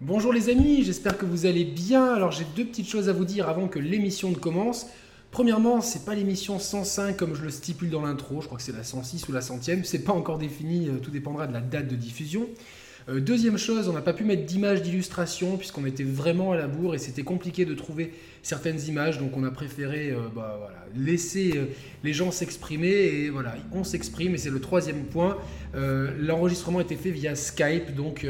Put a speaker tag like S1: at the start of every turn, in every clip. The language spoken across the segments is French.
S1: Bonjour les amis, j'espère que vous allez bien. Alors j'ai deux petites choses à vous dire avant que l'émission ne commence. Premièrement, c'est pas l'émission 105 comme je le stipule dans l'intro, je crois que c'est la 106 ou la centième, c'est pas encore défini, euh, tout dépendra de la date de diffusion. Euh, deuxième chose, on n'a pas pu mettre d'image d'illustration puisqu'on était vraiment à la bourre et c'était compliqué de trouver certaines images, donc on a préféré euh, bah, laisser euh, les gens s'exprimer et voilà, on s'exprime et c'est le troisième point. L'enregistrement été fait via Skype, donc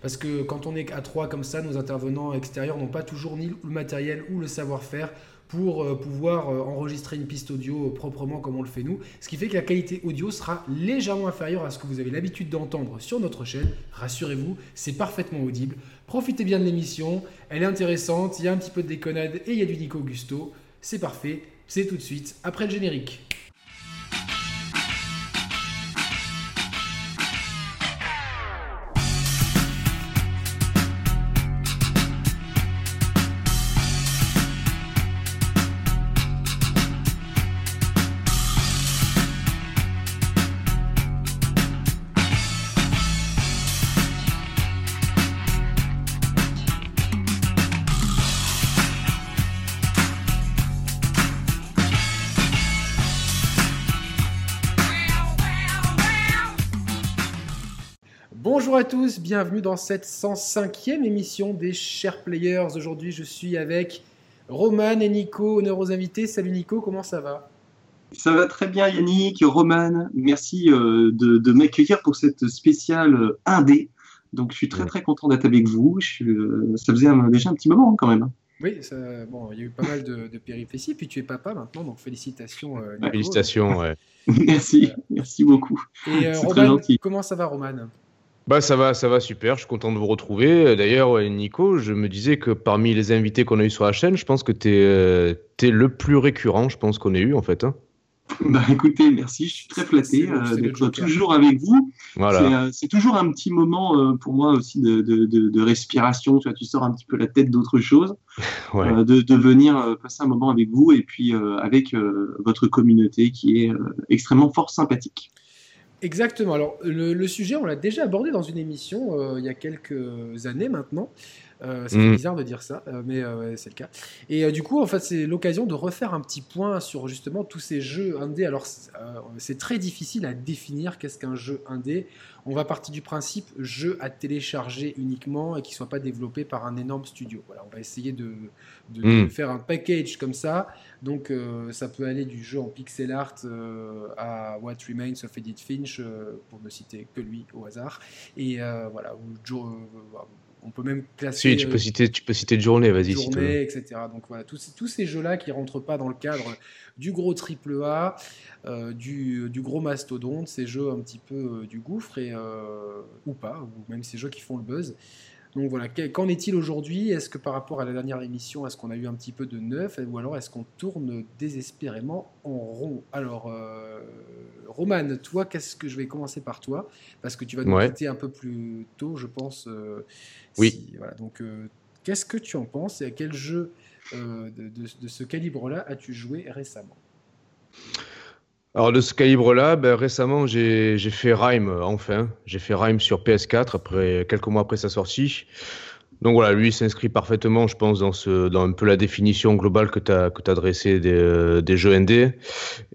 S1: parce que quand on est à trois comme ça, nos intervenants extérieurs n'ont pas toujours ni le matériel ou le savoir-faire pour euh, pouvoir euh, enregistrer une piste audio proprement comme on le fait nous. Ce qui fait que la qualité audio sera légèrement inférieure à ce que vous avez l'habitude d'entendre sur notre chaîne. Rassurez-vous, c'est parfaitement audible. Profitez bien de l'émission, elle est intéressante, il y a un petit peu de déconnade et il y a du Nico Gusto. C'est parfait, c'est tout de suite après le générique. À tous, bienvenue dans cette 105e émission des Chers Players. Aujourd'hui, je suis avec Roman et Nico, honneur aux invités. Salut Nico, comment ça va?
S2: Ça va très bien Yannick, Roman, merci euh, de, m'accueillir pour cette spéciale 1D. Donc je suis très très content d'être avec vous. Euh, ça faisait déjà un petit moment quand même.
S1: Oui, bon, il y a eu pas mal de, péripéties. Puis tu es papa maintenant, donc félicitations. Euh, Nico.
S3: Félicitations, ouais.
S2: merci, merci beaucoup.
S1: Et Roman, comment ça va Roman?
S3: Bah ça va, ça va super. Je suis content de vous retrouver. D'ailleurs, Nico, je me disais que parmi les invités qu'on a eu sur la chaîne, je pense que tu es, euh, le plus récurrent, je pense qu'on ait eu en fait. Hein.
S2: Bah écoutez, merci, je suis très flatté euh, d'être toujours avec vous. Voilà. Euh, c'est toujours un petit moment pour moi aussi de, de, de, respiration. Tu vois, tu sors un petit peu la tête d'autre chose, ouais. de, de, venir passer un moment avec vous et puis avec votre communauté qui est extrêmement fort sympathique.
S1: Exactement. Alors, le, sujet, on l'a déjà abordé dans une émission euh, il y a quelques années maintenant. Euh, c'est mm. bizarre de dire ça, euh, mais c'est le cas. Et du coup, en fait, c'est l'occasion de refaire un petit point sur justement tous ces jeux indés. Alors, c'est très difficile à définir qu'est-ce qu'un jeu indé. On va partir du principe jeu à télécharger uniquement et qui ne soit pas développé par un énorme studio. Voilà, on va essayer de, mm. faire un package comme ça. Donc, ça peut aller du jeu en pixel art à What Remains of Edith Finch, pour ne citer que lui au hasard. Et voilà, on peut même classer.
S3: Si, tu peux citer, tu peux citer de journée, vas-y.
S1: Journée, etc. Donc voilà, tous, tous ces jeux-là qui rentrent pas dans le cadre du gros triple A, euh, du, du, gros mastodonte, ces jeux un petit peu euh, du gouffre et euh, ou pas, ou même ces jeux qui font le buzz. Donc voilà, qu'en est-il aujourd'hui? Est-ce que par rapport à la dernière émission, est-ce qu'on a eu un petit peu de neuf? Ou alors est-ce qu'on tourne désespérément en rond? Alors, euh, Roman, toi, qu'est-ce que je vais commencer par toi? Parce que tu vas nous quitter un peu plus tôt, je pense. Euh,
S3: oui.
S1: Voilà, donc, euh, qu'est-ce que tu en penses? Et à quel jeu de, de, ce calibre-là as-tu joué récemment?
S3: Alors de ce calibre-là, ben, récemment j'ai fait Rhyme, enfin. J'ai fait Rhyme sur PS4 après quelques mois après sa sortie. Donc voilà, lui s'inscrit parfaitement, je pense, dans, un peu la définition globale que tu as, as dressée des, jeux ND.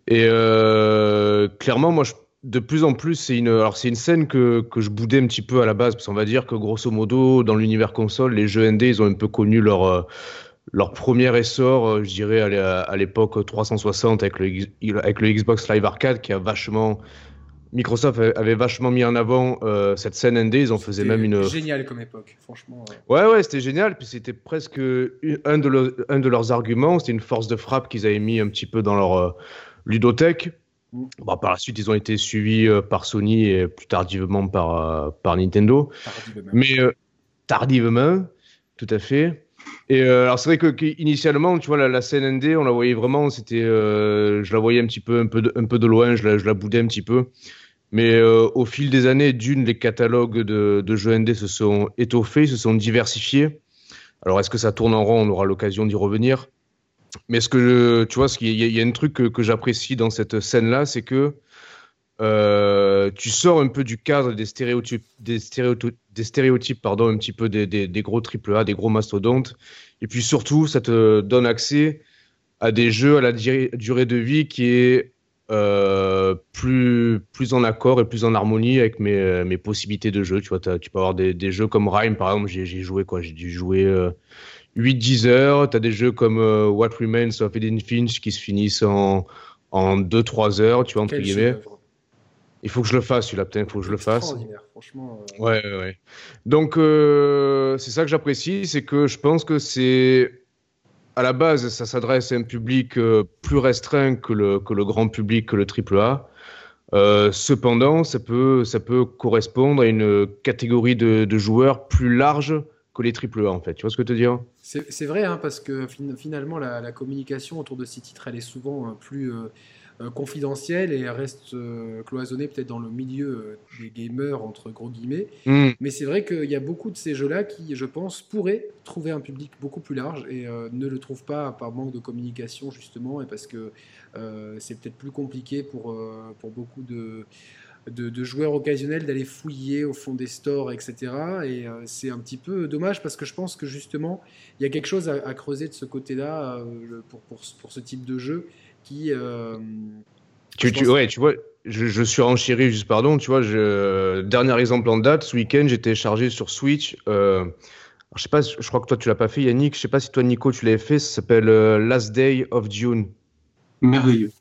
S3: Et euh, clairement, moi, de plus en plus, c'est une, une scène que, que je boudais un petit peu à la base, parce qu'on va dire que grosso modo, dans l'univers console, les jeux ND, ils ont un peu connu leur, euh, leur premier essor, euh, je dirais, à l'époque 360 avec le, avec le Xbox Live Arcade qui a vachement. Microsoft avait vachement mis en avant euh, cette scène ND. Ils en faisaient même une.
S1: Génial comme époque, franchement.
S3: Ouais, ouais, c'était génial. Puis c'était presque un de, un de leurs arguments. C'était une force de frappe qu'ils avaient mis un petit peu dans leur euh, ludothèque. Mm. Bon, par la suite, ils ont été suivis par Sony et plus tardivement par, par Nintendo. Tardivement. Mais tardivement, tout à fait. Et euh, alors c'est vrai que, initialement, tu vois, la, la, scène ND, on la voyait vraiment, c'était, euh, je la voyais un petit peu, un peu de, loin, je la, je boudais un petit peu. Mais euh, au fil des années, d'une, les catalogues de, de, jeux ND se sont étoffés, se sont diversifiés. Alors est-ce que ça tourne en rond? On aura l'occasion d'y revenir. Mais ce que tu vois, qu'il y, a un truc que j'apprécie dans cette scène-là, c'est que tu sors un peu du cadre des stéréotypes, des stéréotypes, des stéréotypes pardon, un petit peu des, des, des gros AAA, des gros mastodontes. Et puis surtout, ça te donne accès à des jeux à la durée de vie qui est euh, plus, plus en accord et plus en harmonie avec mes, mes possibilités de jeu. Tu vois, tu peux avoir des, des, jeux comme Rime, par exemple, j'ai joué quoi J'ai dû jouer 8-10 euh, heures. Tu as des jeux comme euh, What Remains of Edith Finch qui se finissent en, en 2-3 heures, tu vois, entre guillemets. Il faut que je le fasse, celui-là, peut-être, il faut que je le fasse. Franchement. Ouais, ouais. Donc, c'est ça que j'apprécie, c'est que je pense que c'est à la base, ça s'adresse à un public euh, plus restreint que le, que le grand public, que le AAA. Euh, cependant, ça peut, ça peut correspondre à une catégorie de, de joueurs plus large que les AAA, en fait. Tu vois ce que je veux dire?
S1: C'est vrai, hein, parce que finalement, la, la, communication autour de ces titres, elle est souvent euh, plus euh, confidentielle et reste euh, cloisonnée peut-être dans le milieu euh, des gamers, entre gros guillemets. Hmm. Mais c'est vrai qu'il y a beaucoup de ces jeux-là qui, je pense, pourraient trouver un public beaucoup plus large et ne le trouvent pas par manque de communication, justement, et parce que c'est peut-être plus compliqué pour, pour beaucoup de, de, joueurs occasionnels d'aller fouiller au fond des stores, etc. Et c'est un petit peu dommage parce que je pense que justement, il y a quelque chose à, à creuser de ce côté-là pour, pour, pour, ce type de jeu qui. Euh,
S3: tu, tu, ouais, tu vois, je, je, suis renchéri, juste pardon, tu vois, je, dernier exemple en date, ce week-end, j'ai téléchargé sur Switch. Euh, je sais pas, je crois que toi tu l'as pas fait, Yannick. Je sais pas si toi, Nico, tu l'avais fait. Ça s'appelle euh, Last Day of June.
S2: Merveilleux.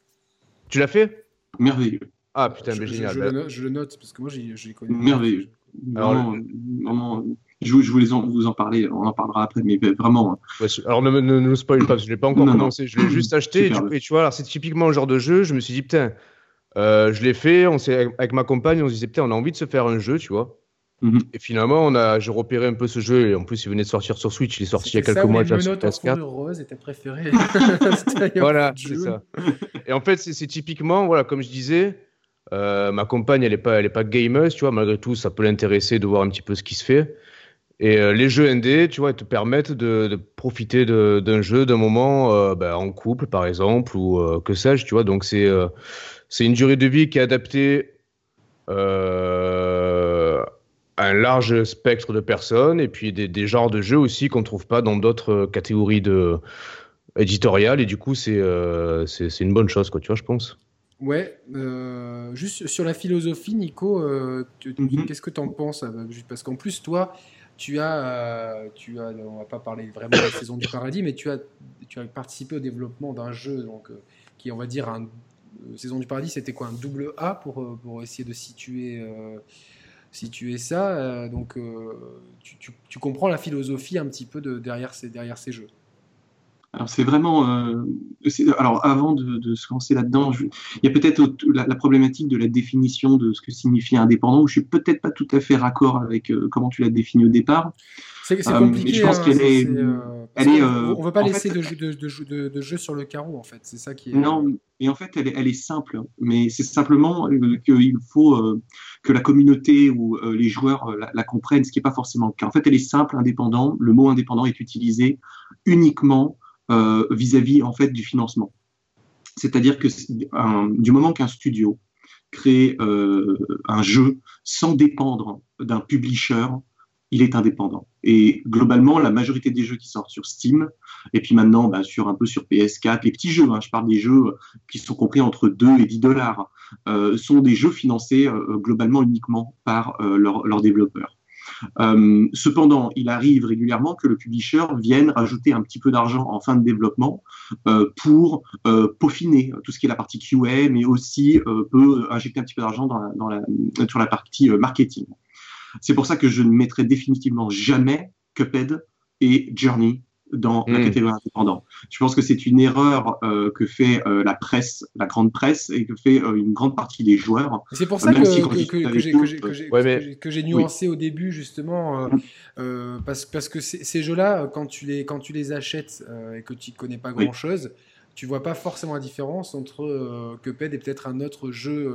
S3: Tu l'as fait?
S2: Merveilleux.
S3: Ah putain, mais génial. Bah
S1: je, le note, parce que moi j'ai connu.
S2: Merveilleux. Alors, vraiment, je, je voulais vous en parler, on en parlera après, mais vraiment.
S3: Hein. alors ne, ne, ne spoil pas, parce que je l'ai pas encore commencé, je l'ai juste acheté. Et tu, vois, c'est typiquement le genre de jeu, je me suis dit, putain, euh, je l'ai fait, on avec ma compagne, on se disait, putain, on a envie de se faire un jeu, tu vois. Mhm. Et finalement, on a, j'ai repéré un peu ce jeu, et en plus, il venait de sortir sur Switch, il est sorti il y a quelques mois
S1: déjà sur PS4. rose était préféré.
S3: voilà, c'est ça. Et en fait, c'est typiquement, voilà, comme je disais, euh, ma compagne, elle est pas, elle est pas gameuse, tu vois. Malgré tout, ça peut l'intéresser de voir un petit peu ce qui se fait. Et euh, les jeux ND, tu vois, te permettent de, de profiter d'un jeu, d'un moment euh, ben, en couple, par exemple, ou euh, que sais-je, tu vois. Donc, c'est c'est une durée de vie qui est adaptée à un large spectre de personnes, et puis des, des genres de jeux aussi qu'on ne trouve pas dans d'autres catégories de, éditoriales. Et du coup, c'est c'est une bonne chose, quoi, tu vois, je pense.
S1: Ouais, juste sur la philosophie, Nico, mm-hmm. qu'est-ce que tu en penses Parce qu'en plus, toi, tu as, euh, tu as, on va pas parler vraiment de la saison du paradis, mais tu as, tu as participé au développement d'un jeu donc, euh, qui, on va dire, un, euh, saison du paradis, c'était quoi un double A pour, pour essayer de situer, situer ça. donc, tu, tu, tu, comprends la philosophie un petit peu de, derrière, ces, derrière ces jeux.
S2: Alors c'est vraiment. Euh, alors avant de, de se lancer là-dedans, il y a peut-être la, la, problématique de la définition de ce que signifie indépendant, où je suis peut-être pas tout à fait raccord avec euh, comment tu l'as défini au départ.
S1: C'est euh, compliqué. je pense hein, qu'elle est. elle est on, ne veut pas laisser de, de, de, de, jeu sur le carreau en fait. C'est ça qui est.
S2: Non, et en fait elle est, elle est simple, mais c'est simplement qu'il faut que la communauté ou les joueurs la, la, comprennent, ce qui n'est pas forcément le cas. En fait, elle est simple, indépendant. Le mot indépendant est utilisé uniquement euh, vis-à-vis en fait du financement. C'est-à-dire que du moment qu'un studio crée euh, un jeu sans dépendre d'un publisher, il est indépendant. Et globalement, la majorité des jeux qui sortent sur Steam, et puis maintenant bah, sur un peu sur PS4, les petits jeux, hein, je parle des jeux qui sont compris entre 2 et 10 dollars, euh, sont des jeux financés globalement uniquement par leurs développeurs. Euh, cependant, il arrive régulièrement que le publisher vienne rajouter un petit peu d'argent en fin de développement euh, pour euh, peaufiner tout ce qui est la partie QA, mais aussi peut injecter un petit peu d'argent dans sur la partie marketing. C'est pour ça que je ne mettrai définitivement jamais Cuphead et Journey dans la hmm. catégorie indépendant. Je pense que c'est une erreur euh, que fait euh, la presse, la grande presse, et que fait euh, une grande partie des joueurs.
S1: C'est pour ça que, que, que j'ai nuancé au début, justement, parce, parce que ces jeux-là, quand, tu les, quand tu les achètes et que tu ne connais pas grand-chose, tu vois pas forcément la différence entre Cuphead et peut-être un autre jeu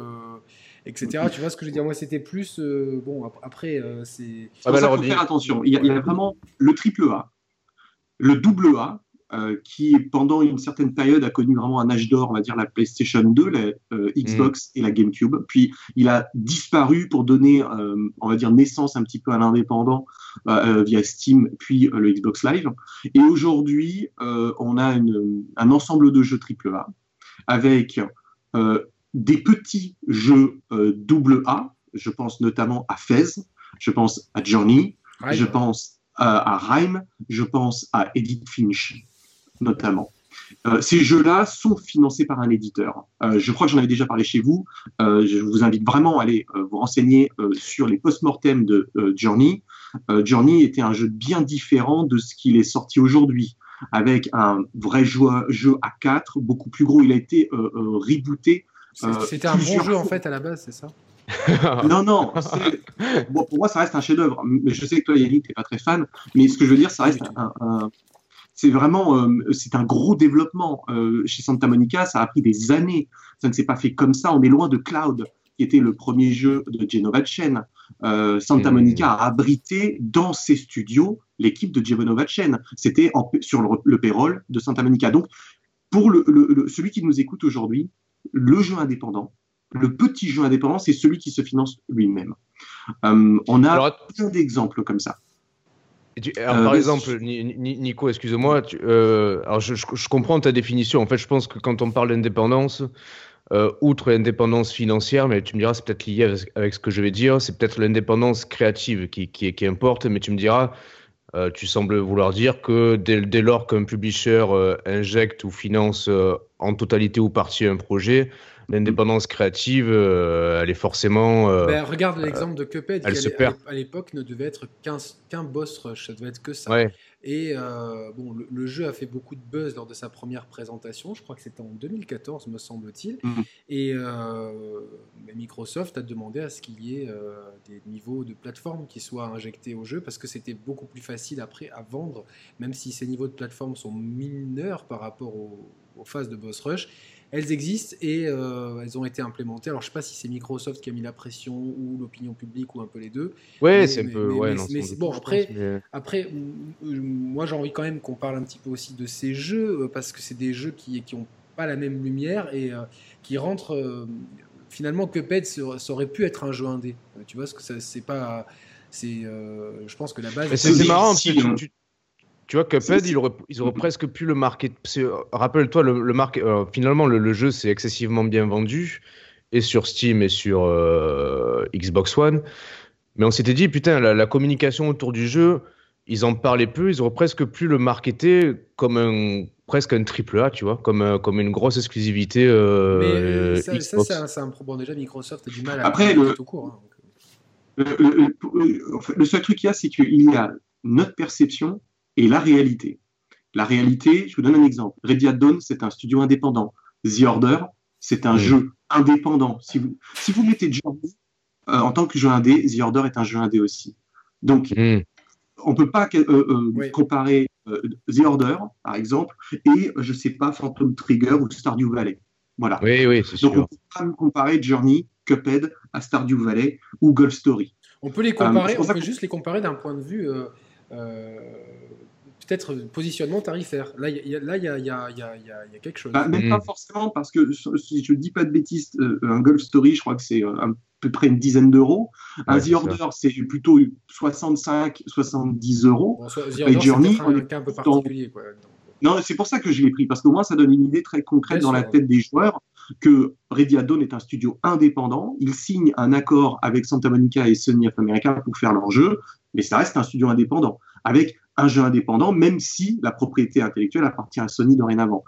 S1: etc. Tu vois ce que je veux dire? Moi, c'était plus. bon, après, c'est.
S2: Ah bah alors, faut faire attention. Il y, a, il y, a, vraiment le triple A le double A euh, qui, pendant une certaine période, a connu vraiment un âge d'or, on va dire la PlayStation 2, la euh, Xbox et la GameCube. Puis il a disparu pour donner, on va dire, naissance un petit peu à l'indépendant via Steam, puis le Xbox Live. Et aujourd'hui, on a un ensemble de jeux AAA avec des petits jeux double A. Je pense notamment à Fez, je pense à Journey, je pense à Rhyme, je pense à Edith Finch notamment. Euh, ces jeux-là sont financés par un éditeur. Euh, je crois que j'en avais déjà parlé chez vous. Euh, je vous invite vraiment à aller vous renseigner sur les post-mortem de Journey. Journey était un jeu bien différent de ce qu'il est sorti aujourd'hui, avec un vrai jeu, jeu à 4, beaucoup plus gros. Il a été rebooté.
S1: C'était un bon jeu en fait à la base, c'est ça?
S2: non, non. Bon, pour moi, ça reste un chef-d'œuvre. Mais je sais que toi, Yannick, tu n'es pas très fan. Mais ce que je veux dire, ça reste un, c'est vraiment euh, c'est un gros développement euh, chez Santa Monica. Ça a pris des années. Ça ne s'est pas fait comme ça. On est loin de Cloud, qui était le premier jeu de Genova Chen. Euh, Santa hmm. Monica a abrité dans ses studios l'équipe de Genova Chen. C'était sur le, payroll de Santa Monica. Donc, pour le, celui qui nous écoute aujourd'hui, le jeu indépendant, le petit jeu indépendant, c'est celui qui se finance lui-même. on a plein d'exemples comme ça.
S3: Euh, par exemple, Nico, excuse-moi, euh, alors je, comprends ta définition. En fait, je pense que quand on parle d'indépendance, euh, outre l'indépendance financière, mais tu me diras, c'est peut-être lié avec, ce que je vais dire, c'est peut-être l'indépendance créative qui, qui, importe, mais tu me diras, tu sembles vouloir dire que dès, dès lors qu'un publisher injecte ou finance en totalité ou partie un projet, l'indépendance créative, euh, elle est forcément.
S1: Euh, ben, regarde l'exemple de Cuphead, qui à l'époque ne devait être qu'un boss rush, ça devait être que ça. Et euh, bon, le, jeu a fait beaucoup de buzz lors de sa première présentation, je crois que c'était en 2014, me semble-t-il. Mhm. Et Microsoft a demandé à ce qu'il y ait des niveaux de plateforme qui soient injectés au jeu parce que c'était beaucoup plus facile après à vendre, même si ces niveaux de plateforme sont mineurs par rapport aux phases de boss rush elles existent et euh, elles ont été implémentées. Alors je ne sais pas si c'est Microsoft qui a mis la pression ou l'opinion publique ou un peu les deux.
S3: Ouais, c'est un peu.
S1: Mais,
S3: mais,
S1: bon, après, après, moi j'ai envie quand même qu'on parle un petit peu aussi de ces jeux euh, parce que c'est des jeux qui qui ont pas la même lumière et euh, qui rentrent. finalement, Cuphead ça, aurait pu être un jeu indé. Tu vois, ce que c'est pas. C'est, je pense que la base.
S3: C'est marrant. Tu, tu, tu vois, Cuphead, ils auraient, ils auraient presque pu le marquer. Rappelle-toi, le, le euh, finalement, le, jeu s'est excessivement bien vendu, et sur Steam et sur euh, Xbox One. Mais on s'était dit, putain, la, communication autour du jeu, ils en parlaient peu, ils auraient presque pu le marketer comme un presque un triple A, tu vois, comme, comme une grosse exclusivité. Euh,
S1: Mais ça, ça c'est un, problème. déjà, Microsoft a du mal à
S2: Après, le, tout court. Hein, le, seul truc qu'il y a, c'est qu'il y a notre perception et la réalité. La réalité, je vous donne un exemple. Ready Dawn, c'est un studio indépendant. The Order, c'est un jeu indépendant. Si vous, si vous mettez Journey euh, en tant que jeu indé, The Order est un jeu indé aussi. Donc, hmm. on ne peut pas euh, euh, comparer The Order, par exemple, et, je ne sais pas, Phantom Trigger ou Stardew Valley. Voilà.
S3: Oui, oui, c'est sûr.
S2: Donc, on ne peut pas comparer Journey, Cuphead à Stardew Valley ou Golf Story.
S1: On peut les comparer, on peut juste les comparer d'un point de vue peut-être positionnement tarifaire. Là, il y, a quelque chose.
S2: Bah, même pas forcément, parce que si je ne dis pas de bêtises, euh, un Golf Story, je crois que c'est euh, à peu près une dizaine d'euros. un The Order, c'est plutôt 65-70 euros.
S1: Et Journey, un, un peu particulier.
S2: Non, c'est pour ça que je l'ai pris, parce qu'au moins ça donne une idée très concrète dans la tête des joueurs que Ready Dawn est un studio indépendant. Il signe un accord avec Santa Monica et Sony of America pour faire leur jeu, mais ça reste un studio indépendant, avec un jeu indépendant, même si la propriété intellectuelle appartient à Sony dorénavant.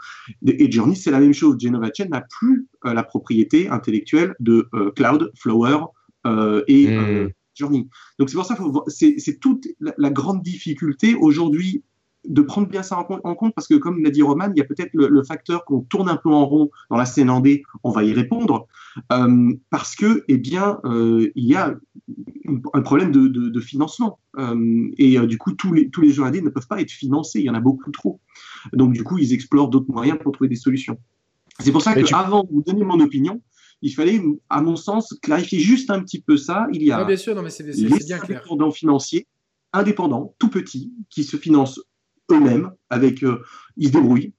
S2: Et Journey, c'est la même chose. Genova Chen n'a plus euh, la propriété intellectuelle de euh, Cloud, Flower euh, et hmm. Journey. Donc c'est pour ça que c'est toute la, grande difficulté aujourd'hui de prendre bien ça en compte, parce que comme l'a dit Roman, il y a peut-être le, facteur qu'on tourne un peu en rond dans la scène en D, on va y répondre, euh, parce que, eh bien, euh, il y a un problème de, financement. Euh, et du coup, tous les, tous les jeux indés ne peuvent pas être financés, il y en a beaucoup trop. Donc, du coup, ils explorent d'autres moyens pour trouver des solutions. C'est pour ça qu'avant de vous donner mon opinion, il fallait, à mon sens, clarifier juste un petit peu ça. Il y a
S1: ah, bien sûr, non, mais c'est,
S2: bien clair. financiers indépendants, tout petits, qui se financent eux-mêmes, avec ils se débrouillent,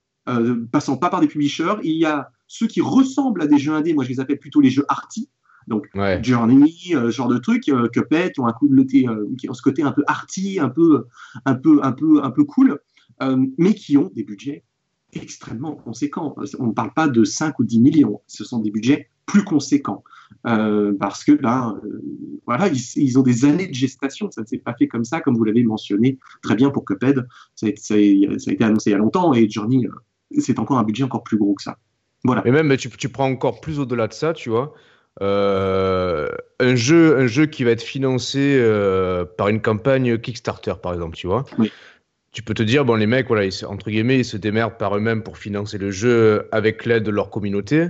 S2: passant pas par des publishers. Il y a ceux qui ressemblent à des jeux indés, moi je les appelle plutôt les jeux arty, donc Journey, ce genre de trucs, Cuphead, qui ont un coup de qui ont ce côté un peu arty, un peu, un peu, un peu, un peu cool, mais qui ont des budgets extrêmement conséquents. On ne parle pas de 5 ou 10 millions, ce sont des budgets plus conséquents. Euh, parce que là, euh, voilà, ils, ont des années de gestation. Ça ne s'est pas fait comme ça, comme vous l'avez mentionné très bien pour Cuphead. Ça a, ça, a, été annoncé il y a longtemps et Journey, euh, c'est encore un budget encore plus gros que ça. Voilà.
S3: Et même, tu, tu prends encore plus au-delà de ça, tu vois. un, jeu, un jeu qui va être financé par une campagne Kickstarter, par exemple, tu vois. Oui tu peux te dire, bon, les mecs, voilà, entre guillemets, ils se démerdent par eux-mêmes pour financer le jeu avec l'aide de leur communauté.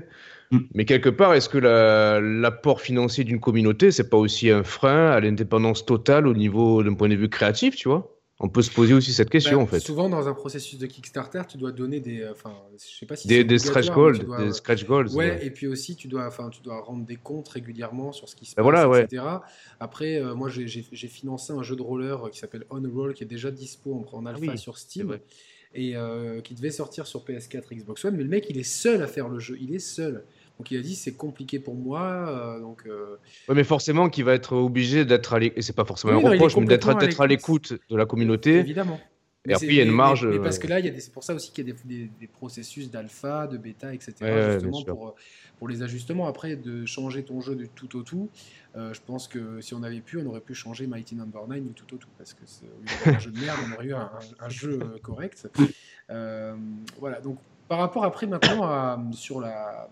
S3: Mm. Mais quelque part, est-ce que l'apport financier d'une communauté, c'est pas aussi un frein à l'indépendance totale au niveau d'un point de vue créatif, tu vois? On peut se poser aussi cette question bah, en fait.
S1: Souvent dans un processus de Kickstarter, tu dois donner des, euh, enfin, je sais pas si
S3: des, des stretch goals, des scratch goals.
S1: Ouais, et puis aussi tu dois, enfin, tu dois rendre des comptes régulièrement sur ce qui se ben passe, voilà, etc. Après, euh, moi j'ai financé un jeu de roller qui s'appelle On Roll qui est déjà dispo en, alpha ah sur Steam et euh, qui devait sortir sur PS4, Xbox One, mais le mec il est seul à faire le jeu, il est seul. Donc il a dit c'est compliqué pour moi. Euh, donc, euh,
S3: mais forcément qu'il va être obligé d'être à l'écoute, et c'est pas forcément un reproche, mais d'être à l'écoute de la communauté.
S1: Évidemment.
S3: Et puis il y a une marge.
S1: Mais, parce que là, c'est pour ça aussi qu'il y a des, processus d'alpha, de bêta, etc. justement pour, pour, les ajustements. Après, de changer ton jeu du tout au tout, euh, je pense que si on avait pu, on aurait pu changer Mighty Number no. 9 du tout au tout. Parce que au lieu un jeu de merde, on aurait eu un, un jeu correct. voilà. Donc par rapport après maintenant à, sur la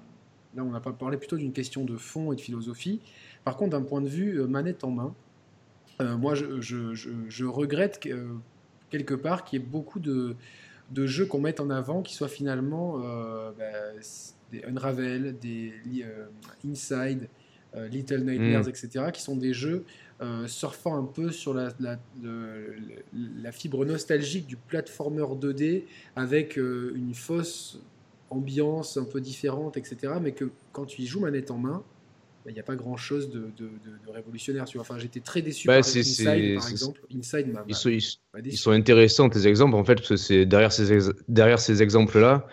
S1: Là, on n'a pas parlé plutôt d'une question de fond et de philosophie. Par contre, d'un point de vue euh, manette en main, euh, moi, je, regrette euh, quelque part qu'il y ait beaucoup de, jeux qu'on mette en avant qui soient finalement bah, des Unravel, des Inside, Little Nightmares, mm. etc., qui sont des jeux surfant un peu sur la, la, fibre nostalgique du platformer 2D avec une fausse ambiance un peu différente, etc. Mais que quand tu y joues manette en main, bah, il n'y a pas grand chose de, révolutionnaire. Tu vois. Enfin, j'étais très déçu
S3: bah, par Inside, par exemple. Inside ils, sont, ils, sont, intéressants, tes exemples, en fait, parce que c'est derrière ces, derrière ces exemples-là.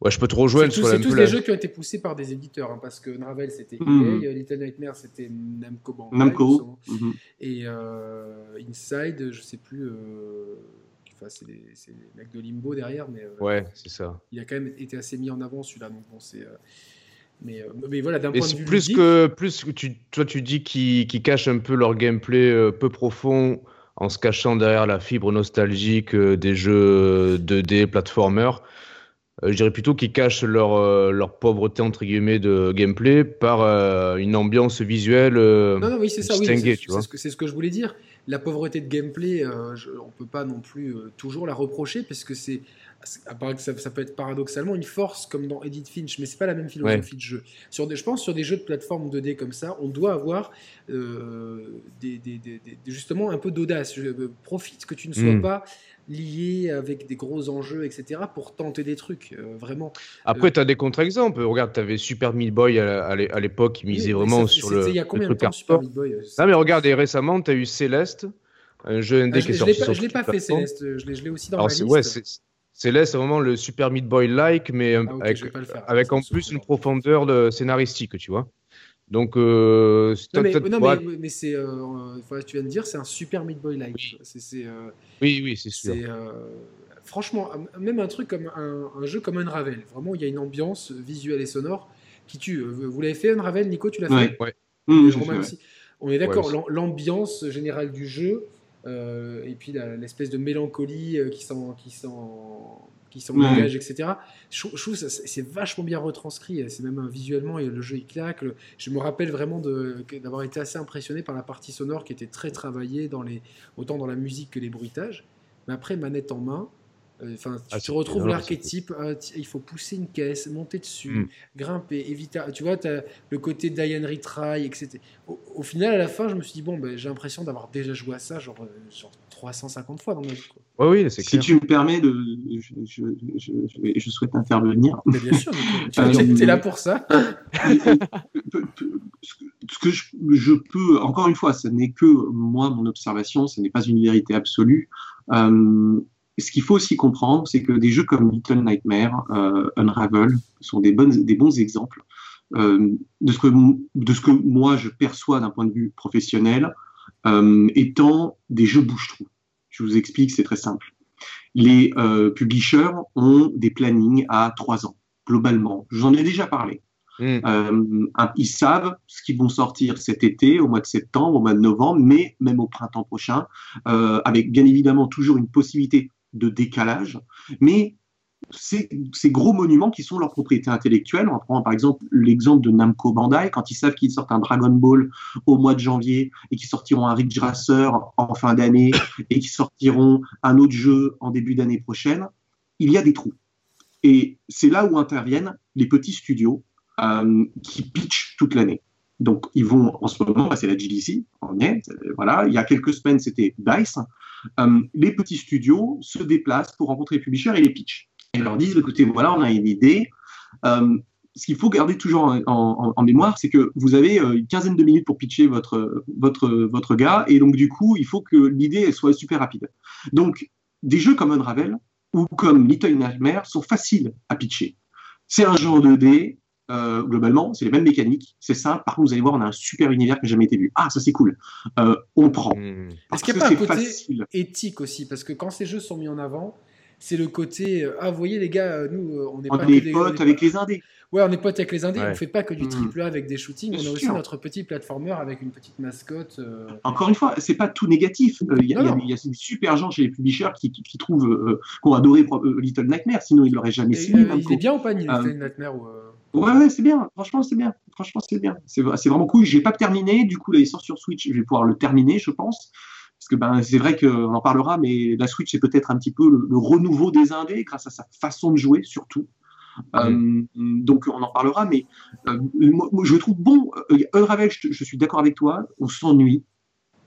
S3: Ouais, je peux te rejoindre
S1: sur C'est tous des jeux qui ont été poussés par des éditeurs, hein, parce que Navel c'était mm Little Nightmare c'était Namco Bandai,
S2: Namco.
S1: Mhm. et euh, Inside, je sais plus. Euh, c'est les, mecs de Limbo derrière, mais
S3: euh, ouais, c'est ça.
S1: Il a quand même été assez mis en avant celui-là, donc bon, c'est. Euh, mais, euh, mais, voilà, d'un point de vue
S3: plus que plus que tu, toi tu dis qu'ils cachent un peu leur gameplay peu profond en se cachant derrière la fibre nostalgique des jeux 2D platformer. je dirais plutôt qu'ils cachent leur, leur pauvreté entre guillemets de gameplay par une ambiance visuelle non,
S1: non, oui, c'est ça, oui, c'est ce, ce, que je voulais dire la pauvreté de gameplay, euh, on ne peut pas non plus euh, toujours la reprocher, parce que c'est, que ça, peut être paradoxalement une force, comme dans Edith Finch, mais c'est pas la même philosophie de jeu. Sur des, je pense sur des jeux de plateforme 2D comme ça, on doit avoir euh, des, justement un peu d'audace. Profite que tu ne sois hmm. pas lié avec des gros enjeux, etc., pour tenter des trucs, vraiment.
S3: Après, tu as des contre-exemples. Regarde, tu avais Super Meat Boy à l'époque qui misait vraiment sur le.
S1: Il y a combien de temps Super Meat Boy
S3: Non, mais regarde, et récemment, tu as eu Céleste, un jeu indé ah, qui est sorti
S1: Je l'ai pas fait, Céleste. Je l'ai aussi dans Alors, ma
S3: liste. Ouais, Céleste, c'est vraiment le Super Meat Boy-like, mais ah, avec, avec en plus une profondeur de scénaristique, tu vois. Donc, euh,
S1: non, mais, non, mais, c'est, euh, tu viens de dire, c'est un super Meat Boy like. Oui. C'est, euh,
S3: oui, oui, c'est sûr.
S1: Euh, franchement, même un truc comme un, jeu comme Unravel, vraiment, il y a une ambiance visuelle et sonore qui tue. Vous l'avez fait Unravel, Nico, tu l'as fait?
S3: Ouais. Mmh,
S1: On est d'accord, l'ambiance générale du jeu, et puis l'espèce de mélancolie qui s'en, qui s'en qui s'en dégage, etc. Je, trouve que c'est vachement bien retranscrit. C'est même visuellement, et le jeu il claque. Je me rappelle vraiment d'avoir été assez impressionné par la partie sonore qui était très travaillée, dans les, autant dans la musique que les bruitages. Mais après, manette en main, euh, Enfin, tu, ah, retrouves l'archétype, ah, il faut pousser une caisse, monter dessus, hmm. grimper, éviter. Tu vois, tu as le côté Diane Retry, etc. Au, final, à la fin, je me suis dit, bon, ben, j'ai l'impression d'avoir déjà joué à ça, genre, euh, genre 350 fois dans ma vie.
S3: Oui, oui, c'est
S2: Si tu me permets, de, je, je, je, souhaite intervenir.
S1: Mais bien sûr, tu es là pour ça.
S2: ce que je, peux, encore une fois, ce n'est que moi, mon observation, ce n'est pas une vérité absolue. Euh, ce qu'il faut aussi comprendre, c'est que des jeux comme Little Nightmare, Unravel sont des, bonnes, des bons exemples de, ce que, de ce que moi je perçois d'un point de vue professionnel étant des jeux bouche-trou. Je vous explique, c'est très simple. Les publishers ont des plannings à trois ans, globalement. J'en ai déjà parlé. Hmm. Euh, ils savent ce qu'ils vont sortir cet été, au mois de septembre, au mois de novembre, mais même au printemps prochain, euh, avec bien évidemment toujours une possibilité de décalage. Mais ces, gros monuments qui sont leur propriété intellectuelle. On prend par exemple l'exemple de Namco Bandai, quand ils savent qu'ils sortent un Dragon Ball au mois de janvier et qu'ils sortiront un Ridge Racer en fin d'année et qu'ils sortiront un autre jeu en début d'année prochaine, il y a des trous. Et c'est là où interviennent les petits studios euh, qui pitch toute l'année. Donc, ils vont en ce moment, c'est la GDC, est, voilà. Il y a quelques semaines, c'était DICE. Euh, les petits studios se déplacent pour rencontrer les publishers et les pitch. Et leur disent, écoutez, voilà, on a une idée. Euh, ce qu'il faut garder toujours en, mémoire, c'est que vous avez une quinzaine de minutes pour pitcher votre, votre, votre gars, et donc du coup, il faut que l'idée soit super rapide. Donc, des jeux comme Unravel ou comme Little Nightmare sont faciles à pitcher. C'est un genre de dés, euh, globalement, c'est les mêmes mécaniques, c'est ça. Par contre, vous allez voir, on a un super univers qui n'a jamais été vu. Ah, ça c'est cool. Euh, on prend.
S1: Hmm. Parce qu'il n'y a pas un côté éthique aussi? Parce que quand ces jeux sont mis en avant, c'est le côté euh, ah vous voyez les gars nous on
S2: est pas est potes avec les indés
S1: ouais on est potes avec les indés on fait pas que du hmm. triple A avec des shootings on a aussi notre petit platformer avec une petite mascotte
S2: encore une fois c'est pas tout négatif il y, a des super gens chez les publishers qui, qui, trouvent qu'on adoré Little Nightmare sinon ils l'auraient jamais signé
S1: il est bien ou pas Little Nightmare ou,
S2: Ouais, ouais c'est bien. Franchement, c'est bien. Franchement, c'est bien. C'est vraiment cool. Je n'ai pas terminé. Du coup, là, il sort sur Switch. Je vais pouvoir le terminer, je pense. Parce que ben, c'est vrai qu'on en parlera, mais la Switch, c'est peut-être un petit peu le, renouveau des indés grâce à sa façon de jouer, surtout. Euh, donc, on en parlera. Mais euh, moi, je trouve bon. Euh, Unravel, je, je suis d'accord avec toi. On s'ennuie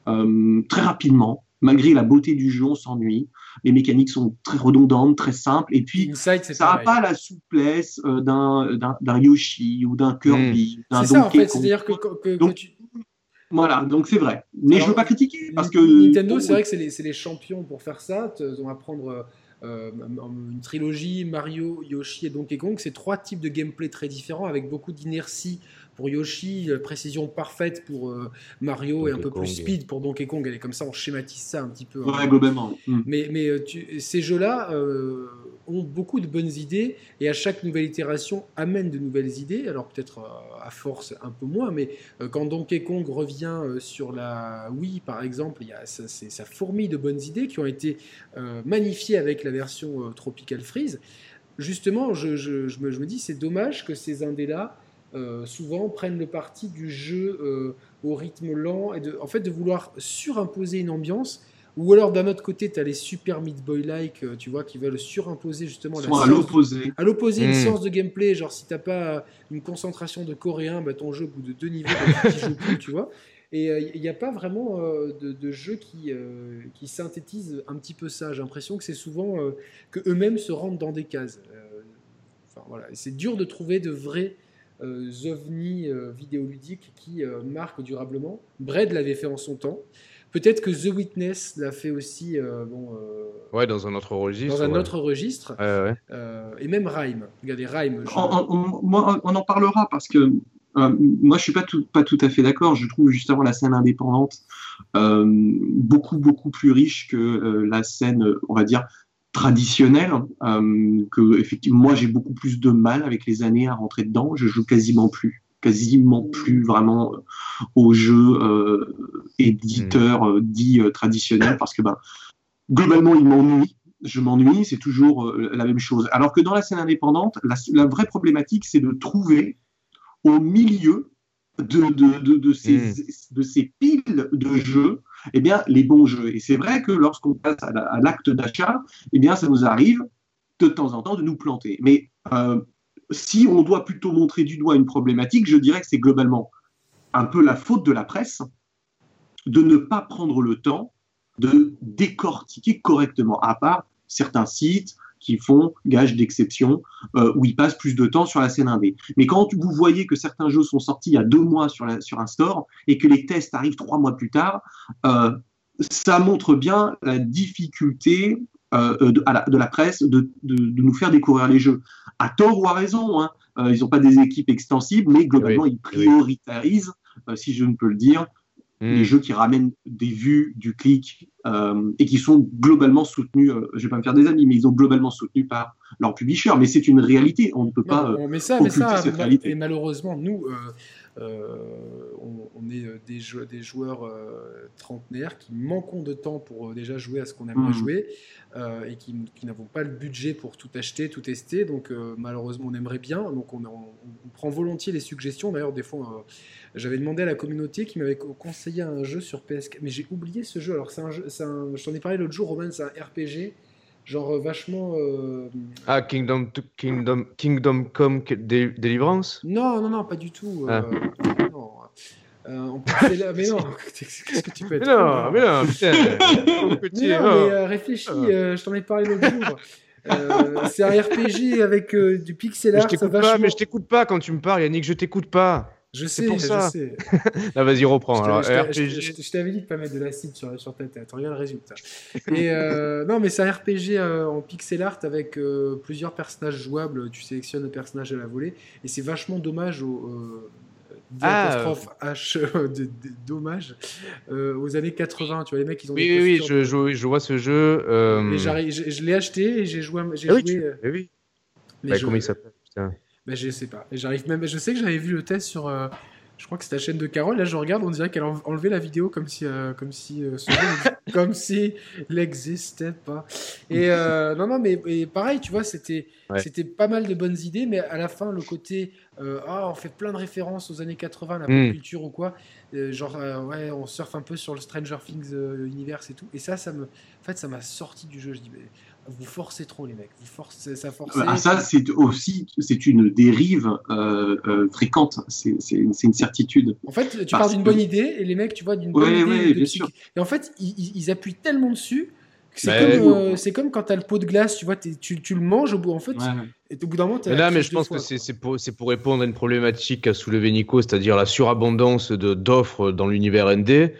S2: très rapidement malgré la beauté du jeu, on s'ennuie. Les mécaniques sont très redondantes, très simples. Et puis, ça n'a pas la souplesse d'un Yoshi ou d'un Kirby,
S1: hmm. C'est ça, en fait. C'est-à-dire que,
S2: Voilà, donc c'est vrai. Mais je ne veux pas critiquer parce que.
S1: Nintendo, c'est vrai que c'est les, les, champions pour faire ça. On va prendre euh, une trilogie Mario, Yoshi et Donkey Kong. C'est trois types de gameplay très différents avec beaucoup d'inertie pour Yoshi, euh, précision parfaite pour euh, Mario et un peu plus speed pour Donkey Kong. Elle est comme ça, on schématise ça un petit peu.
S2: Ouais, globalement.
S1: Hmm. Mais, mais euh, ces jeux-là ont beaucoup de bonnes idées et à chaque nouvelle itération amène de nouvelles idées. Alors peut-être à force un peu moins, mais quand Donkey Kong revient sur la Wii par exemple, il y a ça, ça fourmille de bonnes idées qui ont été magnifiées avec la version Tropical Freeze. Justement, je, je, je, me, je me, dis c'est dommage que ces indés-là euh, souvent prennent le parti du jeu euh, au rythme lent et de, en fait de vouloir surimposer une ambiance. Ou alors d'un autre côté, tu as les super Meat Boy-like, euh, tu vois, qui veulent surimposer justement
S2: la à l'opposé.
S1: À l'opposé, une hmm. séance de gameplay, genre si t'as pas une concentration de coréen, bah, ton jeu au bout de deux niveaux, bah, tu joues plus, tu vois. Et il n'y a pas vraiment de, de, jeu qui, qui synthétise un petit peu ça. J'ai l'impression que c'est souvent que eux-mêmes se rendent dans des cases. Enfin, voilà. C'est dur de trouver de vrais euh, ovnis euh, vidéoludiques qui euh, marquent durablement. Bread l'avait fait en son temps. Peut-être que The Witness l'a fait aussi. bon,
S3: ouais, dans un autre registre.
S1: Dans un autre registre. et même Rhyme. Regardez, Rhyme.
S2: On, on, en parlera parce que moi, je suis pas tout, pas tout à fait d'accord. Je trouve justement la scène indépendante beaucoup, beaucoup plus riche que la scène, on va dire, traditionnel euh, que effectivement moi j'ai beaucoup plus de mal avec les années à rentrer dedans. Je joue quasiment plus quasiment plus vraiment euh, aux jeux euh, éditeurs euh, dits traditionnels parce que ben globalement il m'ennuie je m'ennuie. C'est toujours la même chose. Alors que dans la scène indépendante la, la vraie problématique c'est de trouver au milieu de, de, de, de ces, hmm. de ces piles de jeux eh bien, les bons jeux. Et c'est vrai que lorsqu'on passe à l'acte d'achat, eh bien, ça nous arrive de temps en temps de nous planter. Mais euh, si on doit plutôt montrer du doigt une problématique, je dirais que c'est globalement un peu la faute de la presse de ne pas prendre le temps de décortiquer correctement, à part certains sites, qui font gage d'exception, euh, où ils passent plus de temps sur la scène indé. Mais quand vous voyez que certains jeux sont sortis il y a deux mois sur, la, sur un store et que les tests arrivent trois mois plus tard, euh, ça montre bien la difficulté de, la, presse de, nous faire découvrir les jeux. À tort ou à raison, hein. ils n'ont pas des équipes extensibles, mais globalement, ils prioritarisent, si je ne peux le dire, les hmm. jeux qui ramènent des vues, du clic euh, et qui sont globalement soutenus. Euh, je vais pas me faire des amis, mais ils ont globalement soutenu par leur publisher. Mais c'est une réalité. On ne peut pas.
S1: Euh, mais ça, mais ça, cette réalité. Et malheureusement, nous, euh, on, est des, des joueurs trentenaires qui manquons de temps pour déjà jouer à ce qu'on aimerait hmm. jouer et qui, n'avons pas le budget pour tout acheter, tout tester. Donc malheureusement, on aimerait bien. Donc on, on prend volontiers les suggestions. D'ailleurs, des fois j'avais demandé à la communauté qui m'avait conseillé un jeu sur PS4, mais j'ai oublié ce jeu. Alors, c'est un jeu, un, je t'en ai parlé l'autre jour, Roman, c'est un RPG, genre euh, vachement. Euh,
S3: ah, Kingdom, Kingdom, Kingdom Come Deliverance?
S1: Non, non, non, pas du tout. Euh, ah. non. mais non, qu'est-ce que tu peux être
S3: Non, mais non, putain.
S1: mais non, mais réfléchis, ah. je t'en ai parlé l'autre jour. c'est un RPG avec du pixel art.
S3: Mais je t'écoute pas, mais je t'écoute pas quand tu me parles, Yannick, je t'écoute pas.
S1: Je sais, pour ça. je sais.
S3: Là, vas-y, reprends.
S1: Je t'avais dit de pas mettre de l'acide sur, sur ta tête. Regarde le résultat. Et euh, non, mais c'est un RPG euh, en pixel art avec euh, plusieurs personnages jouables. Tu sélectionnes le personnage à la volée. Et c'est vachement dommage au. Ah, H, dommage aux années 80. Tu vois, les mecs, ils ont.
S3: Oui, oui, oui, je, je, vois ce jeu.
S1: je, je l'ai acheté et j'ai joué. J'ai ah,
S3: oui, oui. Mais bah, Comment il s'appelle
S1: mais je sais pas. J'arrive même. Je sais que j'avais vu le test sur. Euh, je crois que c'est la chaîne de Carole. Là, je regarde, on dirait qu'elle a enlevé la vidéo comme si, euh, comme si, euh, comme si n'existait pas. Et non, non, mais pareil, tu vois, c'était, c'était pas mal de bonnes idées, mais à la fin, le côté, ah, on fait plein de références aux années 80, la hmm. culture ou quoi, genre, ouais, on surfe un peu sur le Stranger Things universe et tout. Et ça, ça me, en fait, ça m'a sorti du jeu. Je dis, mais vous forcez trop les mecs, vous forcez, ça force.
S2: Ah, ça c'est aussi c'est une dérive euh, euh, fréquente, c'est une certitude.
S1: En fait, tu parles d'une bonne idée et les mecs, tu vois, d'une bonne idée. bien sûr. Et en fait, ils, appuient tellement dessus c'est comme, euh, comme, quand tu as le pot de glace, tu vois, tu, tu, le manges au bout, en fait, et au bout d'un moment,
S3: mais Là, mais je pense que c'est pour, pour, répondre à une problématique à soulever Nico, c'est-à-dire la surabondance d'offres dans l'univers ND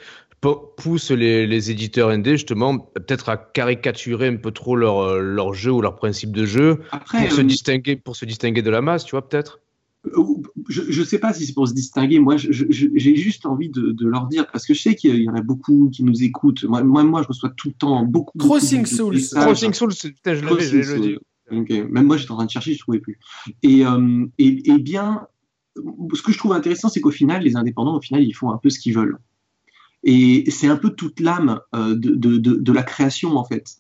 S3: pousse les, les, éditeurs ND justement peut-être à caricaturer un peu trop leur, euh, leur jeu ou leur principe de jeu pour, se euh, distinguer, pour se distinguer de la masse, tu vois, peut-être?
S2: Euh, je ne sais pas si c'est pour se distinguer. Moi, j'ai juste envie de, de, leur dire, parce que je sais qu'il y en a beaucoup qui nous écoutent. Moi, moi, moi je reçois tout le temps beaucoup.
S1: Crossing Souls.
S3: Crossing Souls, putain, je l'avais, je
S2: le Okay. Même moi, j'étais en train de chercher, je ne trouvais plus. Et, et, et, bien, ce que je trouve intéressant, c'est qu'au final, les indépendants, au final, ils font un peu ce qu'ils veulent. Et c'est un peu toute l'âme euh, de, de, de, la création, en fait.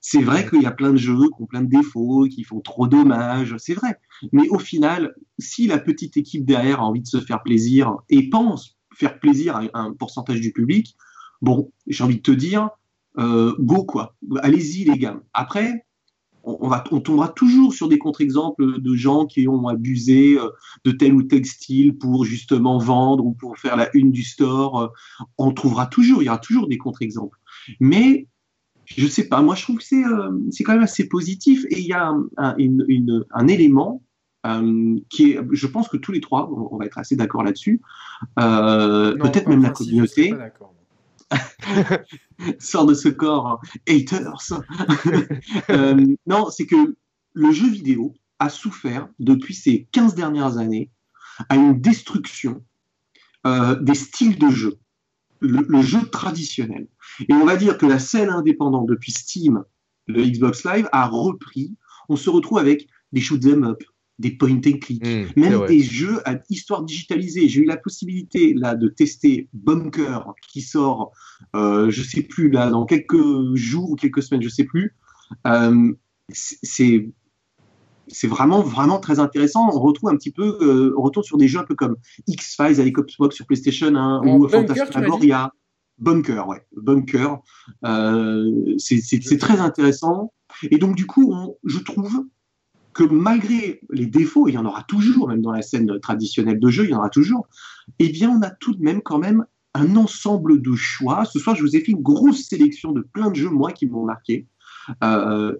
S2: C'est vrai qu'il y a plein de jeux qui ont plein de défauts, qui font trop dommages, c'est vrai. Mais au final, si la petite équipe derrière a envie de se faire plaisir et pense faire plaisir à un pourcentage du public, bon, j'ai envie de te dire, euh, go quoi. Allez-y les gars. Après, on, va, on tombera toujours sur des contre-exemples de gens qui ont abusé euh, de tel ou tel style pour justement vendre ou pour faire la une du store. Euh, on trouvera toujours, il y aura toujours des contre-exemples. Mais je sais pas, moi je trouve que c'est euh, quand même assez positif et il y a un, un élément qui est, je pense que tous les trois, on, va être assez d'accord là-dessus, peut-être même la communauté. Sort de ce corps, haters. Euh, non, c'est que le jeu vidéo a souffert depuis ces 15 dernières années à une destruction euh, des styles de jeu, le, jeu traditionnel. Et on va dire que la scène indépendante depuis Steam, le Xbox Live, a repris. On se retrouve avec des shoot'em up, des point and click, mmh, même des jeux à histoire digitalisée. J'ai eu la possibilité là de tester Bunker qui sort, euh, je sais plus là dans quelques jours ou quelques semaines, je sais plus. Euh, c'est c'est vraiment vraiment très intéressant. On retrouve un petit peu, euh, on retourne sur des jeux un peu comme X Files avec Xbox sur PlayStation hein, ou Fantasmagoria. Bunker, ouais, Bunker. Euh, c'est très intéressant. Et donc du coup, on, je trouve que malgré les défauts, il y en aura toujours, même dans la scène traditionnelle de jeu, il y en aura toujours, eh bien, on a tout de même quand même un ensemble de choix. Ce soir, je vous ai fait une grosse sélection de plein de jeux, moi, qui m'ont marqué, euh,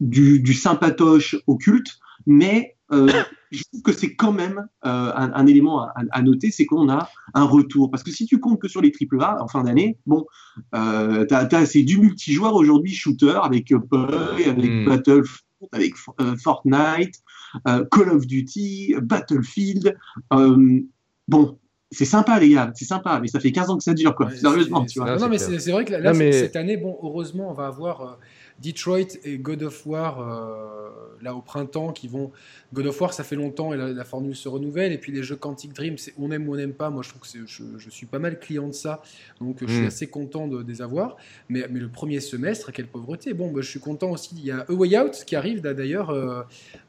S2: du, sympatoche au culte, mais je trouve que c'est quand même un, élément à, noter, c'est qu'on a un retour. Parce que si tu comptes que sur les AAA en fin d'année, bon, c'est du multijoueur aujourd'hui, shooter, avec Pug, avec hmm. Battlefield, avec Fortnite, Call of Duty, Battlefield. bon, c'est sympa les gars, c'est sympa, mais ça fait 15 ans que ça dure quoi. Sérieusement, tu vois.
S1: Non, mais c'est vrai que là, cette année, bon, heureusement, on va avoir Detroit et God of War euh, là au printemps qui vont. God of War, ça fait longtemps et la, formule se renouvelle. Et puis les jeux Quantic Dream, on aime ou on n'aime pas. Moi, je trouve que je, je, suis pas mal client de ça, donc je suis hmm. assez content de, les avoir. Mais, mais, le premier semestre, quelle pauvreté. Bon, bah, je suis content aussi. Il y a A Way Out qui arrive d'ailleurs. Euh,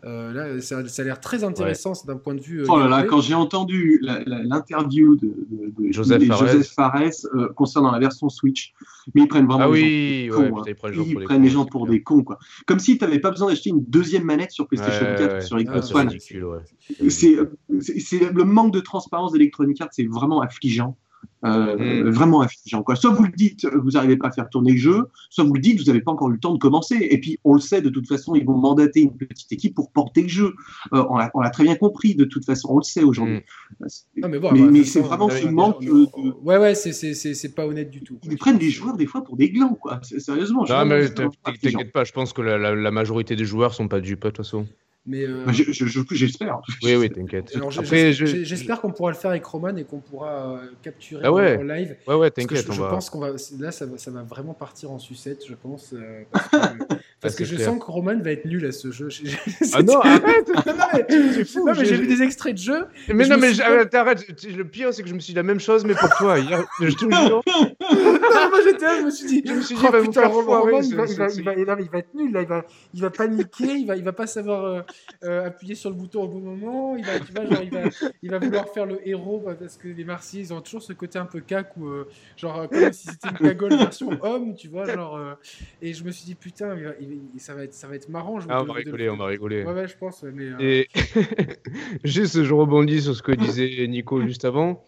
S1: euh, là, ça, a l'air très intéressant d'un point de vue.
S2: oh là là, quand j'ai entendu l'interview de, Joseph Fares, concernant la version Switch, mais ils prennent vraiment.
S3: Ah oui,
S2: cons, hein. ils prennent les gens pour des cons, quoi. Comme si tu n'avais pas besoin d'acheter une deuxième manette sur PlayStation 4 sur Xbox One. C'est le manque de transparence d'Electronic Arts, c'est vraiment affligeant. Euh, mm. vraiment affligeant. Quoi. Soit vous le dites, vous n'arrivez pas à faire tourner le jeu, soit vous le dites, vous n'avez pas encore eu le temps de commencer. Et puis, on le sait, de toute façon, ils vont mandater une petite équipe pour porter le jeu. Euh, on l'a très bien compris, de toute façon, on le sait aujourd'hui.
S1: Mm.
S2: Mais, bon, mais, c'est vraiment ce manque. De...
S1: Ouais, ouais, c'est pas honnête du tout.
S2: Ils prennent des joueurs, des fois, pour des glands, quoi. Sérieusement.
S3: Non, mais t'inquiète pas, je pense que la, la, majorité des joueurs sont pas dupes, de toute façon.
S1: Mais euh...
S2: Bah, j'espère.
S3: Oui, oui, t'inquiète.
S1: J'espère qu'on pourra le faire avec Roman et qu'on pourra euh, capturer
S3: ah ouais.
S1: en live.
S3: Ouais, ouais, t'inquiète.
S1: Je, je
S3: va...
S1: pense qu'on va. Là, ça va, ça va, vraiment partir en sucette, je pense. Euh, parce que, je sens que Roman va être nul à ce jeu.
S3: ah non, arrête
S1: Non, mais j'ai vu des extraits de jeu.
S3: Mais non, mais arrête. Le pire, c'est que je me suis dit la même chose, mais pour toi. Je te
S1: jure. Non, moi j'étais là, je me suis dit. Je me suis dit, putain, Roman, il va être nul. Là, il va paniquer, il va pas savoir euh, appuyer sur le bouton au bon moment. Il va, tu vois, genre, il, va, il va vouloir faire le héros bah, parce que les Marseillais, ils ont toujours ce côté un peu cac ou euh, genre comme si c'était une cagole version homme, tu vois, genre. Euh, et je me suis dit putain, ça va être, ça va être marrant.
S3: Ah, on va rigoler, on va rigoler.
S1: Ouais, ouais, je pense. Mais,
S3: Et juste, je rebondis sur ce que disait Nico juste avant.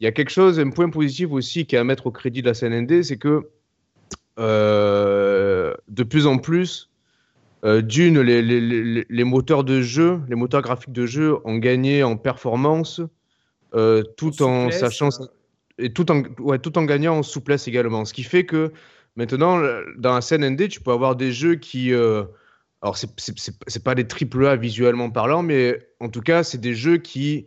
S3: Il y a quelque chose, un point positif aussi qui est à mettre au crédit de la CNND, c'est que de plus en plus, euh, d'une, les, les, les, moteurs de jeu, les moteurs graphiques de jeu ont gagné en performance, euh, tout en, sachant et tout en, ouais, tout en gagnant en souplesse également. Ce qui fait que maintenant, dans la scène ND, tu peux avoir des jeux qui, euh, alors c'est pas des triple A visuellement parlant, mais en tout cas, c'est des jeux qui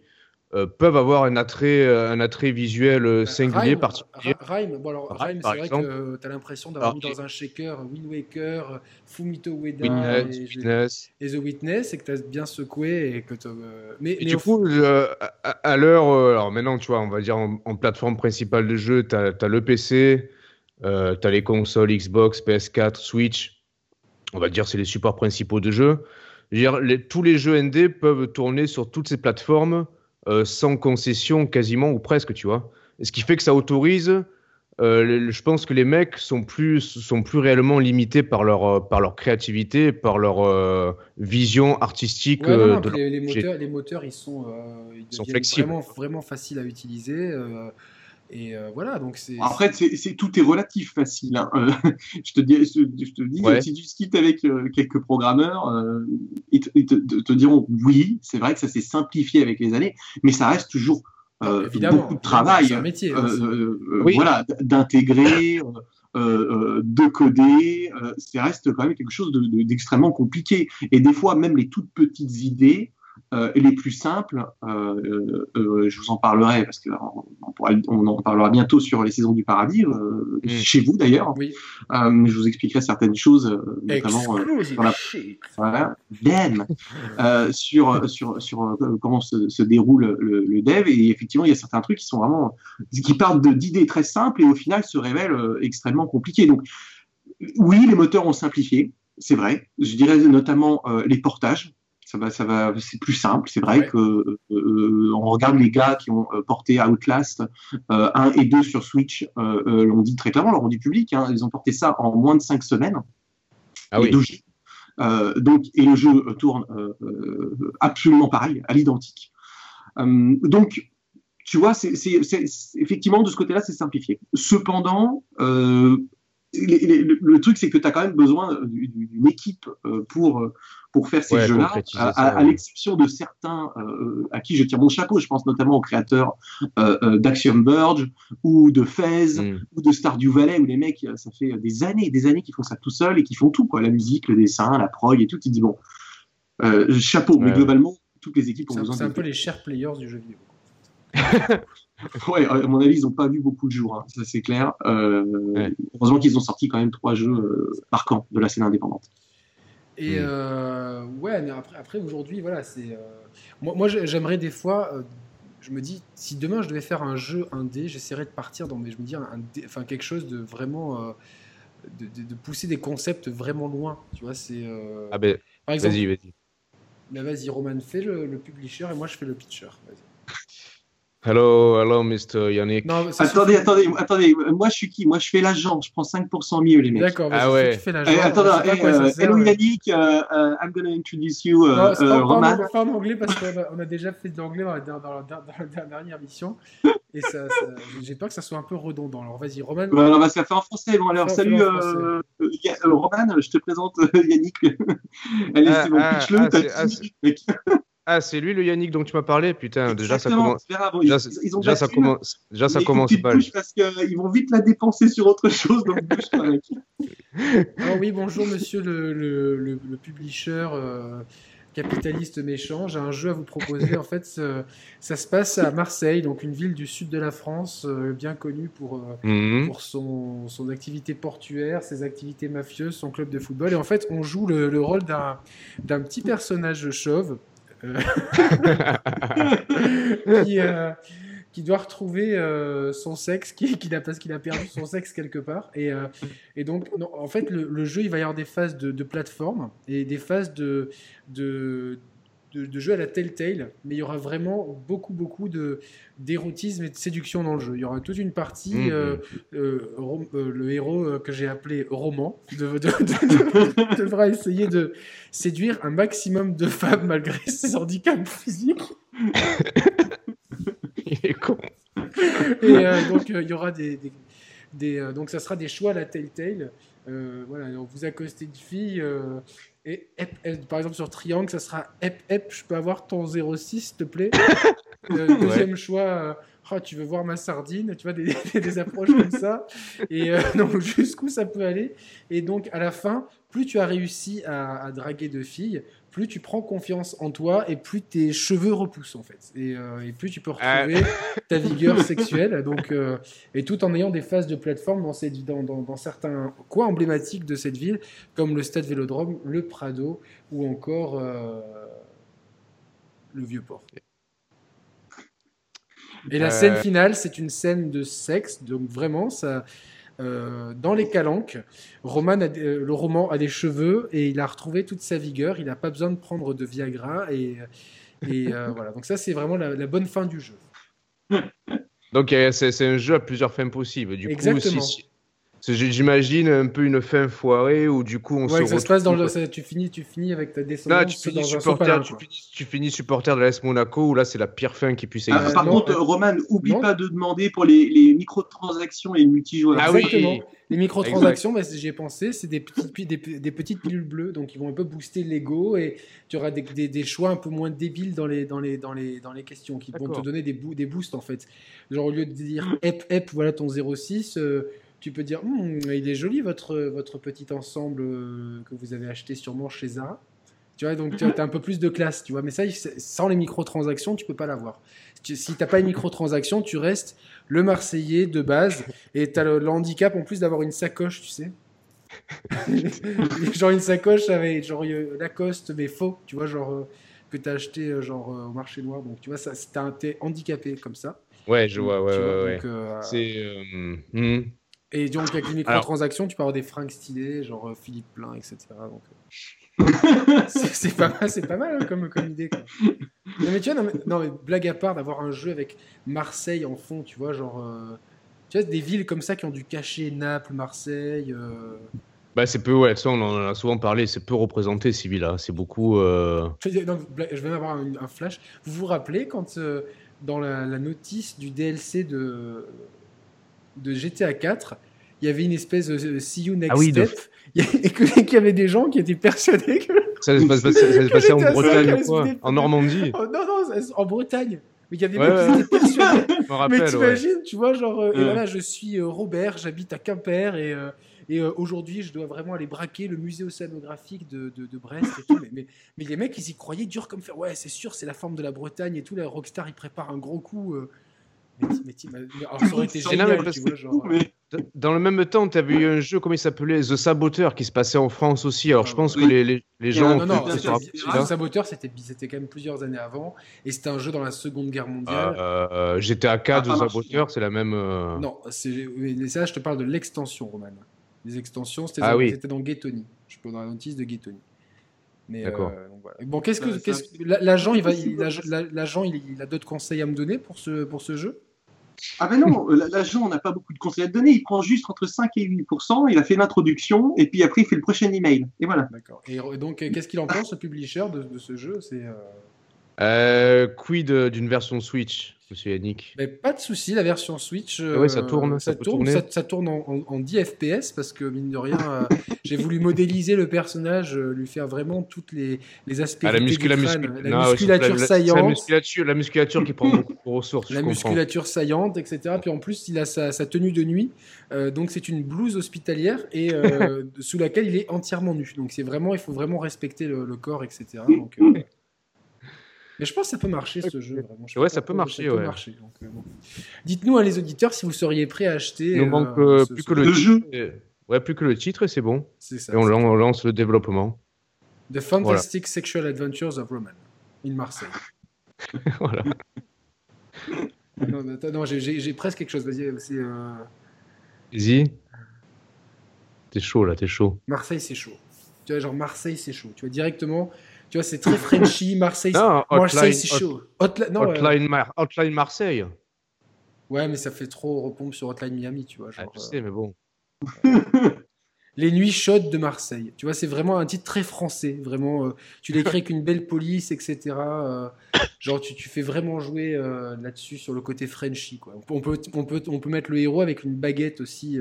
S3: euh, peuvent avoir un attrait, euh, un attrait visuel euh, singulier, particulier.
S1: Rhyme, bon alors, Rhyme, c'est vrai que tu as l'impression d'avoir mis dans un shaker Wind Waker, Fumito Ueda et, The Witness, et que tu as bien secoué. Et que
S3: mais, du coup, à, l'heure, alors maintenant, tu vois, on va dire en, plateforme principale de jeu, tu as, le PC, tu as les consoles Xbox, PS4, Switch. On va dire c'est les supports principaux de jeu. Dire, tous les jeux ND peuvent tourner sur toutes ces plateformes euh, sans concession quasiment ou presque, tu vois. ce qui fait que ça autorise. Euh, je pense que les mecs sont plus, sont plus réellement limités par leur, euh, par leur créativité, par leur vision artistique.
S1: de les, moteurs, les, moteurs, ils sont, ils sont flexibles. Vraiment, vraiment faciles à utiliser. Et voilà, donc c'est.
S2: Après, c'est, tout est relatif facile. Hein. je te dis, je, te dis si tu discutes avec quelques programmeurs, ils, te, diront oui, c'est vrai que ça s'est simplifié avec les années, mais ça reste toujours beaucoup de travail.
S1: C'est un métier.
S2: Voilà, d'intégrer. de coder, ça reste quand même quelque chose d'extrêmement compliqué. Et des fois, même les toutes petites idées, euh, les plus simples, euh, euh, je vous en parlerai parce qu'on on, en parlera bientôt sur les saisons du paradis, mm. chez vous d'ailleurs.
S1: Oui.
S2: je vous expliquerai certaines choses, notamment sur la, voilà, sur, sur, sur comment se, déroule le, dev. Et effectivement, il y a certains trucs qui sont vraiment qui partent d'idées très simples et au final se révèlent extrêmement compliqués. Donc, oui, les moteurs ont simplifié, c'est vrai. Je dirais notamment les portages ça va, ça va, c'est plus simple. C'est vrai que euh, on regarde les gars qui ont euh, porté Outlast 1 euh, et 2 sur Switch, l'ont dit très clairement, l'ont dit public. Hein, ils ont porté ça en moins de 5 semaines.
S3: Ah oui.
S2: donc, et le jeu tourne absolument pareil, à l'identique. donc, tu vois, c'est effectivement de ce côté-là, c'est simplifié. Cependant, le, truc, c'est que tu as quand même besoin d'une équipe pour, pour faire ces jeux-là, à, l'exception de certains à qui je tire mon chapeau. Je pense notamment aux créateurs d'Action Verge ou de Fez mm. ou de Stardew Valley, où les mecs, ça fait des années et des années qu'ils font ça tout seuls et qu'ils font tout, quoi, la musique, le dessin, la prog et tout. Tu dis, bon, chapeau, mais globalement, toutes les équipes ont besoin
S1: C'est un peu les chers players du jeu vidéo.
S2: ouais, à mon avis, ils n'ont pas vu beaucoup de jours, hein, ça c'est clair. Euh, heureusement qu'ils ont sorti quand même trois jeux euh, marquants de la scène indépendante.
S1: Et mm. euh, ouais, mais après, après aujourd'hui, voilà, c'est. moi, moi j'aimerais des fois. je me dis, si demain je devais faire un jeu indé, j'essaierais de partir dans, mais je me dis, un, enfin quelque chose de vraiment, de, pousser des concepts vraiment loin. Tu vois, c'est.
S3: ah ben, vas-y, vas-y.
S1: vas-y, Roman, fais le, le, publisher et moi je fais le pitcher. Vas-y.
S3: Hello, hello, Mr. Yannick.
S2: attendez, attendez, attendez. Moi, je suis qui? Moi, je fais l'agent. Je prends 5% mieux, les mecs.
S1: D'accord, ah ouais. tu fais l'agent. Eh,
S2: attendez, eh, euh, hello, Yannick. Uh, uh, I'm going to introduce you, uh, non,
S1: pas,
S2: Roman.
S1: Pas, en anglais parce qu'on a, on a déjà fait de l'anglais dans, dans, dans, la dernière mission. Et ça, ça j'ai peur que ça soit un peu redondant. Alors, vas-y, Roman.
S2: Bah, on va se faire en français. Bon, alors, salut, euh, euh, Roman. Je te présente Yannick. Allez, ah, c'est mon pitch le. T'as 10 minutes, mec.
S3: Ah, c'est lui le Yannick dont tu m'as parlé? Putain, déjà ça commence. Déjà, ils, ont déjà ça commence. Déjà ça commence
S2: pas. Parce qu'ils vont vite la dépenser sur autre chose. Donc bouge
S1: Alors oui, bonjour monsieur le, le, le, publisher. Euh, capitaliste méchant, j'ai un jeu à vous proposer. En fait, ça se passe à Marseille, donc une ville du sud de la France, euh, bien connue pour, euh, mhm. pour son, son, activité portuaire, ses activités mafieuses, son club de football. Et en fait, on joue le, le rôle d'un petit personnage chauve euh, qui, euh, qui, doit retrouver euh, son sexe, qui, qui a, parce qu'il a perdu son sexe quelque part. Et, et donc, en fait, le, jeu, il va y avoir des phases de, de plateforme et des phases de, de, de, jeu à la Telltale, mais il y aura vraiment beaucoup, beaucoup de d'érotisme et de séduction dans le jeu. Il y aura toute une partie, mmh, euh. Euh, euh, le héros que j'ai appelé roman devra essayer de séduire un maximum de femmes malgré ses handicaps physiques.
S3: il est con.
S1: Et donc il y aura des, des, donc ça sera des choix à la Telltale. voilà, donc vous accostez une fille et par exemple, sur Triangle, ça sera Ep, Ep, je peux avoir ton 06, s'il te plaît. Euh, deuxième choix, euh, oh, tu veux voir ma sardine, tu vois, des, des approches comme ça. Et euh, donc, jusqu'où ça peut aller. Et donc, à la fin, plus tu as réussi à, draguer de filles, plus tu prends confiance en toi et plus tes cheveux repoussent en fait. Et, euh, plus tu peux retrouver ta vigueur sexuelle. Donc, euh, et tout en ayant des phases de plateforme dans, dans, dans, certains coins emblématiques de cette ville, comme le Stade Vélodrome, le Prado ou encore euh, le Vieux-Port. Et la scène finale, c'est une scène de sexe, donc vraiment, ça, euh, dans les calanques. Roman euh, le roman a des cheveux et il a retrouvé toute sa vigueur. Il n'a pas besoin de prendre de Viagra. Et, et euh, voilà. Donc, ça, c'est vraiment la, bonne fin du jeu.
S3: Donc, c'est un jeu à plusieurs fins possibles. Du Exactement. coup, J'imagine un peu une fin foirée où du coup on
S1: ouais, se ça se passe dans le, tu finis tu finis avec ta descendance
S3: tu finis, supporter, tu, finis, tu finis supporter de l'AS Monaco où là c'est la pire fin qui puisse
S2: ah, exister. par contre, Roman, oublie pas de demander pour les, les microtransactions et le multijoueur.
S1: Ah Exactement. Les microtransactions, bah, j'y ai pensé, c'est des petites, des, des, petites pilules bleues, donc ils vont un peu booster l'ego et tu auras des, des, choix un peu moins débiles dans les, dans les, dans les, dans les questions qui vont te donner des, des boosts en fait. Genre au lieu de dire hep hep, voilà ton 06, tu peux dire hum, il est joli votre, votre petit ensemble euh, que vous avez acheté sûrement chez Zara. Tu vois, donc tu as un peu plus de classe, tu vois. Mais ça, sans les microtransactions, tu peux pas l'avoir. Si tu n'as pas une microtransaction, tu restes le Marseillais de base et tu as le, handicap en plus d'avoir une sacoche, tu sais. genre une sacoche avec genre euh, Lacoste mais faux, tu vois, genre euh, que tu as acheté genre au marché noir. Donc tu vois, ça, es handicapé comme ça.
S3: Ouais, je vois, ouais, ouais, C'est.
S1: Hmm. Et donc, avec les microtransactions, tu peux avoir des fringues stylées, genre euh, Philippe Plein, etc. Donc, euh, c'est pas mal, c'est pas mal hein, comme, comme idée. Non, mais tu vois, non, mais, blague à part, d'avoir un jeu avec Marseille en fond, tu vois, genre. Euh, tu vois, des villes comme ça qui ont dû cacher Naples, Marseille.
S3: Bah, c'est peu, ouais, ça on en a souvent parlé, c'est peu représenté ces villes-là, c'est beaucoup. Je
S1: vais avoir un, flash. Vous vous rappelez quand, dans la, la, notice du DLC de de GTA 4, il y avait une espèce de See You Next ah Step, et qu'il y avait des gens qui étaient persuadés que.
S3: Ça se passait en Bretagne ou quoi En Normandie
S1: oh, Non, non, en Bretagne. Mais il y avait des gens qui étaient persuadés. mais t'imagines, tu vois, genre, euh, et voilà, je suis euh, Robert, j'habite à Quimper et. Euh, et aujourd'hui, je dois vraiment aller braquer le musée océanographique de, de, Brest. Et tout. Mais, mais, les mecs, ils y croyaient dur comme fer. Ouais, c'est sûr, c'est la forme de la Bretagne et tout. La Rockstar, il prépare un gros coup. Mais, ça aurait été génial, tu vois, genre...
S3: Dans le même temps, tu avais eu un jeu, comment il s'appelait The Saboteur, qui se passait en France aussi. Alors, je pense que les, les, les gens.
S1: Non, non, The Saboteur, c'était quand même plusieurs années avant. Et c'était un jeu dans la Seconde Guerre mondiale.
S3: Euh, euh, GTA 4, ah, The Saboteur, c'est la même. Euh...
S1: Non, ça, je te parle de l'extension, Roman. Les extensions, c'était ah, dans, oui. dans Ghettoni. Je peux dans la notice de Ghettoni. Mais euh, voilà. Bon, qu'est-ce que, l'agent, il va, l'agent, il, il, a d'autres conseils à me donner pour ce, pour ce jeu?
S2: Ah ben non, euh, l'agent n'a pas beaucoup de conseils à te donner, il prend juste entre 5 et 8% il a fait l'introduction, et puis après il fait le prochain email. Et voilà.
S1: D'accord. Et donc qu'est-ce qu'il en pense, le publisher, de, de ce jeu? C'est euh,
S3: euh, quid d'une version Switch, monsieur Yannick
S1: Mais Pas de souci, la version Switch.
S3: Ah ça tourne.
S1: Ça, tourne, ça, tourne en, 10 FPS parce que mine de rien, euh, j'ai voulu modéliser le personnage, euh, lui faire vraiment toutes les, les aspects ah,
S3: la,
S1: muscu
S3: la,
S1: musculature saillante,
S3: la musculature, la musculature qui prend beaucoup de ressources.
S1: La musculature saillante, etc. Puis en plus, il a sa, tenue de nuit, donc c'est une blouse hospitalière et sous laquelle il est entièrement nu. Donc c'est vraiment, il faut vraiment respecter le, corps, etc. Donc mais je pense que ça peut marcher ce jeu. Vraiment.
S3: ouais, ça peut marcher. ouais.
S1: Euh, Dites-nous à les auditeurs si vous seriez prêts à acheter.
S3: Il nous manque euh, euh, plus que le jeu. Ouais, plus que le titre et c'est bon. Ça, et on, lance le développement.
S1: The Fantastic Sexual Adventures of Roman in Marseille.
S3: voilà.
S1: non, non j'ai presque quelque chose. Vas-y.
S3: Vas-y. T'es chaud là, t'es chaud.
S1: Marseille, c'est chaud. Tu vois, genre Marseille, c'est chaud. Tu vois, directement, tu vois, c'est très Frenchy. Marseille, Marseille c'est chaud.
S3: Hotline, non, Hotline, Marseille.
S1: Ouais, mais ça fait trop repompe sur Hotline Miami, tu vois.
S3: Genre, ah, sais, mais bon.
S1: Les nuits chaudes de Marseille. Tu vois, c'est vraiment un titre très français. Vraiment, euh, tu l'écris avec une belle police, etc. Euh, genre, tu, tu, fais vraiment jouer euh, là-dessus sur le côté Frenchy. Quoi. On, peut, on, peut, on peut mettre le héros avec une baguette aussi.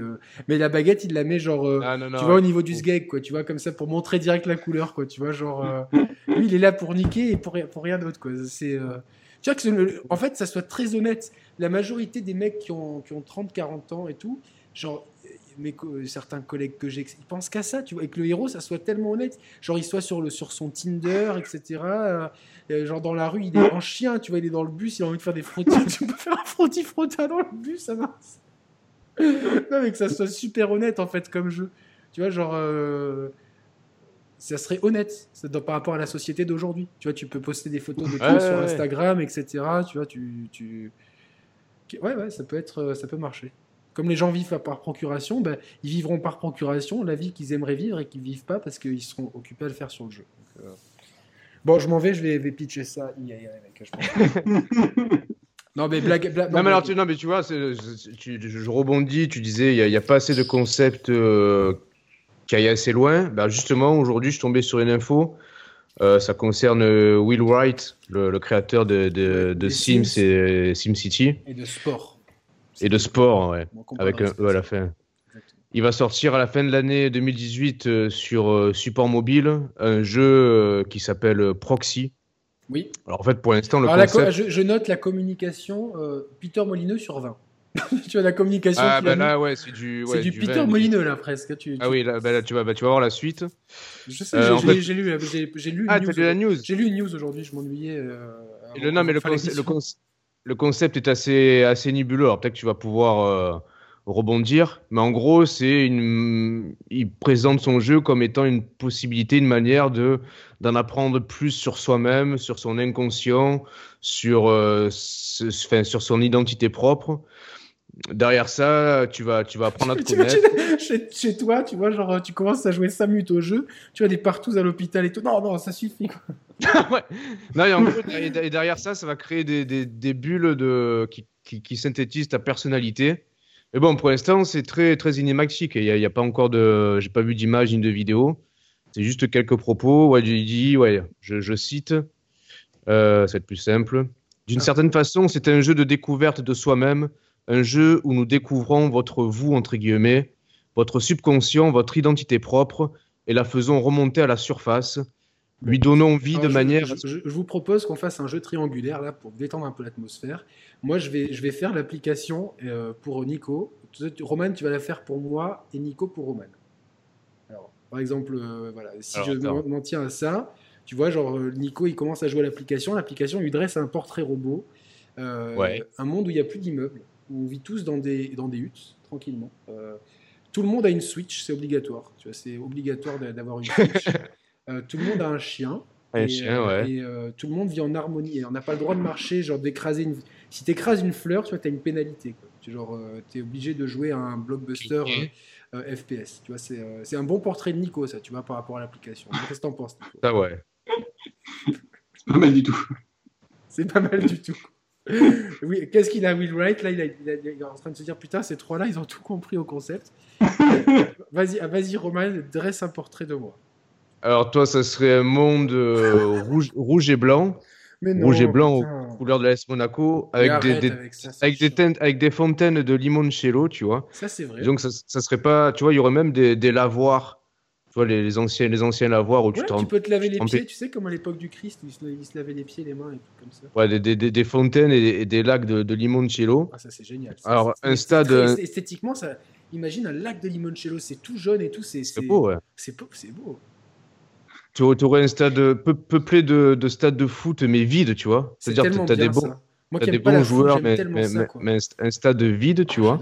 S1: mais la baguette, il la met genre, ah, tu vois, au niveau du sgeg, quoi. Tu vois, comme ça, pour montrer direct la couleur, quoi. Tu vois, genre, lui, il est là pour niquer et pour, pour rien d'autre, quoi. C'est. Vois que, en fait, ça soit très honnête. La majorité des mecs qui ont, qui ont 30, 40 ans et tout, genre, mes certains collègues que j'ai, ils pensent qu'à ça, tu vois, et que le héros, ça soit tellement honnête. Genre, il soit sur, le, sur son Tinder, etc. Euh, genre, dans la rue, il est en chien, tu vois, il est dans le bus, il a envie de faire des frottis. tu peux faire un frotti-frotta dans le bus, ça va. non, mais que ça soit super honnête, en fait, comme jeu. Tu vois, genre. Euh, ça serait honnête par rapport à la société d'aujourd'hui. Tu vois, tu peux poster des photos de toi sur Instagram, etc. Tu vois, tu, tu... Ouais, ouais, ça peut être, ça peut marcher. Comme les gens vivent par procuration, ben, ils vivront par procuration la vie qu'ils aimeraient vivre et qu'ils vivent pas parce qu'ils seront occupés à le faire sur le jeu. Euh, bon, je m'en vais, je vais, pitcher ça. non, mais blague.
S3: non, mais alors, tu, non, mais tu vois, je rebondis, tu disais, il n'y a, pas assez de concepts euh, qui aillent assez loin. Ben, justement, aujourd'hui, je suis tombé sur une info. Euh, ça concerne Will Wright, le, créateur de, de, Sims, et SimCity.
S1: Et de sport.
S3: Et de sport, ouais. avec un E à la fin. Il va sortir à la fin de l'année 2018 euh, sur euh, support mobile un jeu euh, qui s'appelle Proxy.
S1: Oui.
S3: Alors en fait, pour l'instant, le concept...
S1: je, note la communication Peter Molineux sur 20. tu vois la communication.
S3: Ah bah là, ouais, c'est du.
S1: c'est du, Peter Molineux là presque. Tu,
S3: Ah oui, là, bah, là, tu vas, bah, tu vas voir la suite.
S1: Je sais, j'ai lu, j'ai lu.
S3: Ah, t'as lu la news?
S1: J'ai lu une news aujourd'hui. Je m'ennuyais.
S3: le, non, mais le, concept, le, le concept est assez, assez nébuleux. Alors peut-être que tu vas pouvoir euh, rebondir, mais en gros, c'est une... il présente son jeu comme étant une possibilité, une manière de d'en apprendre plus sur soi-même, sur son inconscient, sur, euh, sur son identité propre. Derrière ça, tu vas, tu vas apprendre à te connaître.
S1: chez, chez, toi, tu vois, genre, tu commences à jouer 5 minutes au jeu, tu as des partout à l'hôpital et tout. Non, non, ça suffit. Quoi.
S3: ouais. Non, et, en gros, et, derrière ça, ça va créer des, des, des bulles de, qui, qui, qui, synthétisent ta personnalité. Mais bon, pour l'instant, c'est très, très cinématique. Il n'y a, y a, pas encore de. J'ai pas vu d'image ni de vidéo. C'est juste quelques propos. Ouais, il dit, ouais, je, je cite. Euh, ça va être plus simple. D'une ah. certaine façon, c'est un jeu de découverte de soi-même, un jeu où nous découvrons votre vous, entre guillemets, votre subconscient, votre identité propre, et la faisons remonter à la surface. Lui donnons vie de manière.
S1: Je, vous propose qu'on fasse un jeu triangulaire là pour détendre un peu l'atmosphère. Moi, je vais, je vais faire l'application euh, pour Nico. Roman, tu vas la faire pour moi et Nico pour Roman. Alors, par exemple, euh, voilà, si je m'en tiens à ça, tu vois, genre euh, Nico, il commence à jouer à l'application. L'application lui dresse un portrait robot, un monde où il n'y a plus d'immeubles, on vit tous dans des, dans des huttes, tranquillement. tout le monde a une Switch, c'est obligatoire. Tu vois, c'est obligatoire d'avoir une Switch. Euh, tout le monde a un chien.
S3: Un et, chien, euh,
S1: ouais. et euh, tout le monde vit en harmonie. Et on n'a pas le droit de marcher, genre d'écraser une. Si tu écrases une fleur, tu vois, as une pénalité. Quoi. Tu genre, es obligé de jouer à un blockbuster FPS. Tu vois, c'est un bon portrait de Nico, ça, tu vois, par rapport à l'application. Qu'est-ce que t'en penses, Nico?
S3: Ça, ouais.
S2: c'est pas mal du tout.
S1: C'est pas mal du tout. oui, qu'est-ce qu'il a, Will Wright? Là, il, est en train de se dire Putain, ces trois-là, ils ont tout compris au concept. vas-y, ah, vas-y, Roman, dresse un portrait de moi.
S3: Alors toi, ça serait un monde euh, rouge, rouge et blanc. rouge et blanc couleur de l'AS Monaco avec des, avec, des avec des fontaines de limoncello, tu vois.
S1: Ça c'est vrai.
S3: Donc ça, ça serait pas, tu vois, il y aurait même des, des lavoirs, tu vois, les, les, anciens les anciens lavoirs où
S1: tu Tu peux te laver les pieds, tu sais comme à l'époque du Christ, ils se, se lavaient les pieds, les mains et tout comme ça.
S3: Ouais, des, des, des fontaines et, des lacs de, de limoncello.
S1: Ah ça c'est génial.
S3: Alors un stade
S1: esthétiquement ça, imagine un lac de limoncello, c'est tout jaune et tout, c'est
S3: beau, ouais.
S1: C'est beau.
S3: Tu aurais un stade peuplé de, de stades de foot, mais vide, tu vois.
S1: C'est-à-dire que tu as des bons,
S3: as des bons joueurs, mais, mais, un stade vide, tu vois.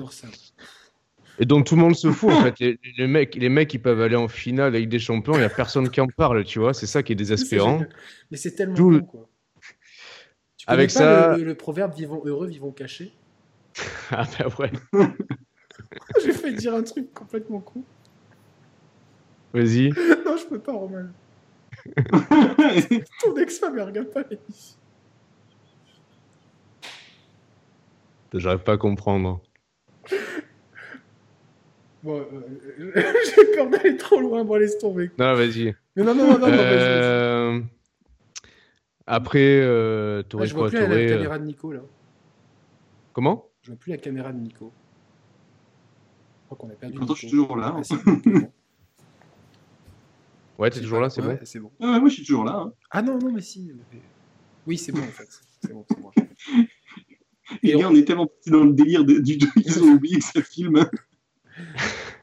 S3: Et donc tout le monde se fout en fait. Les, mecs, les mecs, ils peuvent aller en finale avec des champions, il n'y a personne qui en parle, tu vois. C'est ça qui est désespérant.
S1: Mais c'est tellement bon, quoi. Tu avec ça, le, proverbe vivons heureux, vivons cachés.
S3: ah ben ouais.
S1: J'ai fait dire un truc complètement con.
S3: Vas-y.
S1: non, je peux pas, Romain. Ton ex-femme, elle regarde pas l'émission.
S3: J'arrive pas à comprendre.
S1: Bon, euh, j'ai peur d'aller trop loin, bon, laisse tomber.
S3: Non, vas-y.
S1: Mais non, non, non, non, euh...
S3: Après, euh,
S1: ah, Je vois plus la, la caméra de Nico, là.
S3: Comment?
S1: Je vois plus la caméra de Nico. Je crois qu'on a perdu.
S2: Pourtant, je suis toujours là.
S1: Ah,
S3: Ouais, t'es toujours là, c'est
S1: bon?
S2: C'est bon. moi, je suis toujours là. Hein.
S1: Ah non, non, mais si. Oui, c'est bon, en fait. C'est bon, c'est bon.
S2: Et, on... est tellement parti dans le délire de, du ils ont oublié que ça filme.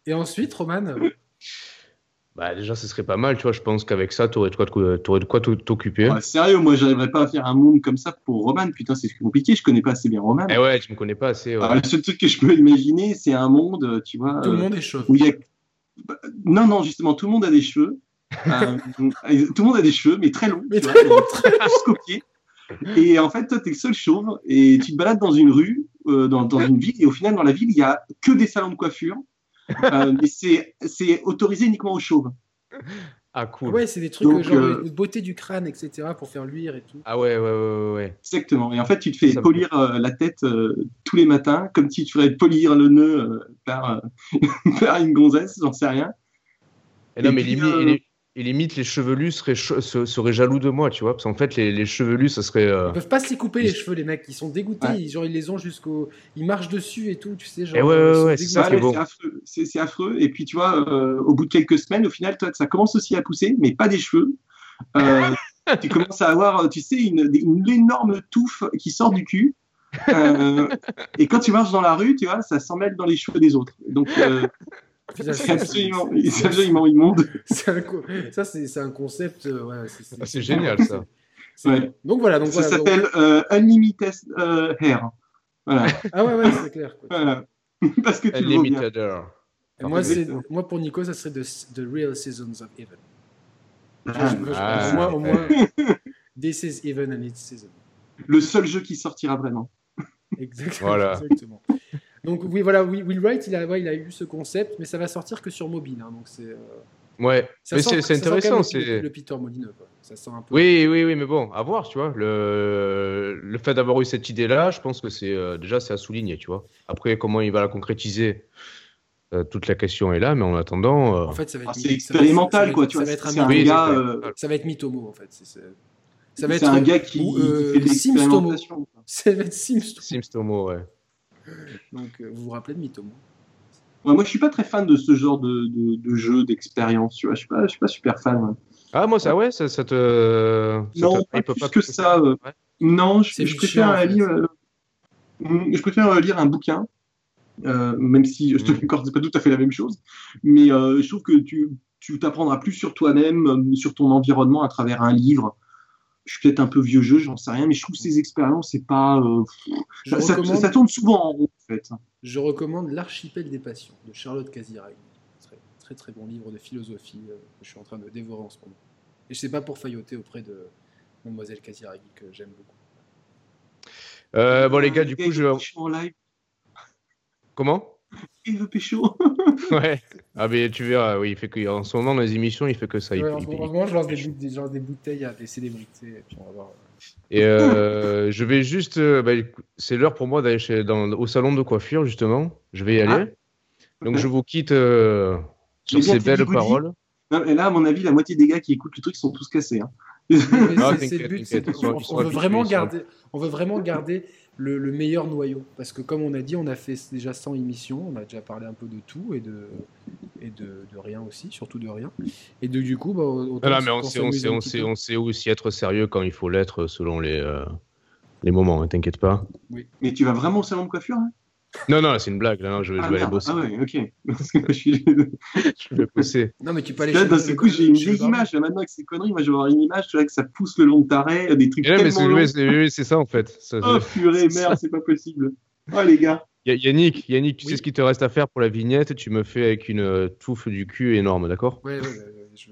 S1: Et ensuite, Roman
S3: bah déjà, ce serait pas mal, tu vois. Je pense qu'avec ça, tu aurais de quoi t'occuper.
S2: Ouais, sérieux, moi, j'arriverais pas à faire un monde comme ça pour Roman. Putain, c'est compliqué. Je connais pas assez bien Roman.
S3: Eh ouais, tu me connais pas assez.
S2: Alors, le seul truc que je peux imaginer, c'est un monde, tu vois.
S1: Tout le monde est chauve.
S2: Non, non, justement, tout le monde a des cheveux. Euh, tout le monde a des cheveux, mais très longs.
S1: Mais très longs, très
S2: Et en fait, toi, t'es le seul chauve et tu te balades dans une rue, euh, dans, dans, une ville, et au final, dans la ville, il y a que des salons de coiffure. Euh, mais c'est autorisé uniquement aux chauves.
S3: Ah, cool.
S1: Ouais, c'est des trucs Donc, genre euh... beauté du crâne, etc., pour faire luire et tout.
S3: Ah ouais, ouais, ouais, ouais.
S2: Exactement. Et en fait, tu te fais Ça polir euh, la tête euh, tous les matins, comme si tu ferais polir le nœud par, par une gonzesse, j'en sais rien.
S3: Et, non, mais puis, et limite, les chevelus seraient, seraient, jaloux de moi, tu vois. Parce qu'en fait, les, les, chevelus, ça serait. Euh...
S1: Ils peuvent pas se les couper, les cheveux, les mecs. Ils sont dégoûtés. Ils, genre, ils les ont jusqu'au. Ils marchent dessus et tout, tu sais. Genre,
S3: et ouais, ouais, ouais, c'est
S2: affreux. C'est affreux. Et puis, tu vois, euh, au bout de quelques semaines, au final, toi, ça commence aussi à pousser, mais pas des cheveux. Euh, tu commences à avoir, tu sais, une, une énorme touffe qui sort du cul. Euh, et quand tu marches dans la rue, tu vois, ça s'en mêle dans les cheveux des autres. Donc, euh, c'est absolument, absolument immonde.
S1: Un, ça, c'est un concept. Euh, ouais,
S3: c'est ah, génial, ça.
S2: Ouais.
S1: Donc voilà. Donc,
S2: ça
S1: voilà,
S2: s'appelle donc... euh, Unlimited euh, Hair. Voilà.
S1: Ah ouais, ouais, c'est clair. Quoi.
S2: Voilà. Parce que tu
S3: Unlimited Hair.
S1: Moi, moi, pour Nico, ça serait The, the Real Seasons of Even.
S2: Ah,
S1: ah, au moins, au moins This is Even and it's Season.
S2: Le seul jeu qui sortira vraiment.
S1: Exactement.
S3: Voilà.
S1: exactement. Donc oui, voilà, Will Wright, il a, ouais, il a eu ce concept, mais ça va sortir que sur mobile. Hein, donc c'est. Euh...
S3: Ouais, mais c'est intéressant. C'est
S1: le, le, Peter Molineux. Quoi. Ça sent un peu.
S3: Oui, oui, oui, mais bon, à voir, tu vois. Le, le fait d'avoir eu cette idée-là, je pense que c'est euh, déjà c'est à souligner, tu vois. Après, comment il va la concrétiser euh, toute la question est là, mais en attendant. Euh...
S1: En fait, ça va être.
S2: Ah, c'est expérimental, quoi, tu vois. Ça va être un, gars.
S1: Ça va être Mitomo, en fait.
S2: ça va être un gars qui, euh, fait des
S1: Simstomo. Ça va être Simstomo.
S3: Simstomo, ouais.
S1: Donc, euh, vous vous rappelez de Mitomo
S2: moi, je suis pas très fan de ce genre de, de, jeu, d'expérience, tu vois. Je suis pas, je suis pas super fan.
S3: Ah, moi, ça, ouais, ça, te.
S2: non, pas plus que ça. Euh, non, je, préfère lire. Euh, mm, je préfère lire un bouquin, euh, même si je te mmh. c'est pas tout à fait la même chose. Mais je trouve que tu, tu t'apprendras plus sur toi-même, sur ton environnement à travers un livre je suis peut-être un peu vieux jeu, j'en sais rien, mais je trouve que ces expériences, c'est pas. Euh, ça, tourne souvent en rond, en fait.
S1: Je recommande L'Archipel des Passions de Charlotte Casiraghi. Très, très très bon livre de philosophie euh, que je suis en train de dévorer en ce moment. Et je sais pas pour failloter auprès de Mademoiselle Casiraghi que j'aime beaucoup.
S3: Euh, bon, les gars, du coup, je. Comment?
S2: Il veut pécho.
S3: ouais. Ah, mais tu verras, oui, il fait que, en ce moment, dans les émissions, il fait que ça.
S1: Ouais, en ce moment, je lance des, des, des, bouteilles à des célébrités. Et, puis on va voir.
S3: et euh, je vais juste. Euh, bah, c'est l'heure pour moi d'aller chez, dans, au salon de coiffure, justement. Je vais y aller. Ah. Donc, je vous quitte euh, sur ces belles paroles.
S2: Non, et là, à mon avis, la moitié des gars qui écoutent le truc sont tous cassés. Hein.
S1: C'est le but. On, veut vraiment garder, on veut vraiment garder le, meilleur noyau. Parce que comme on a dit, on a fait déjà 100 émissions, on a déjà parlé un peu de tout et de, et de, rien aussi, surtout de rien. Et de, du coup, bah,
S3: ah mais on sait, on, sait, on, sait, on sait aussi être sérieux quand il faut l'être selon les, euh, les moments, hein, t'inquiète pas.
S2: Oui. Mais tu vas vraiment au salon de coiffure hein?
S3: Non, non, c'est une blague. Là, non, je, vais,
S2: ah,
S3: je vais aller bosser.
S2: Ah ouais, ok. Parce que je suis.
S3: je vais bosser.
S1: Non, mais tu peux aller.
S2: Là, d'un coup, j'ai une vieille image. Là, maintenant, avec ces conneries, moi, je vais avoir une image, tu vois, que ça pousse le long de ta raie, des trucs.
S3: Ouais, mais c'est ça, en fait. Ça,
S2: oh, purée, merde, c'est pas possible. Oh, les gars.
S3: Yannick, Yannick, tu sais ce qu'il te reste à faire pour la vignette? Tu me fais avec une euh, touffe du cul énorme, d'accord?
S1: Ouais, ouais, je,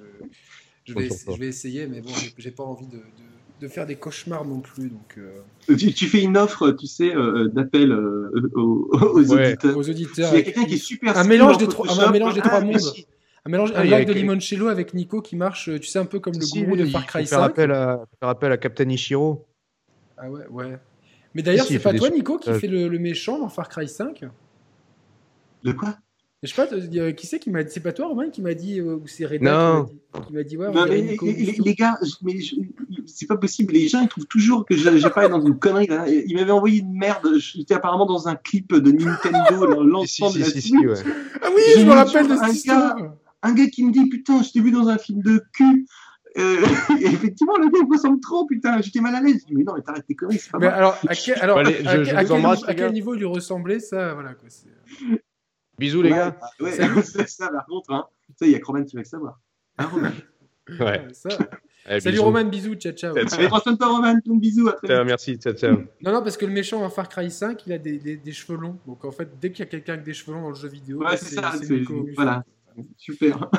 S1: je, vais, je, vais, essayer, mais bon, j'ai pas envie de de faire des cauchemars non plus. Donc,
S2: euh. tu, fais une offre, tu sais, euh, d'appel euh, aux, auditeurs.
S1: Aux auditeurs.
S2: Il y a quelqu'un qui est super.
S1: Un mélange des trois, un mélange des trois mondes. Un mélange, ah, un live de limoncello avec Nico qui marche, tu sais, un peu comme le gourou de Far Cry 5.
S3: Faire appel à, faire appel à Captain Ichiro.
S1: Ah ouais, ouais. Mais d'ailleurs, c'est pas toi, Nico, qui fait le, le, méchant dans Far Cry 5
S2: De quoi?
S1: Je sais pas, qui c'est qui m'a C'est pas toi, Romain, qui m'a dit, euh, ou c'est
S3: Reda
S1: qui m'a dit, ouais,
S2: les, gars, mais c'est pas possible. Les gens, ils trouvent toujours que j'ai pas dans une connerie. Là. Il m'avait envoyé une merde. J'étais apparemment dans un clip de Nintendo, dans l'ensemble de la
S3: si, ouais.
S1: Ah oui, je me rappelle de cette histoire.
S2: Un gars qui me dit, putain, je t'ai vu dans un film de cul. Euh, et effectivement, le gars il ressemble trop, putain, j'étais mal à l'aise. Je dis, mais non, mais t'arrêtes tes conneries, c'est pas
S1: mais Alors, à quel, alors, à, à, quel, niveau il lui ressemblait, ça, voilà quoi.
S3: Bisous, les gars.
S2: Ouais, c'est ça, par contre. Hein. il y a Roman qui va le savoir. Hein, Roman
S3: Ouais.
S1: Ça. Allez, Salut bisous. Roman, bisous, ciao ciao.
S2: Allez, prends soin de toi Roman, ton bisou, à très
S3: ciao, Merci, ciao ciao.
S1: Non, non, parce que le méchant en Far Cry 5, il a des, des, des cheveux longs. Donc en fait, dès qu'il y a quelqu'un avec des cheveux longs dans le jeu vidéo,
S2: ouais, c'est ça, c'est voilà. Super.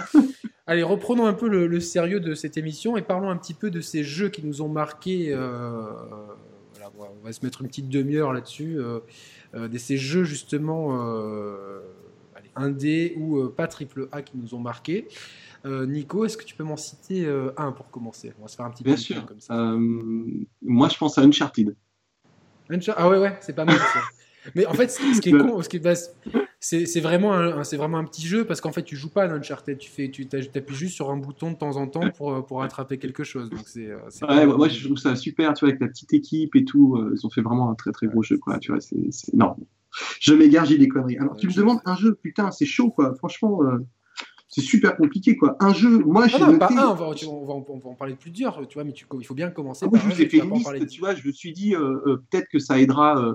S1: Allez, reprenons un peu le, le, sérieux de cette émission et parlons un petit peu de ces jeux qui nous ont marqués. Euh, voilà, on va se mettre une petite demi-heure là-dessus. Euh, euh, de ces jeux justement euh, indé ou euh, pas triple A qui nous ont marqué. Euh, Nico, est-ce que tu peux m'en citer euh, un pour commencer? On va se faire un petit
S2: Bien sûr. comme ça. moi, je pense à Uncharted.
S1: Ah ouais, ouais, c'est pas mal ça. Mais en fait, ce qui est con, ce qui est, c'est vraiment, un, c'est vraiment un petit jeu parce qu'en fait, tu joues pas à Uncharted, tu fais, tu appuies juste sur un bouton de temps en temps pour, pour attraper quelque chose. Donc c'est.
S2: Ouais, moi, je trouve ça super, tu vois, avec la petite équipe et tout, ils ont fait vraiment un très très gros jeu, quoi. Tu vois, c'est, non, je m'égare, j'ai des conneries. Alors, tu me demandes un jeu, putain, c'est chaud, quoi. Franchement, euh, c'est super compliqué, quoi. Un jeu, moi, j'ai.
S1: Non, pas un, on va, on, va, on va, en parler de plusieurs, tu vois, mais tu, il faut bien commencer.
S2: Ah, moi, je vous ai fait une liste, tu vois, je me suis dit, euh, euh, peut-être que ça aidera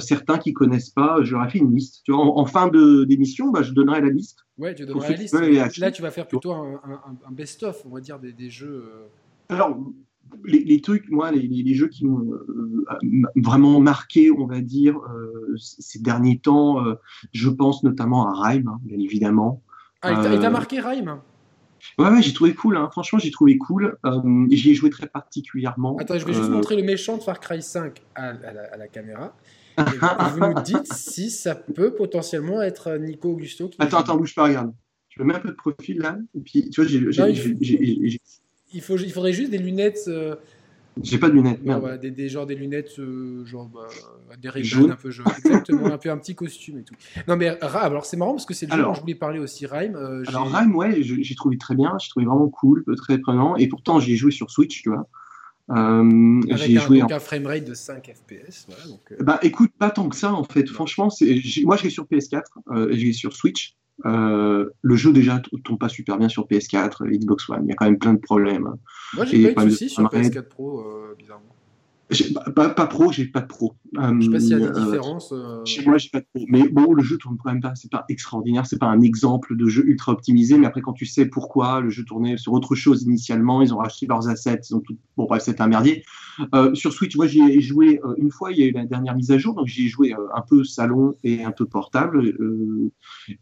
S2: certains qui connaissent pas. J'aurais fait une liste. Tu vois, en, fin d'émission, bah, je donnerai la liste.
S1: Ouais, tu donneras la liste. Là, tu vas faire plutôt un, un best-of, on va dire, des, des jeux.
S2: Alors, les, trucs, moi, les, jeux qui m'ont euh, vraiment marqué, on va dire, euh, ces derniers temps, euh, je pense notamment à Rime, hein, bien évidemment.
S1: Ah, il t'a marqué Rime?
S2: Ouais, ouais j'ai trouvé cool, hein. franchement, j'ai trouvé cool. J'y ai joué très particulièrement.
S1: Attends, je vais juste montrer le méchant de Far Cry 5 à, la, caméra. Et vous, nous dites si ça peut potentiellement être Nico Augusto. Qui
S2: attends, attends, bouge pas, regarde. Je mets un peu de profil là. Et puis, tu vois, j'ai
S1: il, faut, il faudrait juste des lunettes. Euh,
S2: J'ai pas de lunettes.
S1: des, des, genre des lunettes, euh, genre bah, des ray un peu jaune. Exactement, un peu un petit costume et tout. Non mais alors c'est marrant parce que c'est le jeu dont je voulais parler aussi, Rhyme.
S2: Euh, alors Rhyme, ouais, j'ai trouvé très bien, j'ai trouvé vraiment cool, très prenant. Et pourtant, j'y ai joué sur Switch, tu vois.
S1: Euh, j'ai joué un, framerate de 5 FPS.
S2: Bah écoute, pas tant que ça en fait. Franchement, moi je l'ai sur PS4 euh, et je l'ai sur Switch. Le jeu déjà tombe pas super bien sur PS4, Xbox One. Il y a quand même plein de problèmes.
S1: Moi j'ai pas eu de soucis sur PS4 Pro, bizarrement.
S2: Pas, pas, pro, j'ai pas de pro.
S1: je sais pas s'il y a des euh, différences. Euh...
S2: Chez moi, j'ai pas de pro. Mais bon, le jeu tourne quand même pas. C'est pas extraordinaire. C'est pas un exemple de jeu ultra optimisé. Mais après, quand tu sais pourquoi le jeu tournait sur autre chose initialement, ils ont racheté leurs assets. Ils ont tout... Bon, bref, c'est un merdier. Euh, sur Switch, moi, j'y ai joué euh, une fois. Il y a eu la dernière mise à jour. Donc, j'y ai joué un peu salon et un peu portable.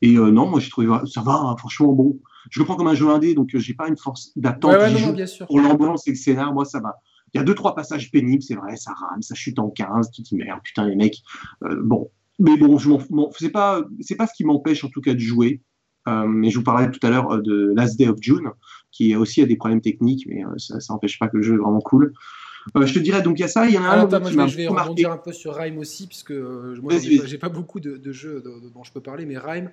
S2: et non, moi, j'ai trouvé ça va. Hein, franchement, bon. Je le prends comme un jeu indé. Donc, j'ai pas une force d'attente.
S1: Ouais, ouais, bien sûr.
S2: Pour l'ambiance et le scénar, moi, ça va. Il y a deux, trois passages pénibles, c'est vrai, ça rame, ça chute en 15, tu te dis merde, putain, les mecs. Euh, bon, mais bon, je m'en, c'est pas, c'est pas ce qui m'empêche en tout cas de jouer. Euh, mais je vous parlais tout à l'heure euh, de Last Day of June, qui aussi a des problèmes techniques, mais ça n'empêche pas que le jeu est vraiment cool. je te dirais donc il y a ça, il y en a un
S1: qui je vais rebondir un peu sur Rime aussi, puisque moi j'ai pas, beaucoup de, jeux dont je peux parler, mais Rime,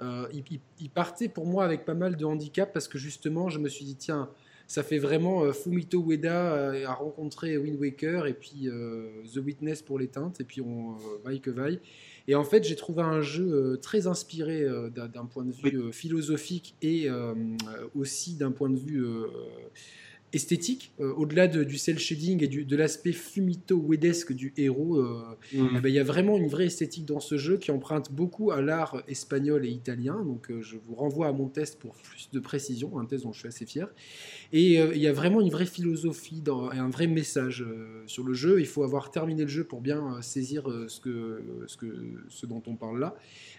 S1: il, il, partait pour moi avec pas mal de handicap parce que justement je me suis dit tiens ça fait vraiment euh, Fumito Ueda euh, a rencontré Wind Waker et puis euh, The Witness pour les teintes et puis on vaille que vaille. Et en fait, j'ai trouvé un jeu très inspiré d'un point de vue philosophique et aussi d'un point de vue esthétique, euh, au-delà du cel shading et de l'aspect fumito-wedesque du héros, euh, mm. eh ben, il y a vraiment une vraie esthétique dans ce jeu qui emprunte beaucoup à l'art espagnol et italien. Donc euh, je vous renvoie à mon test pour plus de précision, un test dont je suis assez fier. Et il y a vraiment une vraie philosophie dans, et un vrai message sur le jeu. Il faut avoir terminé le jeu pour bien saisir ce, que, ce, que, ce dont on parle là.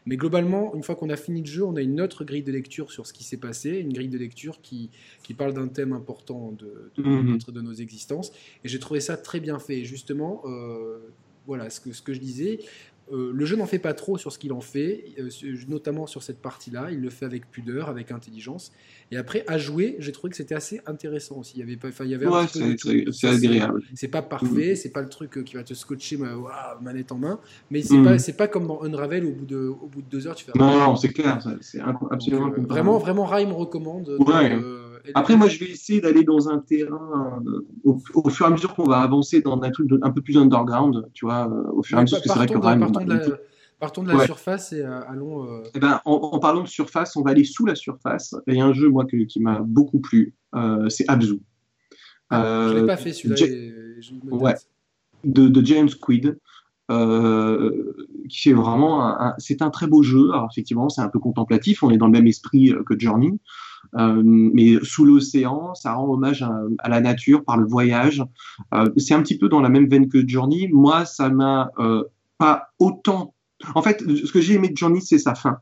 S1: Mais globalement, une fois qu'on a fini le jeu, on a une autre grille de lecture sur ce qui s'est passé, une grille de lecture qui, qui parle d'un thème important de, de, mhm. de, nos existences. Et j'ai trouvé ça très bien fait. Et justement, euh, voilà ce que, ce que je disais. Euh, le jeu n'en fait pas trop sur ce qu'il en fait, euh, notamment sur cette partie-là. Il le fait avec pudeur, avec intelligence. Et après, à jouer, j'ai trouvé que c'était assez intéressant aussi. Il y avait pas, il y avait
S2: ouais, c'est agréable.
S1: C'est pas parfait, mm. c'est pas le truc qui va te scotcher ma, manette en main, mais c'est mm. pas, c'est pas comme dans Unravel au bout de, au bout de deux heures, tu fais.
S2: Non, non, c'est clair, c'est absolument.
S1: Donc, vraiment, vraiment, Rime recommande.
S2: Ouais. Après, moi, je vais essayer d'aller dans un terrain au, fur et à mesure qu'on va avancer dans un truc un peu plus underground, tu vois, au fur et à mesure. que c'est vrai que Rime,
S1: Partons de la surface et euh, allons.
S2: Euh, eh ben, en, parlant de surface, on va aller sous la surface. Il y a un jeu moi qui m'a beaucoup plu, euh, c'est Abzu.
S1: Ah, je l'ai pas fait celui-là.
S2: Ouais. De, James Quid. qui est vraiment un, c'est un très beau jeu. Alors effectivement, c'est un peu contemplatif. On est dans le même esprit que Journey, mais sous l'océan, ça rend hommage à, la nature par le voyage. c'est un petit peu dans la même veine que Journey. Moi, ça m'a pas autant en fait, ce que j'ai aimé de Johnny, c'est sa fin.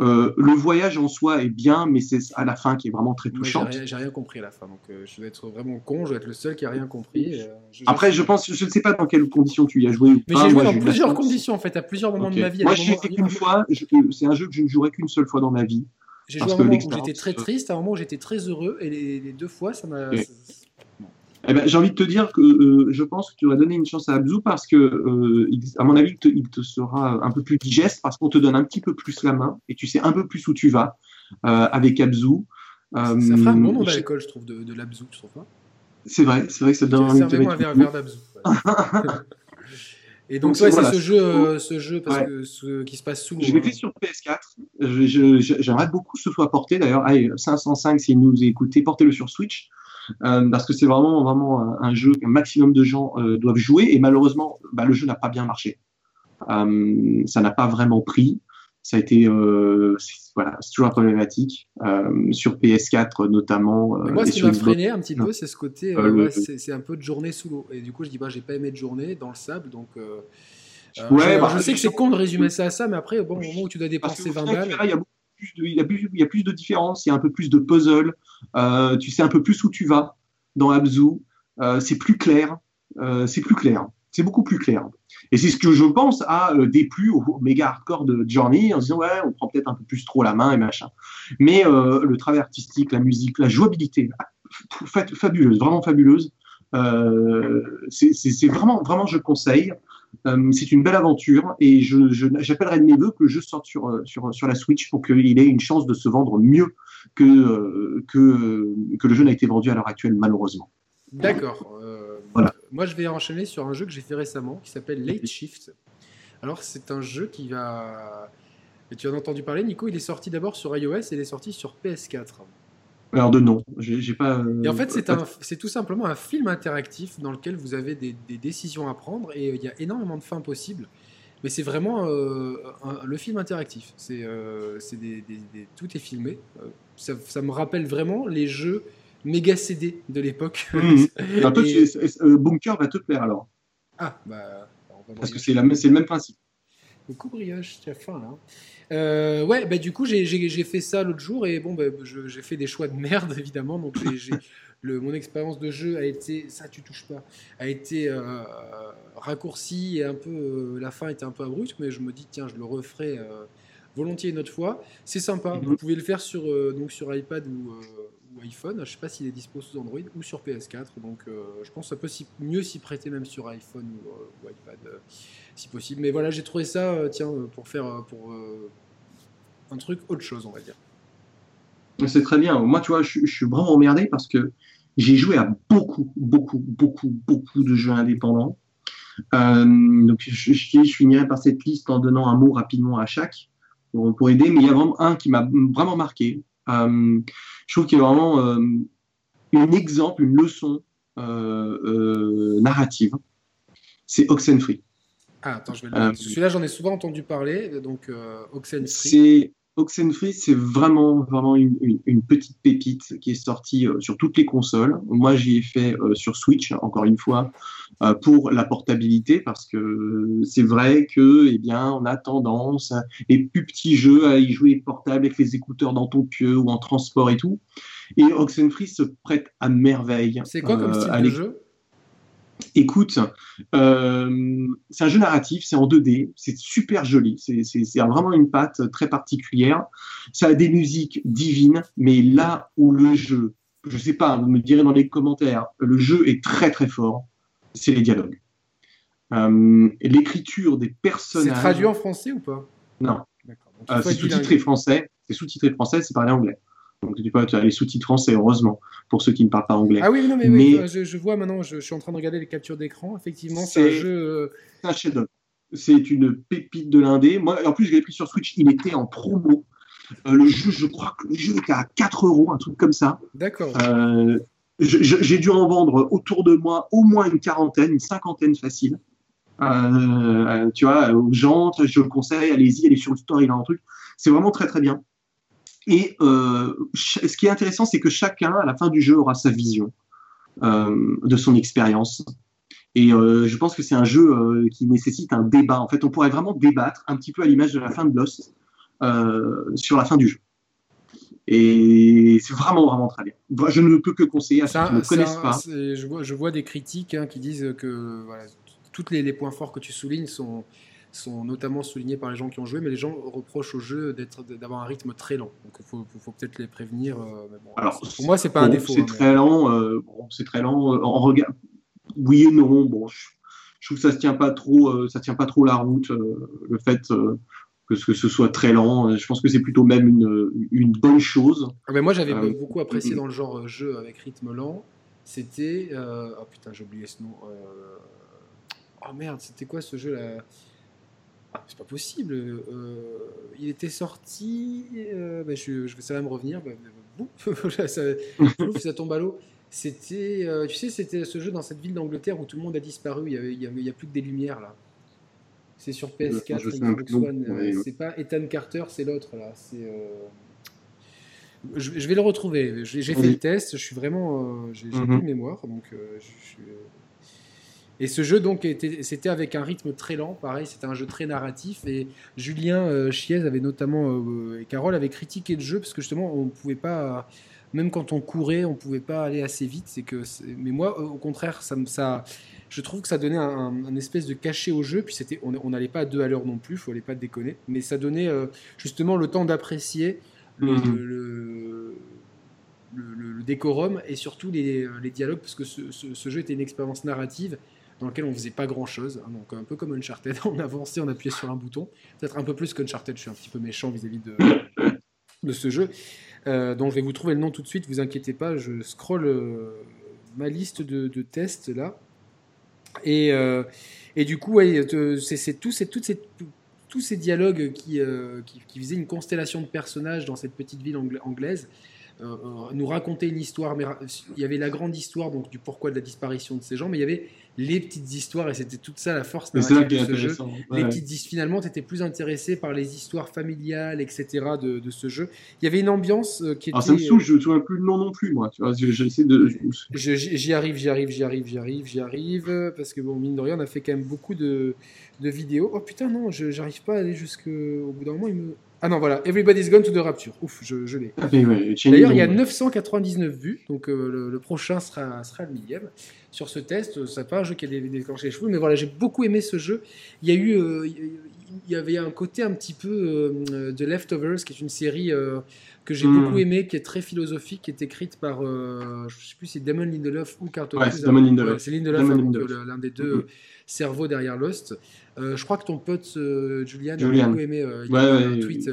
S2: Euh, le voyage en soi est bien, mais c'est à la fin qui est vraiment très touchant.
S1: J'ai rien, compris à la fin, donc euh, je vais être vraiment con, je vais être le seul qui a rien compris. Euh,
S2: Après, je pense, je ne sais pas dans quelles conditions tu y as joué.
S1: mais j'ai joué dans plusieurs conditions en fait, à plusieurs moments de ma vie.
S2: Moi, j'ai fait qu'une fois. C'est un jeu que je ne jouerai qu'une seule fois dans ma vie.
S1: J'ai joué à un moment où j'étais très triste, à un moment où j'étais très heureux, et les, deux fois, ça m'a.
S2: Eh ben, j'ai envie de te dire que euh, je pense que tu vas donner une chance à Abzu parce que, euh, à mon avis, il te, sera un peu plus digeste parce qu'on te donne un petit peu plus la main et tu sais un peu plus où tu vas euh, avec Abzu.
S1: ça fera un bon nom d'alcool, je trouve, de, de l'Abzu, tu trouves pas?
S2: C'est vrai, c'est vrai que ça donne
S1: un verre, verre d'Abzu. Et donc, ouais, c'est ce jeu, ce jeu parce que ce, qui se passe sous.
S2: Je l'ai fait sur PS4. J'aimerais beaucoup que ce soit porté. D'ailleurs, 505, si nous écoutez, portez-le sur Switch. Euh, parce que c'est vraiment, vraiment un, jeu qu'un maximum de gens euh, doivent jouer, et malheureusement, bah, le jeu n'a pas bien marché. Euh, ça n'a pas vraiment pris. Ça a été, voilà, c'est toujours problématique sur PS4 notamment.
S1: moi, ce qui m'a freiné un petit peu, c'est ce côté, c'est un peu de journée sous l'eau. Et du coup, je dis, bah, j'ai pas aimé de journée dans le sable, donc. ouais, je, bah, sais que c'est con de résumer ça à ça, mais après, bon, au moment où tu dois dépenser 20 balles.
S2: Il y a il y, a plus, il y a plus de différences, il y a un peu plus de puzzle, euh, tu sais un peu plus où tu vas dans Abzu, euh, c'est plus clair, euh, c'est plus clair, c'est beaucoup plus clair. Et c'est ce que je pense à des plus au méga hardcore de Journey, en disant ouais, on prend peut-être un peu plus trop la main et machin. Mais le travail artistique, la musique, la jouabilité, fabuleuse, vraiment fabuleuse. c'est vraiment, vraiment, je conseille. Euh, c'est une belle aventure et j'appellerai de mes voeux que le jeu sorte sur, euh, sur, la Switch pour qu'il ait une chance de se vendre mieux que, euh, que, le jeu n'a été vendu à l'heure actuelle, malheureusement.
S1: D'accord. Moi, je vais enchaîner sur un jeu que j'ai fait récemment qui s'appelle Late Shift. Alors, c'est un jeu qui va. Et tu en as entendu parler, Nico Il est sorti d'abord sur iOS et il est sorti sur PS4.
S2: Alors de non, j'ai pas.
S1: et en fait, c'est tout simplement un film interactif dans lequel vous avez des, décisions à prendre et il y a énormément de fins possibles. Mais c'est vraiment euh, le film interactif. C'est euh, tout est filmé. Euh, ça, me rappelle vraiment les jeux méga CD de l'époque.
S2: Mmh. Bunker va te plaire alors.
S1: Ah bah.
S2: Parce que c'est le même principe.
S1: Beaucoup brioche, tu as faim là. ouais, bah du coup j'ai fait ça l'autre jour et bon, bah, j'ai fait des choix de merde évidemment. Donc j'ai mon expérience de jeu a été, ça tu touches pas, a été euh, raccourcie et un peu, euh, la fin était un peu abrupte, mais je me dis tiens, je le referai euh, volontiers une autre fois. C'est sympa, mhm. vous pouvez le faire sur, donc sur iPad ou, iPhone, je sais pas s'il est dispo sous Android ou sur PS4, donc je pense que ça peut mieux s'y prêter même sur iPhone ou, iPad si possible. Mais voilà, j'ai trouvé ça, tiens, pour faire pour un truc autre chose, on va dire.
S2: C'est très bien. Moi, tu vois, je, suis vraiment emmerdé parce que j'ai joué à beaucoup, beaucoup, beaucoup, beaucoup de jeux indépendants. Euh, donc, je, je, finirai par cette liste en donnant un mot rapidement à chaque pour, aider. Mais il y a vraiment un qui m'a vraiment marqué. Euh, je trouve qu'il y a vraiment euh, un exemple, une leçon narrative. C'est Oxenfree.
S1: Ah, attends, je vais le Celui-là, j'en ai souvent entendu parler. Donc, Oxenfree.
S2: C'est Oxenfree, c'est vraiment, vraiment une, petite pépite qui est sortie euh, sur toutes les consoles. Moi, j'y ai fait euh, sur Switch, encore une fois, euh, pour la portabilité, parce que c'est vrai que, eh bien, on a tendance, les plus petits jeux, à y jouer portable avec les écouteurs dans ton pieu ou en transport et tout. Et Oxenfree se prête à merveille.
S1: C'est quoi comme style de jeu?
S2: Écoute, euh, c'est un jeu narratif, c'est en 2D, c'est super joli, c'est vraiment une patte très particulière. Ça a des musiques divines, mais là où le jeu, je sais pas, vous me direz dans les commentaires, le jeu est très très fort, c'est les dialogues. Euh, l'écriture des personnages.
S1: C'est traduit en français ou pas?
S2: Non. Euh, c'est sous-titré français. C'est sous-titré français, c'est parlé anglais. Donc tu, tu as les sous-titres français, heureusement, pour ceux qui ne parlent pas anglais.
S1: Ah oui, non, mais, je, vois maintenant, je, suis en train de regarder les captures d'écran. Effectivement, c'est un jeu. Euh,
S2: c'est un chef C'est une pépite de l'indé. Moi, en plus, je l'ai pris sur Switch, il était en promo. Euh, le jeu, je crois que le jeu était à 4 euros, un truc comme ça.
S1: D'accord.
S2: Euh, j'ai dû en vendre autour de moi au moins une quarantaine, une cinquantaine facile. tu vois, aux gens, je le conseille, allez-y, allez sur le store, il a un truc. C'est vraiment très très bien. Et euh, ce qui est intéressant, c'est que chacun, à la fin du jeu, aura sa vision euh, de son expérience. Et euh, je pense que c'est un jeu qui nécessite un débat. En fait, on pourrait vraiment débattre, un petit peu à l'image de la fin de Lost, sur la fin du jeu. Et c'est vraiment, vraiment très bien. Je ne peux que conseiller à ceux qui ne connaissent pas.
S1: Je vois, je vois, des critiques hein, qui disent que voilà, tous les, les, points forts que tu soulignes sont, sont notamment soulignés par les gens qui ont joué, mais les gens reprochent au jeu d'avoir un rythme très lent. Donc il faut, peut-être les prévenir. Euh,
S2: Alors,
S1: pour moi, c'est pas un défaut.
S2: C'est hein, très lent. Euh, très lent. Euh, en regard, oui et non. Bon, je, trouve que ça se tient pas trop. ça tient pas trop la route. le fait que ce, soit très lent, je pense que c'est plutôt même une, une bonne chose.
S1: Ah, mais moi, j'avais beaucoup apprécié dans le genre jeu avec rythme lent. C'était. oh putain, j'ai oublié ce nom. Oh merde, c'était quoi ce jeu là ah, c'est pas possible. Euh, il était sorti. Euh, bah, je, je, ça va me revenir. Bah, ça, ça, tombe à l'eau. C'était, euh, tu sais, c'était ce jeu dans cette ville d'Angleterre où tout le monde a disparu. Il n'y a, a, plus que des lumières là. C'est sur PS4. C'est pas Ethan Carter, c'est l'autre là. C'est. Je, vais le retrouver. J'ai fait le test. Je suis vraiment. J'ai mm plus de mémoire, donc je suis et ce jeu, donc, c'était avec un rythme très lent. Pareil, c'était un jeu très narratif. Et Julien euh, Chiez avait notamment, euh, et Carole avait critiqué le jeu parce que justement, on ne pouvait pas, même quand on courait, on ne pouvait pas aller assez vite. C'est que, mais moi, au contraire, ça, ça, je trouve que ça donnait un, espèce de cachet au jeu. Puis c'était, on n'allait pas à deux à l'heure non plus, il fallait pas déconner. Mais ça donnait euh, justement le temps d'apprécier le, mhm. le, le, décorum et surtout les, les dialogues parce que ce, ce jeu était une expérience narrative dans lequel on faisait pas grand chose. Hein, donc un peu comme Uncharted, on avançait, on appuyait sur un bouton. Peut-être un peu plus qu'Uncharted, je suis un petit peu méchant vis-à-vis de, de ce jeu. Euh, donc je vais vous trouver le nom tout de suite, vous inquiétez pas, je scroll euh, ma liste de, tests là. Et, et du coup, ouais, c'est tous ces, toutes ces, tous ces dialogues qui, qui, qui, faisaient une constellation de personnages dans cette petite ville anglaise euh, euh, nous raconter une histoire. Mais il y avait la grande histoire donc du pourquoi de la disparition de ces gens, mais il y avait les petites histoires et c'était toute ça la force de ce jeu. Les petites finalement, tu étais plus intéressé par les histoires familiales, etc. de, de ce jeu. Il y avait une ambiance euh, qui était.
S2: Alors ça me saoule, je ne souviens plus le nom non plus, moi. Tu vois, j'essaie de.
S1: J'y arrive, j'y arrive, j'y arrive, j'y arrive, j'y arrive, parce que bon, mine de rien, on a fait quand même beaucoup de, de vidéos. Oh putain, non, j'arrive pas à aller jusqu'au bout d'un moment. Il me ah non, voilà, Everybody's Gone to the Rapture. Ouf, je, je l'ai. Ah, D'ailleurs, il y a 999 vues, donc euh, le, prochain sera, sera le millième. Sur ce test, c'est pas un jeu qui a déclenché les cheveux, mais voilà, j'ai beaucoup aimé ce jeu. Il y a eu, euh, il y avait un côté un petit peu euh, de Leftovers, qui est une série que j'ai hmm. beaucoup aimé, qui est très philosophique, qui est écrite par, je sais plus si c'est Damon Lindelof ou Carlton.
S2: Ouais, c'est Damon Lindelof.
S1: c'est Lindelof, l'un des deux hmm. cerveaux derrière Lost. Euh, je crois que ton pote euh, Julian, a beaucoup aimé. Euh, il, a
S2: tweet,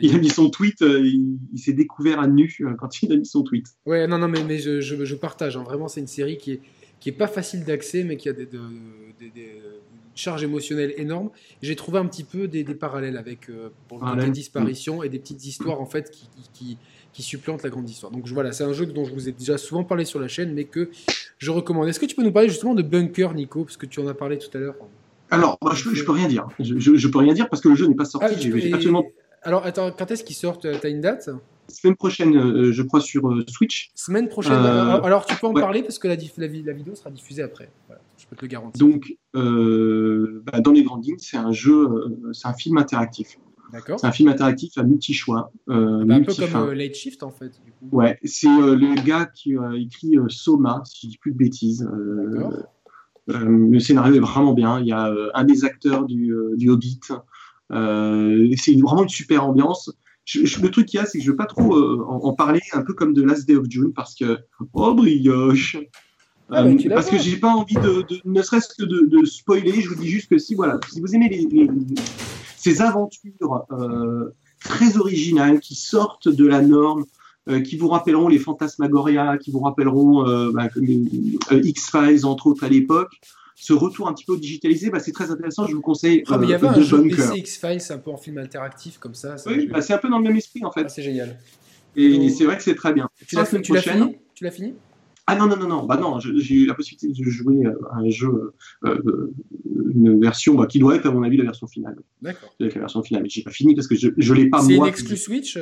S2: il, a mis son tweet, il, s'est découvert à nu quand il a mis son tweet.
S1: Ouais, non, non, mais, mais je, je, partage. Hein. Vraiment, c'est une série qui est, qui est pas facile d'accès, mais qui a des, des, charges émotionnelles énormes. J'ai trouvé un petit peu des, parallèles avec pour le disparitions et des petites histoires en fait qui, qui, qui supplantent la grande histoire. Donc voilà, c'est un jeu dont je vous ai déjà souvent parlé sur la chaîne, mais que je recommande. Est-ce que tu peux nous parler justement de Bunker, Nico, parce que tu en as parlé tout à l'heure
S2: alors, je, ne peux rien dire. Je, peux rien dire parce que le jeu n'est pas sorti.
S1: Ah, Alors, attends, quand est-ce qu'il sort T'as une date?
S2: Semaine prochaine, euh, je crois, sur euh, Switch.
S1: Semaine prochaine. Euh, alors, tu peux en parler parce que la, la, vidéo sera diffusée après. Je peux te le garantir.
S2: Donc, bah, dans les grandes lignes, c'est un jeu, c'est un film interactif. D'accord. C'est un film interactif à multi-choix. Bah,
S1: un peu comme Late Shift, en fait.
S2: Ouais, c'est le gars qui a écrit Soma, si je dis plus de bêtises. D'accord euh, le scénario est vraiment bien. Il y a euh, un des acteurs du, euh, du Hobbit. c'est vraiment une super ambiance. le truc qu'il y a, c'est que je ne veux pas trop en, parler, un peu comme de Last Day of June, parce que, oh brioche, ah, bah, parce que j'ai pas envie de, ne serait-ce que de, spoiler. Je vous dis juste que si voilà, si vous aimez les, ces aventures très originales qui sortent de la norme, euh, qui vous rappelleront les Fantasmagoria, qui vous rappelleront euh, bah, euh, X-Files, entre autres, à l'époque. Ce retour un petit peu digitalisé, bah, c'est très intéressant. Je vous conseille.
S1: Ah, mais il y avait un jeu PC X-Files, un peu en film interactif comme ça.
S2: oui, bah, c'est un peu dans le même esprit en fait. Ah,
S1: c'est génial.
S2: Et c'est vrai que c'est très bien.
S1: Tu l'as fini Tu l'as fini
S2: ah non, non, non, non, bah non, j'ai eu la possibilité de jouer à un jeu, une version bah, qui doit être, à mon avis, la version finale.
S1: D'accord.
S2: La version finale, mais j'ai pas fini parce que je ne l'ai pas
S1: moi. C'est une exclu Switch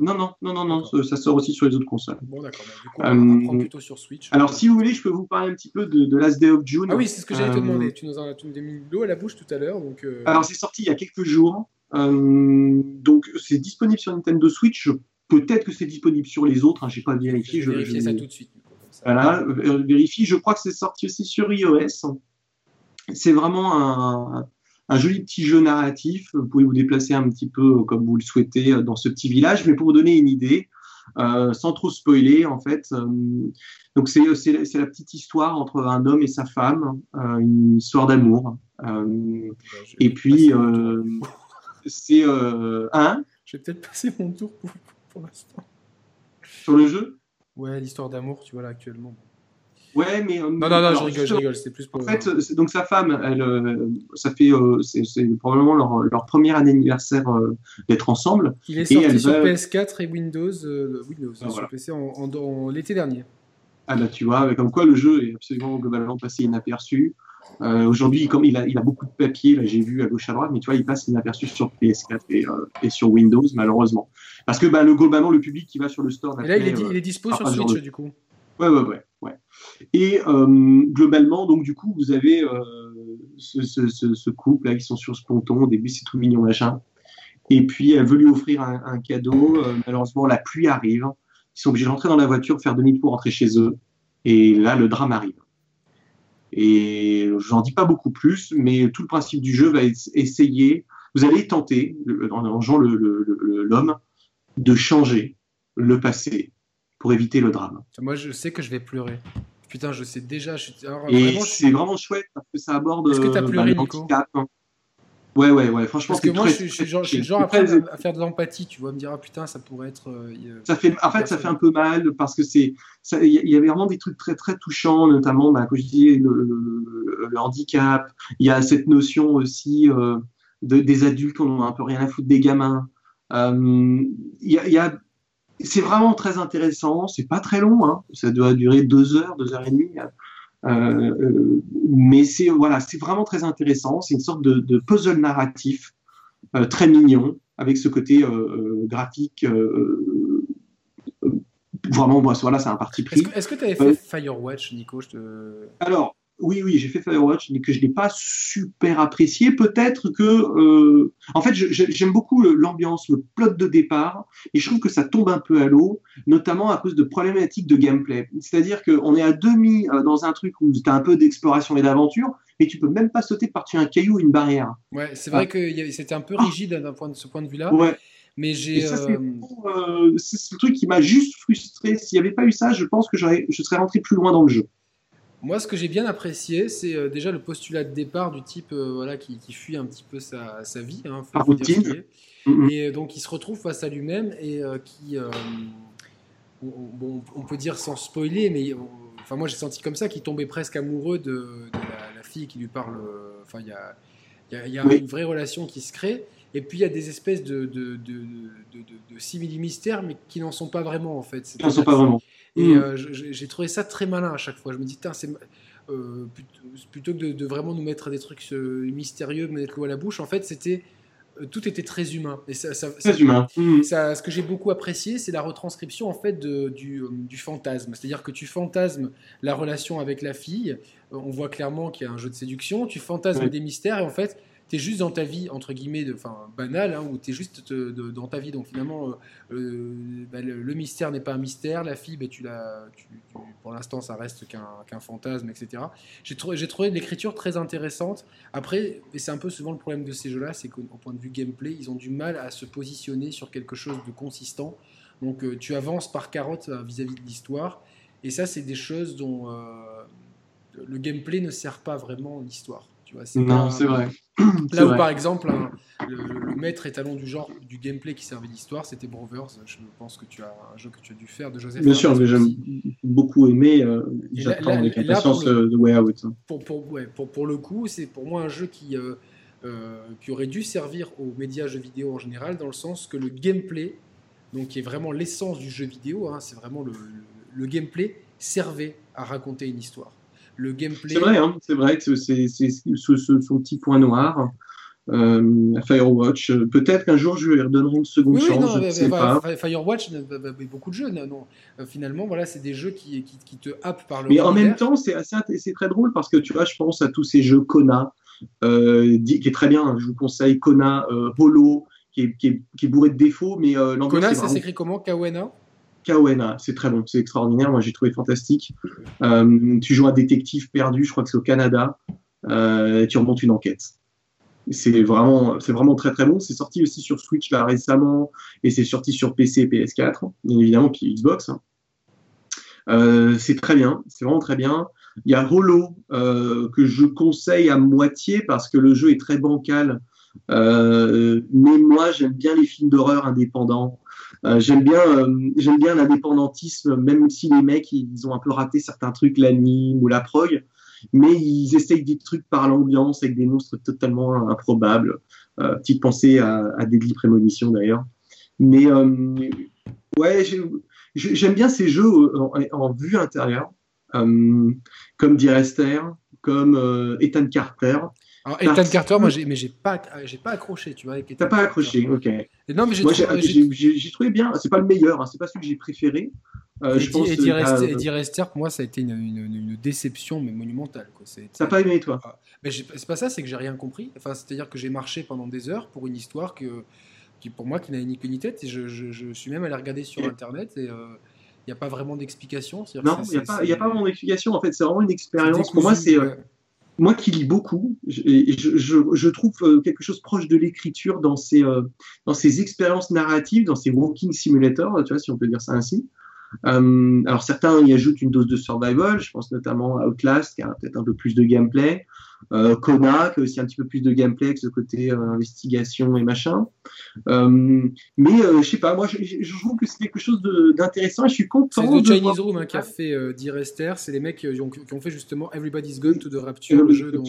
S2: non, non, non, non, non, ça sort aussi sur les autres consoles.
S1: Bon, d'accord. Du coup, on euh, plutôt sur Switch.
S2: Alors, si vous voulez, je peux vous parler un petit peu de, de Last Day of June.
S1: Ah oui, c'est ce que j'allais te euh, demander. Tu nous as, mis l'eau à la bouche tout à l'heure. Donc, euh,
S2: Alors, c'est sorti il y a quelques jours. donc, c'est disponible sur Nintendo Switch. Peut-être que c'est disponible sur les autres. Hein, je n'ai pas vérifié.
S1: Je vais vérifier ça tout de suite.
S2: Voilà, vérifie. Je crois que c'est sorti aussi sur iOS. C'est vraiment un, un joli petit jeu narratif. Vous pouvez vous déplacer un petit peu euh, comme vous le souhaitez euh, dans ce petit village, mais pour vous donner une idée, euh, sans trop spoiler, en fait. donc c'est la petite histoire entre un homme et sa femme, une histoire d'amour. et puis c'est un.
S1: Je vais peut-être passer mon tour pour, pour l'instant.
S2: Sur le jeu?
S1: Ouais, l'histoire d'amour, tu vois là actuellement.
S2: Ouais, mais. Euh,
S1: non, non, non, je rigole, je rigole. C'est plus pour.
S2: En fait, donc sa femme, elle, euh, ça fait, euh, c'est probablement leur, leur, premier anniversaire d'être ensemble.
S1: Il est sorti sur PS4 et Windows, Windows ah, sur PC en, en, l'été dernier.
S2: Ah bah tu vois, comme quoi le jeu est absolument globalement passé inaperçu. Aujourd'hui, comme il a, il a beaucoup de papier, là j'ai vu à gauche à droite, mais tu vois, il passe inaperçu sur PS4 et, et sur Windows, malheureusement. Parce que bah, le, globalement, le public qui va sur le store.
S1: Et là, il est, il est dispo sur Switch, du coup.
S2: Ouais, ouais, ouais. ouais. Et euh, globalement, donc du coup, vous avez euh, ce, ce, ce, couple là qui sont sur ce ponton. Au début, c'est tout mignon machin. Et puis, elle veut lui offrir un, un cadeau. Euh, malheureusement, la pluie arrive. Ils sont obligés de rentrer dans la voiture, faire demi pour rentrer chez eux. Et là, le drame arrive. Et j'en dis pas beaucoup plus, mais tout le principe du jeu va essayer. Vous allez tenter, en jouant l'homme, de changer le passé pour éviter le drame.
S1: Moi, je sais que je vais pleurer. Putain, je sais déjà. Je
S2: Et c'est vraiment chouette parce que ça aborde.
S1: Est-ce que tu as euh, pleuré, bah, Nico?
S2: Ouais, ouais, ouais. Franchement,
S1: parce que moi, je, suis genre, genre à, faire de l'empathie. Tu vois, me dire ah putain, ça pourrait être. Euh,
S2: ça fait, en fait, ça fait un peu mal parce que c'est, il y avait vraiment des trucs très très touchants, notamment, bah, comme je disais, le, handicap. Il y a cette notion aussi euh, de, des adultes qu'on a un peu rien à foutre des gamins. Euh, il y a, y a c'est vraiment très intéressant. C'est pas très long, hein. ça doit durer deux heures, deux heures et demie. Euh, euh, mais c'est voilà, c'est vraiment très intéressant. C'est une sorte de, puzzle narratif euh, très mignon avec ce côté graphique. vraiment, voilà, c'est un parti pris.
S1: Est-ce que tu avais fait Firewatch, Nico?
S2: Alors, oui, oui, j'ai fait Firewatch, mais que je l'ai pas super apprécié. Peut-être que, euh, en fait, j'aime beaucoup l'ambiance, le plot de départ, et je trouve que ça tombe un peu à l'eau, notamment à cause de problématiques de gameplay. C'est-à-dire qu'on est à demi euh, dans un truc où tu as un peu d'exploration et d'aventure, mais tu peux même pas sauter par-dessus un caillou ou une barrière.
S1: Ouais, c'est vrai ah. que c'était un peu rigide d'un point de ce point de vue-là. Ouais. Mais j'ai.
S2: Euh, c'est le truc qui m'a juste frustré. S'il n'y avait pas eu ça, je pense que je serais rentré plus loin dans le jeu.
S1: Moi, ce que j'ai bien apprécié, c'est euh, déjà le postulat de départ du type euh, voilà, qui, fuit un petit peu sa, sa vie. Hein,
S2: routine.
S1: Et euh, donc, il se retrouve face à lui-même et qui, bon, on peut dire sans spoiler, mais enfin, moi j'ai senti comme ça qu'il tombait presque amoureux de, la, fille qui lui parle. Enfin, il y a, y y a une vraie relation qui se crée. Et puis il y a des espèces de, de, de, de simili-mystères, mais qui n'en sont pas vraiment en fait.
S2: Qui n'en sont pas vraiment.
S1: Et mm. euh, j'ai trouvé ça très malin à chaque fois. Je me dis, c'est euh, plutôt, que de, vraiment nous mettre des trucs euh, mystérieux, mettre l'eau à la bouche, en fait, c'était tout était très humain. Et ça,
S2: très humain. Mm.
S1: Ça, ce que j'ai beaucoup apprécié, c'est la retranscription en fait de, du, du, fantasme. C'est-à-dire que tu fantasmes la relation avec la fille. On voit clairement qu'il y a un jeu de séduction. Tu fantasmes des mystères et en fait, juste dans ta vie, entre guillemets, enfin banale, hein, où tu es juste dans ta vie. Donc finalement, euh, euh, bah, le, mystère n'est pas un mystère, la fille, bah, tu la, pour l'instant, ça reste qu'un fantasme, etc. J'ai trouvé, trouvé l'écriture très intéressante. Après, et c'est un peu souvent le problème de ces jeux-là, c'est qu'au point de vue gameplay, ils ont du mal à se positionner sur quelque chose de consistant. Donc euh, tu avances par carotte vis-à-vis de l'histoire. Et ça, c'est des choses dont le gameplay ne sert pas vraiment l'histoire.
S2: Non, c'est vrai.
S1: Là où, par exemple, le, maître étalon du genre du gameplay qui servait d'histoire, c'était Brothers. Je pense que tu as un jeu que tu as dû faire de Joseph.
S2: Bien sûr, mais j'aime beaucoup aimé. Euh, J'attends avec impatience euh, The Way Out.
S1: Pour, pour, ouais, pour, pour, le coup, c'est pour moi un jeu qui, euh, euh, qui aurait dû servir aux médias jeux vidéo en général, dans le sens que le gameplay, donc qui est vraiment l'essence du jeu vidéo, hein, c'est vraiment le, le gameplay servait à raconter une histoire le gameplay.
S2: C'est vrai, hein, c'est vrai que c'est son petit point noir. Euh, Firewatch. Peut-être qu'un jour je lui redonnerai une seconde chance. je sais pas.
S1: Firewatch, beaucoup de jeux. Non, euh, finalement, voilà, c'est des jeux qui, qui, te happent par le.
S2: Mais en même temps, c'est c'est très drôle parce que tu vois, je pense à tous ces jeux Kona, euh, qui est très bien. Je vous conseille Kona, Holo, qui est, qui, est, bourré de défauts, mais
S1: Kona, ça s'écrit comment? Kawena
S2: Kawena, c'est très bon, c'est extraordinaire, moi j'ai trouvé fantastique. Euh, tu joues un détective perdu, je crois que c'est au Canada, euh, tu remontes une enquête. C'est vraiment, très très bon. C'est sorti aussi sur Switch récemment et c'est sorti sur PC et PS4, bien évidemment, puis Xbox. Euh, c'est très bien, c'est vraiment très bien. Il y a Holo que je conseille à moitié parce que le jeu est très bancal. mais moi j'aime bien les films d'horreur indépendants. Euh, j'aime bien, euh, j'aime bien l'indépendantisme, même si les mecs ils ont un peu raté certains trucs, l'anime ou la prog, mais ils essayent des trucs par l'ambiance avec des monstres totalement improbables. Euh, petite pensée à, à Deadly Premonition d'ailleurs. Mais ouais, j'aime bien ces jeux en, vue intérieure, comme dirait comme Ethan Carter.
S1: Alors, Ethan Carter, moi, j'ai, mais j'ai pas, j'ai pas accroché, tu vois.
S2: T'as pas accroché, ok. non, mais j'ai, moi, j'ai, trouvé bien. C'est pas le meilleur, hein, c'est pas celui que j'ai préféré.
S1: Euh, je pense, Eddie, Rester, Rester, pour moi, ça a été une, une, déception, mais monumentale. Quoi.
S2: T'as pas aimé, toi
S1: ah, mais C'est pas ça, c'est que j'ai rien compris. Enfin, c'est-à-dire que j'ai marché pendant des heures pour une histoire que, qui, pour moi, qui n'avait ni queue ni tête. Et je, je, je, suis même allé regarder sur Internet et. Euh, il n'y a pas vraiment d'explication.
S2: Non, il n'y a, pas, a pas vraiment d'explication. En fait, c'est vraiment une expérience. Pour moi, c'est. Euh, moi qui lis beaucoup, je, je, trouve euh, quelque chose proche de l'écriture dans ces, euh, dans ces expériences narratives, dans ces walking simulators, tu vois, si on peut dire ça ainsi. Euh, alors certains y ajoutent une dose de survival, je pense notamment à Outlast, qui a peut-être un peu plus de gameplay. Euh, Kona, qui a aussi un petit peu plus de gameplay avec ce côté euh, investigation et machin. Euh, mais je sais pas, moi je, trouve que c'est quelque chose d'intéressant et je suis content.
S1: C'est le Chinese Room hein, qui a fait d'Irester, c'est les mecs qui ont, qui ont, fait justement Everybody's Gone to the Rapture, le jeu dont.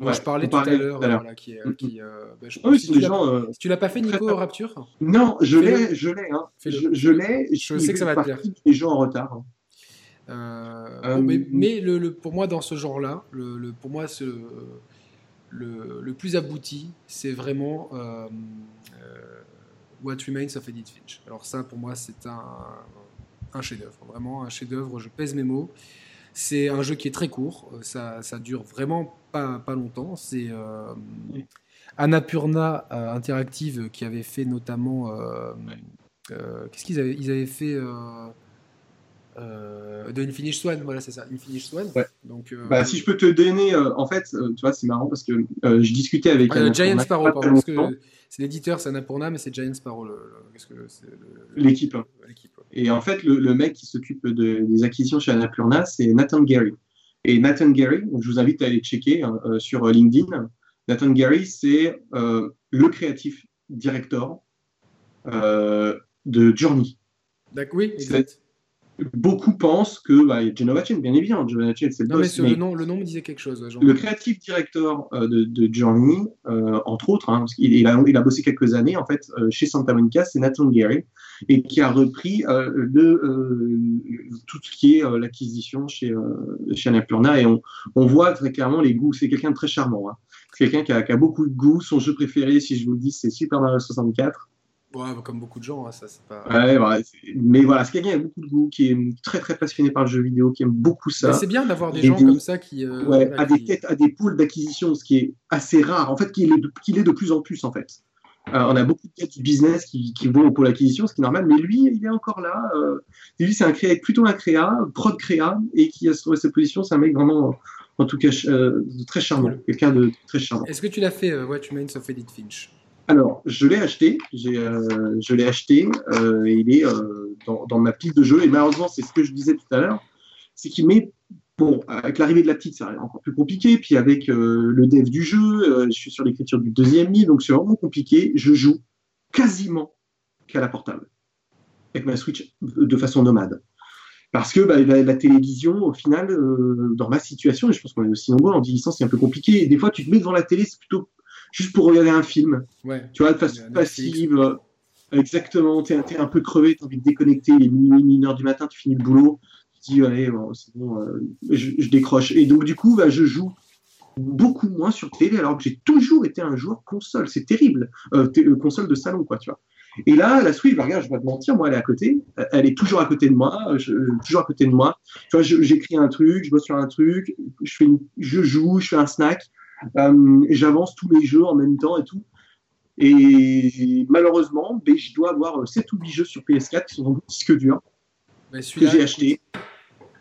S1: Moi, je parlais tout à l'heure, voilà, qui, qui je, oui, si, tu gens, si tu l'as pas fait, Nico, Rapture?
S2: Non, je l'ai, je l'ai, hein. je, l'ai.
S1: Je, sais que ça va te plaire.
S2: Les gens en retard. Hein.
S1: Euh, euh, mais, le, pour moi, dans ce genre-là, le, pour moi, ce, le, plus abouti, c'est vraiment euh, What Remains of Edith Finch. Alors ça, pour moi, c'est un, un chef-d'œuvre, vraiment un chef-d'œuvre. Je pèse mes mots. C'est un jeu qui est très court, ça, ça dure vraiment pas, pas longtemps. C'est Annapurna Interactive qui avait fait notamment. Qu'est-ce qu'ils avaient Ils avaient fait euh, de Infinite Swan, voilà, c'est ça, Infinite Swan.
S2: Ouais. Donc, euh, bah, si je peux te donner, euh, en fait, tu vois, c'est marrant parce que je discutais avec.
S1: Ah, Giant Sparrow, pardon, parce que c'est l'éditeur, c'est Annapurna, mais c'est Giant Sparrow.
S2: L'équipe. Et en fait, le, mec qui s'occupe de, des acquisitions chez Annapurna, c'est Nathan Gary. Et Nathan Gary, donc je vous invite à aller checker hein, sur LinkedIn. Nathan Gary, c'est le créatif director de Journey.
S1: D'accord, oui, exact
S2: beaucoup pensent que bah, Genova Chen, bien évidemment, Genova Chen, c'est le
S1: non, Mais, le, nom, le nom me disait quelque chose.
S2: le créatif directeur euh, de, de, Journey, euh, entre autres, hein, parce il, a, il, a, bossé quelques années en fait euh, chez Santa Monica, c'est Nathan Gary, et qui a repris le, tout ce qui est l'acquisition chez, chez Annapurna, et on, on, voit très clairement les goûts. C'est quelqu'un de très charmant. Hein. C'est quelqu'un qui a, qui a, beaucoup de goût. Son jeu préféré, si je vous le dis, c'est Super Mario 64.
S1: Ouais, comme beaucoup de gens, hein, ça c'est pas.
S2: Ouais, mais voilà, c'est quelqu'un qui a beaucoup de goût, qui est très très passionné par le jeu vidéo, qui aime beaucoup ça.
S1: C'est bien d'avoir des gens comme ça qui.
S2: Euh, ouais, à des têtes, à des pôles d'acquisition, ce qui est assez rare. En fait, qu'il est, de, est de plus en plus en fait. Euh, on a beaucoup de têtes du business qui, qui, vont au pôle acquisition, ce qui est normal, mais lui, il est encore là. Euh, lui, c'est un créa, plutôt un créa, prod créa, et qui a trouvé sa position. C'est un mec vraiment, en tout cas, très charmant. Quelqu'un de très charmant.
S1: Est-ce que tu l'as fait, What Remains of Edith Finch
S2: alors, je l'ai acheté, euh, je l'ai acheté, euh, il est euh, dans, ma pile de jeux. Et malheureusement, c'est ce que je disais tout à l'heure, c'est qu'il met, bon, avec l'arrivée de la petite, c'est encore plus compliqué. Puis avec le dev du jeu, je suis sur l'écriture du deuxième livre, donc c'est vraiment compliqué. Je joue quasiment qu'à la portable, avec ma Switch de façon nomade. Parce que bah, la, télévision, au final, dans ma situation, et je pense qu'on est aussi nombreux en vieillissant, c'est un peu compliqué. Et des fois, tu te mets devant la télé, c'est plutôt juste pour regarder un film. Tu vois, de façon passive. Euh, exactement, tu es, un peu crevé, tu as envie de déconnecter, il est minuit, 1 heure du matin, tu finis le boulot, tu te dis, allez, c'est bon, euh, je, décroche. Et donc, du coup, bah, je joue beaucoup moins sur télé, alors que j'ai toujours été un joueur console. C'est terrible. Euh, console de salon, quoi, tu vois. Et là, la Switch, bah, regarde, je vais pas te mentir, moi, elle est à côté. Elle est toujours à côté de moi. Je, toujours à côté de moi. Tu vois, j'écris un truc, je bosse sur un truc, je, fais je joue, je fais un snack. Euh, j'avance tous les jeux en même temps et tout. Et malheureusement, ben, je dois avoir 7 ou 8 jeux sur PS4 qui sont dans disque dur bah, que j'ai acheté.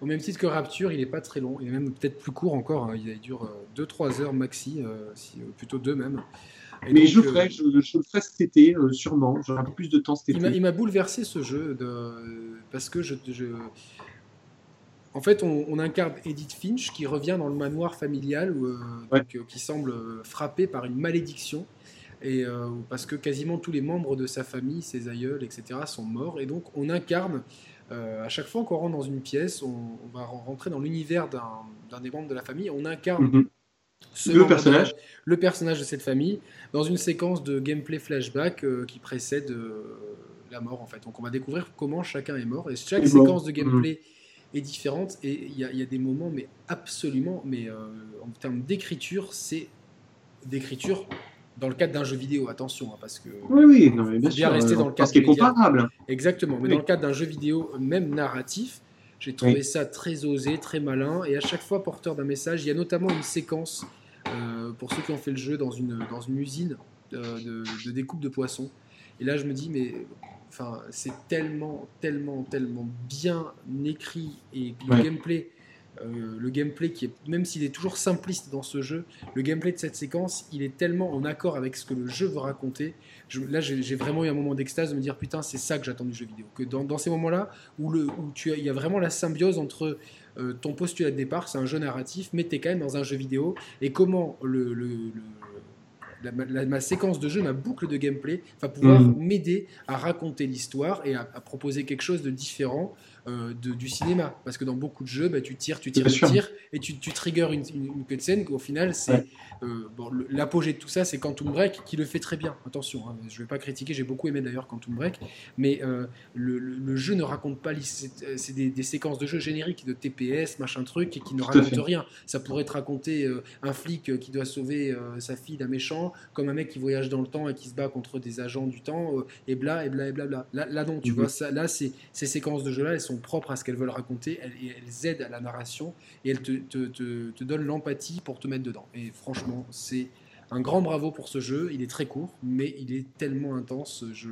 S1: Au même titre que Rapture, il n'est pas très long. Il est même peut-être plus court encore. Hein. Il dure 2-3 heures maxi, euh, euh, plutôt 2 même.
S2: Mais je, ferai, je, le ferai cet été, sûrement. J'aurai un peu plus de temps cet été.
S1: Il m'a bouleversé ce jeu de, parce que je, en fait, on, incarne Edith Finch qui revient dans le manoir familial euh, euh, qui semble frappé par une malédiction. Et, euh, parce que quasiment tous les membres de sa famille, ses aïeuls, etc., sont morts. Et donc, on incarne, à chaque fois qu'on rentre dans une pièce, on, va rentrer dans l'univers d'un des membres de la famille. On incarne mhm.
S2: le personnage.
S1: le personnage de cette famille dans une séquence de gameplay flashback qui précède la mort, en fait. Donc, on va découvrir comment chacun est mort. Et chaque séquence de gameplay. Mhm est différente et il y, a des moments, mais absolument, mais euh, en termes d'écriture, c'est d'écriture dans le cadre d'un jeu vidéo, attention, hein, parce que
S2: oui, oui, non, mais bien, sûr, rester dans le cadre est comparable.
S1: Exactement, mais dans le cadre d'un jeu vidéo, même narratif, j'ai trouvé ça très osé, très malin, et à chaque fois porteur d'un message. Il y a notamment une séquence euh, pour ceux qui ont fait le jeu dans une dans une usine euh, de, de, découpe de poissons. Et là, je me dis, mais Enfin, c'est tellement, tellement, tellement bien écrit et le gameplay, euh, le gameplay qui est, même s'il est toujours simpliste dans ce jeu, le gameplay de cette séquence, il est tellement en accord avec ce que le jeu veut raconter. là, j'ai vraiment eu un moment d'extase de me dire putain, c'est ça que j'attends du jeu vidéo. Que dans, ces moments-là où, le, où tu il y a vraiment la symbiose entre ton postulat de départ, c'est un jeu narratif, mais tu es quand même dans un jeu vidéo. Et comment le, ma séquence de jeu, ma boucle de gameplay va pouvoir mm. m'aider à raconter l'histoire et à, proposer quelque chose de différent euh, du cinéma. Parce que dans beaucoup de jeux, bah, tu tires, tu tires, tu tires, et tu, tu triggers une, une, cutscene qu'au final, c'est. Euh, bon, L'apogée de tout ça, c'est Quantum Break qui le fait très bien. Attention, hein, je ne vais pas critiquer, j'ai beaucoup aimé d'ailleurs Quantum Break, mais euh, le, jeu ne raconte pas. C'est des, séquences de jeu génériques de TPS, machin truc, et qui ne racontent rien. Ça pourrait te raconter un flic qui doit sauver sa fille d'un méchant, comme un mec qui voyage dans le temps et qui se bat contre des agents du temps, et bla, et bla, et bla, bla. Là, là non, tu mhm. vois, ça, là, ces séquences de jeu-là, elles sont propres à ce qu'elles veulent raconter, elles, elles, aident à la narration et elles te, te, te, donnent l'empathie pour te mettre dedans. Et franchement, c'est un grand bravo pour ce jeu. Il est très court, mais il est tellement intense. Je...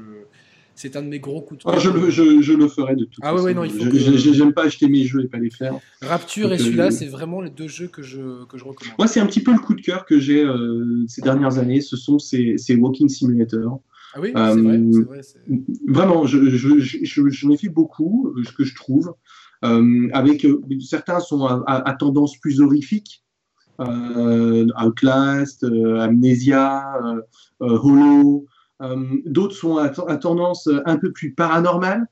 S1: C'est un de mes gros coups de
S2: cœur. Ah, je, le, je, je, le ferai de toute
S1: ah,
S2: façon.
S1: Ouais, non, il faut
S2: J'aime pas acheter mes jeux et pas les faire.
S1: Rapture et celui-là, euh, c'est vraiment les deux jeux que je, que je recommande.
S2: Moi, c'est un petit peu le coup de cœur que j'ai euh, ces dernières années. Ce sont ces, ces Walking Simulator.
S1: Ah oui, c'est vrai, vrai
S2: Vraiment, j'en ai fait beaucoup, euh, ce que je trouve. Euh, avec euh, certains sont à, tendance plus horrifique, Outlast, Amnesia, Hollow. D'autres sont à, tendance un peu plus paranormale,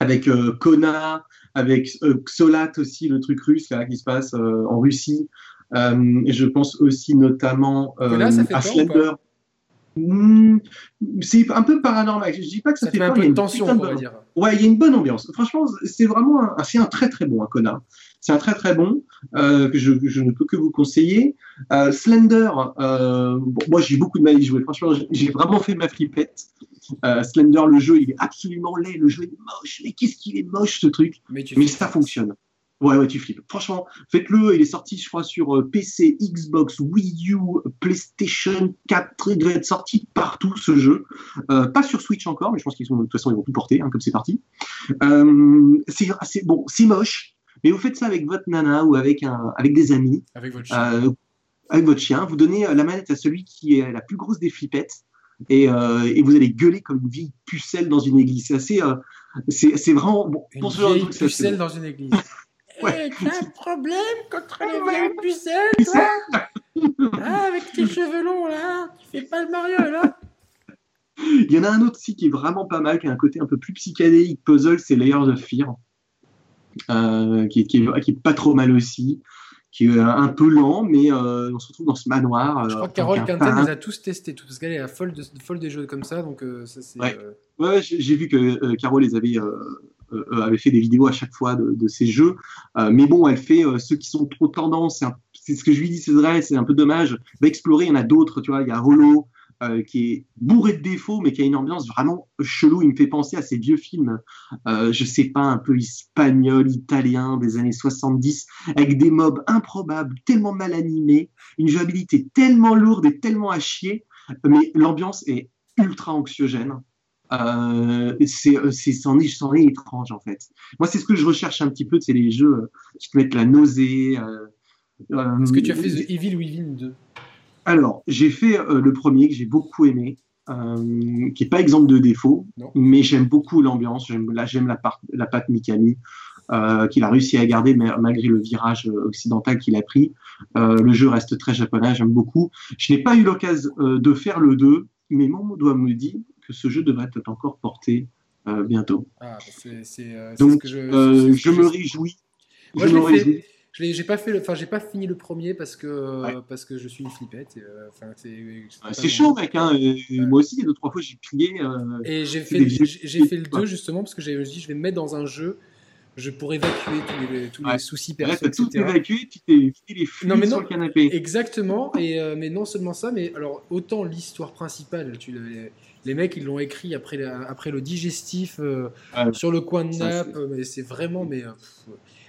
S2: avec Kona, avec Xolat aussi, le truc russe là qui se passe en Russie. et je pense aussi notamment à Slender. Hmm, c'est un peu paranormal. Je dis pas que ça,
S1: fait, un peu de tension, on va dire.
S2: Ouais, il y a une bonne ambiance. Franchement, c'est vraiment un, c'est un très très bon, un connard. C'est un très très bon euh, que je, je, ne peux que vous conseiller. Euh, Slender, euh, moi j'ai beaucoup de mal à y jouer. Franchement, j'ai vraiment fait ma flippette. Slender, le jeu, il est absolument laid. Le jeu est moche. Mais qu'est-ce qu'il est moche ce truc Mais, Mais ça fonctionne. Ouais, ouais, tu flippes. Franchement, faites-le. Il est sorti, je crois, sur euh, PC, Xbox, Wii U, PlayStation 4. Il doit être sorti partout, ce jeu. Euh, pas sur Switch encore, mais je pense qu'ils sont, de toute façon, ils vont tout porter, hein, comme c'est parti. Euh, c'est bon, c'est moche, mais vous faites ça avec votre nana ou avec, un, avec des amis.
S1: Avec votre chien.
S2: Euh, avec votre chien. Vous donnez la manette à celui qui est la plus grosse des flippettes. Et, euh, et, vous allez gueuler comme une vieille pucelle dans une église. C'est assez, euh, c'est vraiment bon,
S1: une vieille pucelle dans une église. Ouais. T'as un problème contre les vieilles pucelles, toi. ah, Avec tes cheveux longs, là Tu fais pas le Mario, là.
S2: Il y en a un autre aussi qui est vraiment pas mal, qui a un côté un peu plus psychédélique puzzle, c'est Layers of Fear, euh, qui, qui, est, qui, est, pas trop mal aussi, qui est un peu lent, mais euh, on se retrouve dans ce manoir.
S1: Je crois que Carole Quinten les a tous testés, tout, parce qu'elle est folle, de, folle des jeux comme ça, donc euh, ça c'est...
S2: Ouais, ouais j'ai vu que Carole les avait euh, avait fait des vidéos à chaque fois de, ces jeux. Euh, mais bon, elle fait euh, ceux qui sont trop tendance. C'est ce que je lui dis, c'est vrai, c'est un peu dommage. Va explorer, il y en a d'autres, tu vois. Il y a Rollo, qui est bourré de défauts, mais qui a une ambiance vraiment chelou. Il me fait penser à ces vieux films, je sais pas, un peu espagnol, italien des années 70, avec des mobs improbables, tellement mal animés, une jouabilité tellement lourde et tellement à chier, mais l'ambiance est ultra anxiogène. Euh, c'est euh, c'en est, est, étrange en fait. Moi, c'est ce que je recherche un petit peu, c'est les jeux euh, qui te mettent la nausée.
S1: Est-ce que tu as fait The Evil Within 2
S2: Alors, j'ai fait le premier que j'ai beaucoup aimé, qui est pas exemple de défaut, mais j'aime beaucoup l'ambiance. Là, j'aime la, la patte Mikami. qu'il a réussi à garder malgré le virage occidental qu'il a pris. le jeu reste très japonais, j'aime beaucoup. Je n'ai pas eu l'occasion de faire le 2, mais mon doigt me dit que ce jeu devrait être encore porté euh, bientôt.
S1: Ah, bah, euh,
S2: Donc, je, euh, je me réjouis.
S1: Moi, je, l'ai fait. J'ai pas fait, enfin j'ai pas fini le premier parce que parce que je suis une flippette.
S2: c'est chaud, mec. Hein, Moi aussi, deux trois fois, j'ai plié.
S1: et j'ai fait, j'ai fait le 2 justement parce que j'avais dit, je vais me mettre dans un jeu je pourrais évacuer tous les, tous les soucis
S2: perso, etc. Tout évacué, tu t'es les flux non, mais non, sur le canapé.
S1: Exactement, et, mais non seulement ça, mais alors autant l'histoire principale, tu, les mecs, ils l'ont écrit après, après le digestif, euh, sur le coin de nappe. Mais c'est vraiment. Mais, euh,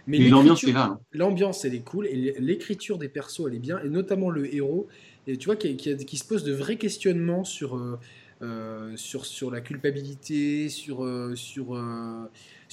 S2: mais, l'ambiance est là. Hein.
S1: L'ambiance, elle est cool. Et l'écriture des persos, elle est bien. Et notamment le héros, et tu vois, qui, qui, se pose de vrais questionnements sur. Euh, sur, sur la culpabilité, sur, sur,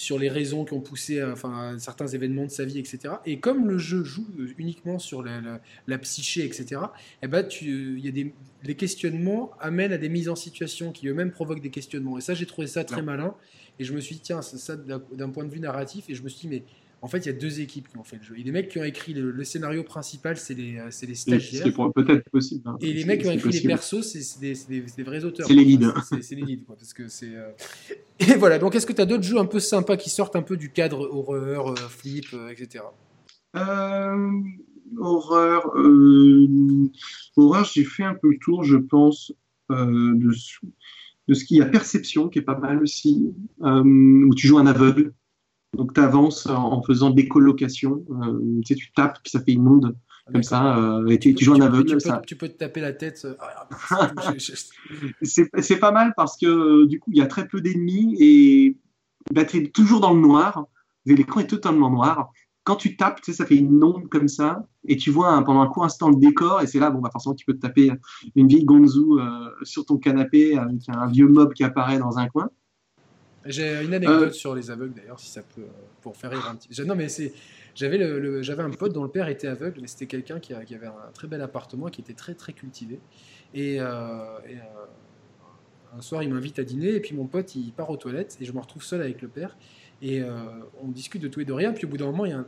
S1: sur les raisons qui ont poussé enfin, à certains événements de sa vie, etc. Et comme le jeu joue uniquement sur la, psyché, etc., eh ben, tu, y a des, les questionnements amènent à des mises en situation qui eux-mêmes provoquent des questionnements. Et ça, j'ai trouvé ça très malin. Et je me suis dit, tiens, ça, d'un point de vue narratif, et je me suis dit, mais En fait, il y a deux équipes qui ont fait le jeu. Et les mecs qui ont écrit le, scénario principal, c'est les, euh, les stagiaires.
S2: C'est peut-être possible. Hein.
S1: Et les mecs qui ont écrit les persos, c'est des, des, vrais auteurs.
S2: C'est les leads.
S1: C'est les leads, quoi, parce que c'est. Euh, et voilà. Donc, est-ce que tu as d'autres jeux un peu sympas qui sortent un peu du cadre horreur, euh, flip, etc.
S2: horreur, horreur, j'ai fait un peu le tour, je pense, de, de ce qu'il y a perception, qui est pas mal aussi, où tu joues un aveugle. Donc tu avances en faisant des colocations. Euh, tu sais, tu tapes, puis ça fait une onde comme ça, euh, et tu, joues en aveugle.
S1: Tu,
S2: ça.
S1: tu peux te taper la tête. Euh,
S2: ah, c'est pas mal parce que du coup, il y a très peu d'ennemis et bah, tu es toujours dans le noir. L'écran est totalement noir. Quand tu tapes, tu sais, ça fait une onde comme ça, et tu vois pendant un court instant le décor, et c'est là, bon, bah, forcément, tu peux te taper une vieille gonzou sur ton canapé avec un vieux mob qui apparaît dans un coin.
S1: J'ai une anecdote euh. sur les aveugles d'ailleurs, si ça peut, pour faire rire un petit. Non, mais c'est. J'avais le, j'avais un pote dont le père était aveugle, mais c'était quelqu'un qui, qui, avait un très bel appartement, qui était très très cultivé. Et, euh, euh, un soir, il m'invite à dîner, et puis mon pote, il part aux toilettes, et je me retrouve seul avec le père, et on discute de tout et de rien. Puis au bout d'un moment, il y a un,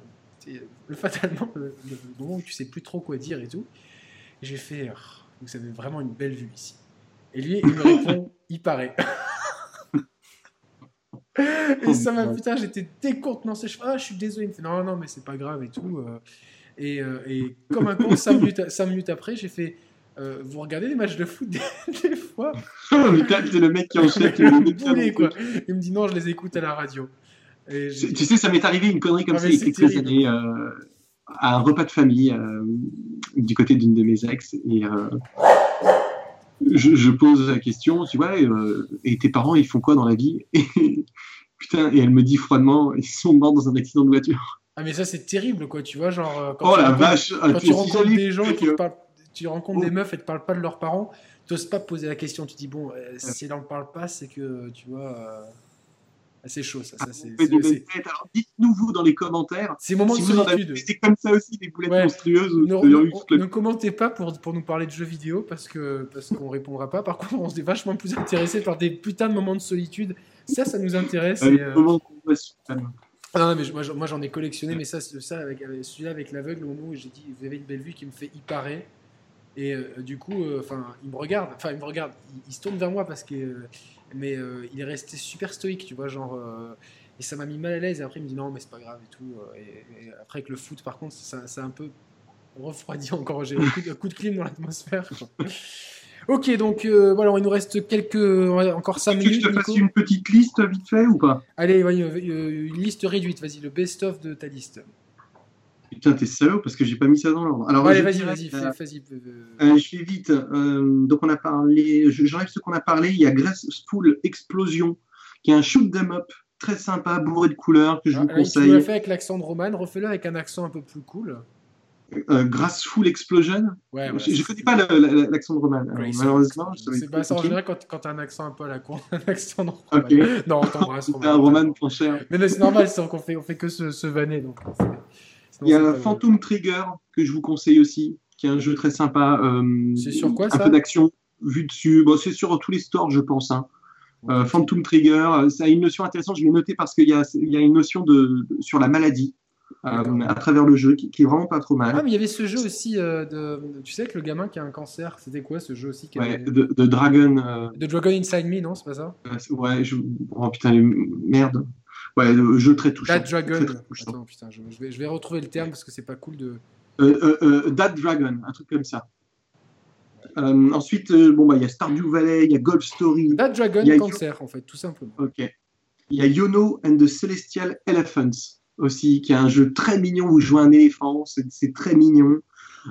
S1: le fatalement le, moment où tu sais plus trop quoi dire et tout. J'ai fait, oh, vous avez vraiment une belle vue ici. Et lui, il me répond, il paraît. et ça m'a, putain, j'étais décontenancé. Je ah, je suis désolé. Il me fait, non, non, mais c'est pas grave et tout. Euh. Et, euh, et comme un con, 5 minutes, minutes après, j'ai fait, euh, vous regardez les matchs de foot des, fois?
S2: C'est le mec qui enchaîne.
S1: quoi. Il me dit, non, je les écoute à la radio.
S2: tu sais, ça m'est arrivé une connerie comme ça il y a quelques années à un repas de famille du côté d'une de mes ex. Et je, pose la question, tu vois, et tes parents, ils font quoi dans la vie Putain, et elle me dit froidement, ils sont morts dans un accident de voiture.
S1: Ah mais ça c'est terrible quoi, tu vois, genre euh,
S2: quand oh tu la vache,
S1: quand ah, tu rencontres des gens qui parlent, tu rencontres des meufs et te parlent pas de leurs parents, tu n'oses pas poser la question, tu dis bon, euh, si elle en parle pas, c'est que tu vois, euh, c'est chaud ça. ça c'est,
S2: Alors dites-nous vous dans les commentaires.
S1: C'est moment
S2: si
S1: de solitude.
S2: C'est comme ça aussi des boulettes monstrueuses.
S1: Ne, ne, commentez pas pour, pour nous parler de jeux vidéo parce que parce qu'on répondra pas. Par contre, on se est vachement plus intéressé par des putains de moments de solitude. Ça, ça nous intéresse. Euh, et, euh... Ah mais moi, j'en ai collectionné, mais ça, ça avec, celui-là avec l'aveugle, au moment où j'ai dit vous avez une belle vue qui me fait y parer. Et euh, du coup, enfin, il me regarde, enfin, il me regarde, il, se tourne vers moi parce que mais euh, il est resté super stoïque, tu vois, genre. Euh, et ça m'a mis mal à l'aise. Et après, il me dit non, mais c'est pas grave et tout. Euh, et, après, avec le foot, par contre, ça, ça a un peu refroidi encore. J'ai un coup, de, coup de clim dans l'atmosphère. ok, donc voilà, il nous reste quelques. Encore 5 minutes.
S2: Je te fasse une petite liste vite fait ou pas?
S1: Allez, une liste réduite, vas-y, le best-of de ta liste.
S2: Putain, t'es salaud parce que j'ai pas mis ça dans l'ordre.
S1: Alors, Allez, vas-y, vas-y, euh, vas-y.
S2: Euh, je fais vite. Euh, donc, on a parlé, j'enlève ce qu'on a parlé. Il y a Graceful Explosion, qui est un shoot them up très sympa, bourré de couleurs, que je vous conseille. Tu
S1: l'as fait avec l'accent de Roman, refais-le avec un accent un peu plus cool.
S2: Euh, Graceful Explosion?
S1: Ouais,
S2: Je ne connais pas l'accent de Roman. malheureusement,
S1: c'est pas ça en général quand, quand tu as un accent un peu à la con, un accent de Roman. Okay. Non, on t'embrasse.
S2: C'est un Roman, ton cher.
S1: Mais c'est normal, qu'on fait, on fait que se, se vanner. Donc
S2: il y a Phantom Trigger que je vous conseille aussi, qui est un jeu très sympa.
S1: Euh, c'est sur quoi
S2: Un peu d'action vu dessus. Bon, c'est sur tous les stores, je pense. Hein. Euh, Phantom Trigger, euh, ça a une notion intéressante. Je l'ai noté parce qu'il y, y a, une notion de, sur la maladie. à travers le jeu, qui, qui, est vraiment pas trop mal.
S1: Ah, mais il y avait ce jeu aussi de. Tu sais que le gamin qui a un cancer, c'était quoi ce jeu aussi
S2: ouais, de, Dragon.
S1: De Dragon Inside Me, non C'est pas ça?
S2: Ouais, je... oh putain, merde. Ouais, le jeu très touchant.
S1: Dad Dragon. Attends, putain, je, vais, je, vais, retrouver le terme parce que c'est pas cool de.
S2: Euh, euh, euh Dad Dragon, un truc comme ça. Euh, ensuite, bon, bah, il y a Stardew Valley, il y a Golf Story.
S1: Dad Dragon Cancer, en fait, tout simplement.
S2: Ok. Il y a Yono and the Celestial Elephants aussi, qui est un jeu très mignon où vous jouez un éléphant, c'est très mignon.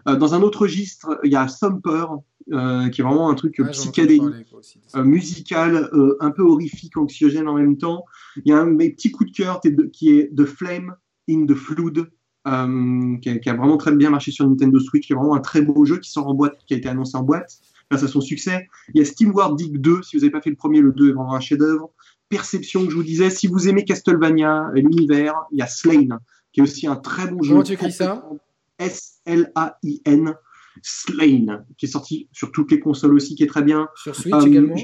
S2: dans un autre registre, il y a Thumper, euh, qui est vraiment un truc psychédélique, euh, musical, euh, un peu horrifique, anxiogène en même temps. Il y a un de mes petits coups de cœur qui est The Flame in the Flood, qui a, qui, a, vraiment très bien marché sur Nintendo Switch, qui est vraiment un très beau jeu qui sort en boîte, qui a été annoncé en boîte grâce à son succès. Il y a SteamWard Dig 2, si vous n'avez pas fait le premier, le 2 est vraiment un chef-d'œuvre. Perception, que je vous disais, si vous aimez Castlevania, l'univers, il y a Slain, qui est aussi un très bon jeu.
S1: Comment tu écris ça?
S2: S-L-A-I-N. Slain, qui est sorti sur toutes les consoles aussi, qui est très bien.
S1: Sur Switch également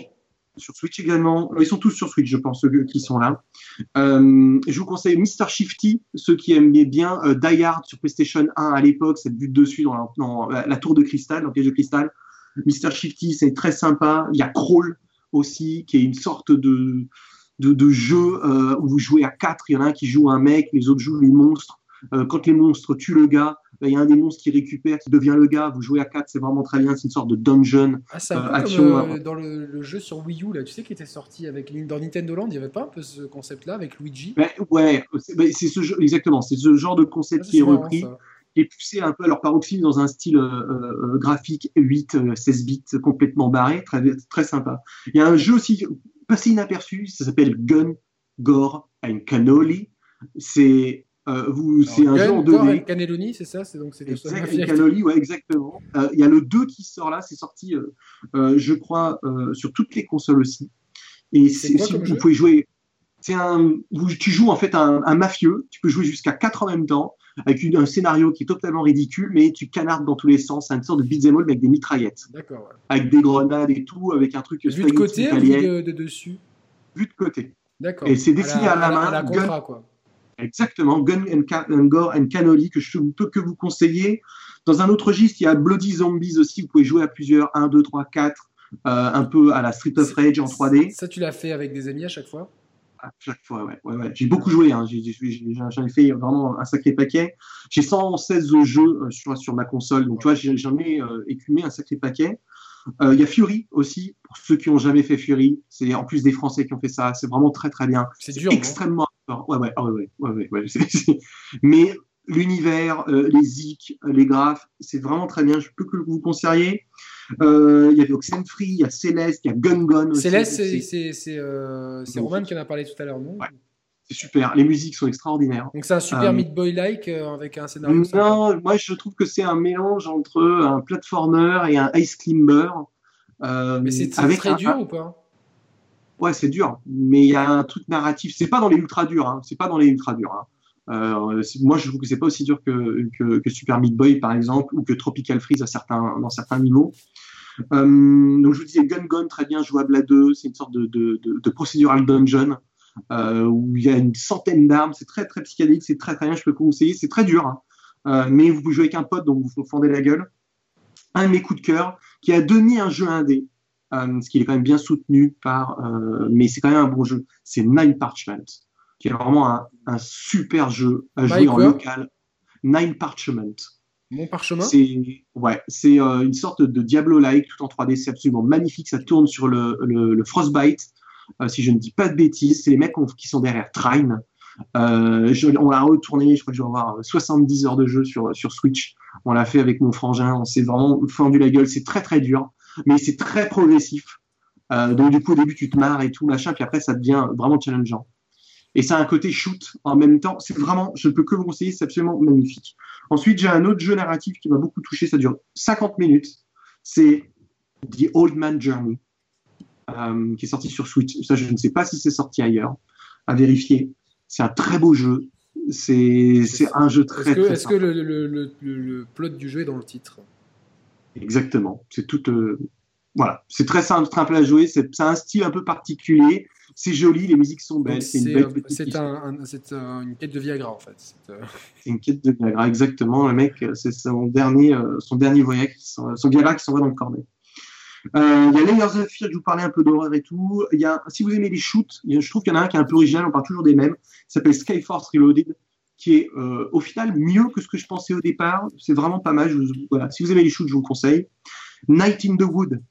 S2: Sur Switch également. Ils sont tous sur Switch, je pense, ceux qui sont là. Euh, je vous conseille Mr. Shifty, ceux qui aimaient bien euh, Die Hard sur PlayStation 1 à l'époque, cette vue dessus dans, la, tour de cristal, dans le piège de cristal. Mr. Shifty, c'est très sympa. Il y a Crawl aussi, qui est une sorte de, de, jeu euh, où vous jouez à quatre. Il y en a un qui joue un mec, les autres jouent les monstres. Euh, quand les monstres tuent le gars, il y a un des monstres qui récupère, qui devient le gars. Vous jouez à 4, c'est vraiment très bien. C'est une sorte de dungeon.
S1: Ah, c'est un peu action. Comme, euh, dans le, jeu sur Wii U, là, tu sais, qui était sorti avec dans Nintendo Land, il n'y avait pas un peu ce concept-là avec Luigi?
S2: Bah, Ouais, c'est ce jeu, exactement. C'est ce genre de concept ah, qui est, repris. et poussé un peu à leur paroxysme dans un style euh, graphique 8, 16 bits complètement barré, très, très sympa. Il y a un jeu aussi passé inaperçu, ça s'appelle Gun, Gore and Cannoli. C'est euh, c'est un jeu en 2D.
S1: Cannelloni, c'est ça C'est donc c'est
S2: Cannoli, ouais, exactement. Euh, il y a le 2 qui sort là, c'est sorti, euh, je crois, sur toutes les consoles aussi. Et si vous pouvez jouer, c'est un, tu joues en fait un, un, mafieux. Tu peux jouer jusqu'à 4 en même temps avec un scénario qui est totalement ridicule, mais tu canardes dans tous les sens. C'est une sorte de beat'em all avec des mitraillettes,
S1: D'accord.
S2: avec des grenades et tout, avec un truc.
S1: Vu de côté, ou de, de, dessus?
S2: Vu de côté.
S1: D'accord.
S2: Et c'est dessiné à la, main.
S1: À la contrat, quoi.
S2: Exactement, Gun and, Gore and Cannoli, que je ne peux que vous conseiller. Dans un autre registre, il y a Bloody Zombies aussi, vous pouvez jouer à plusieurs, 1, 2, 3, 4, un peu à la Street of Rage en 3D.
S1: Ça, tu l'as fait avec des amis à chaque fois?
S2: À chaque fois, ouais. ouais, ouais. J'ai beaucoup joué, hein. j'en ai, fait vraiment un sacré paquet. J'ai 116 jeux euh, sur, sur ma console, donc tu vois, j'en ai euh, écumé un sacré paquet. Euh, il y a Fury aussi, pour ceux qui n'ont jamais fait Fury. C'est en plus des Français qui ont fait ça. C'est vraiment très très bien.
S1: C'est dur.
S2: Extrêmement. Ouais, ouais, ouais, ouais, ouais, Mais l'univers, euh, les zik, les graphes, c'est vraiment très bien. Je peux que vous conseiller. Euh, il y a Oxenfree, il y a Céleste, il y a Gun Gun.
S1: Céleste, c'est Roman qui en a parlé tout à l'heure, non?
S2: C'est super. Les musiques sont extraordinaires.
S1: Donc c'est un super Meat Boy-like avec un scénario.
S2: Non, moi je trouve que c'est un mélange entre un platformer et un ice climber.
S1: mais c'est très dur ou pas?
S2: Ouais, c'est dur, mais il y a un truc narratif. C'est pas dans les ultra durs, hein. c'est pas dans les ultra durs. Hein. Euh, moi, je trouve que c'est pas aussi dur que, que, Super Meat Boy, par exemple, ou que Tropical Freeze à certains, dans certains niveaux. Euh, donc, je vous disais, Gun Gun, très bien jouable à deux. C'est une sorte de, de, de, procedural dungeon euh, où il y a une centaine d'armes. C'est très, très psychédélique. C'est très, très bien. Je peux vous conseiller. C'est très dur, hein. mais vous pouvez jouer avec un pote, donc vous fendez la gueule. Un de mes coups de cœur, qui a demi un jeu indé, euh, ce qui est quand même bien soutenu par, euh, mais c'est quand même un bon jeu. C'est Nine Parchment, qui est vraiment un, un super jeu à jouer en local. Nine Parchment.
S1: Mon parchemin?
S2: C'est ouais, c'est euh, une sorte de Diablo-like tout en 3D. C'est absolument magnifique. Ça tourne sur le, le, le Frostbite. Euh, si je ne dis pas de bêtises, c'est les mecs qui sont derrière Trine. Euh, on l'a retourné, je crois que je vais avoir 70 heures de jeu sur, sur Switch. On l'a fait avec mon frangin, on s'est vraiment fendu la gueule. C'est très très dur mais c'est très progressif. Euh, donc du coup au début tu te marres et tout machin, puis après ça devient vraiment challengeant. Et ça a un côté shoot en même temps. C'est vraiment, je ne peux que vous conseiller, c'est absolument magnifique. Ensuite j'ai un autre jeu narratif qui m'a beaucoup touché, ça dure 50 minutes. C'est The Old Man Journey, euh, qui est sorti sur Switch. Ça je ne sais pas si c'est sorti ailleurs, à vérifier. C'est un très beau jeu. C'est un jeu très.
S1: Est-ce que, le, le, le plot du jeu est dans le titre?
S2: Exactement. C'est tout. Euh, voilà, c'est très simple, simple à jouer. C'est un style un peu particulier. C'est joli, les musiques sont belles.
S1: C'est une, euh, euh, une, quête de Viagra en fait.
S2: C'est une quête de Viagra, exactement. Le mec, c'est son dernier, son dernier voyage, son, Viagra qui s'envoie dans le cornet. Il y a Layers of Fear, je vous parlais un peu d'horreur et tout. Y a, si vous aimez les shoots, je trouve qu'il y en a un qui est un peu original, on parle toujours des mêmes. Il s'appelle Skyforce Reloaded qui est euh, au final mieux que ce que je pensais au départ. C'est vraiment pas mal. Si vous aimez les shoots, je vous conseille. Night in the Wood,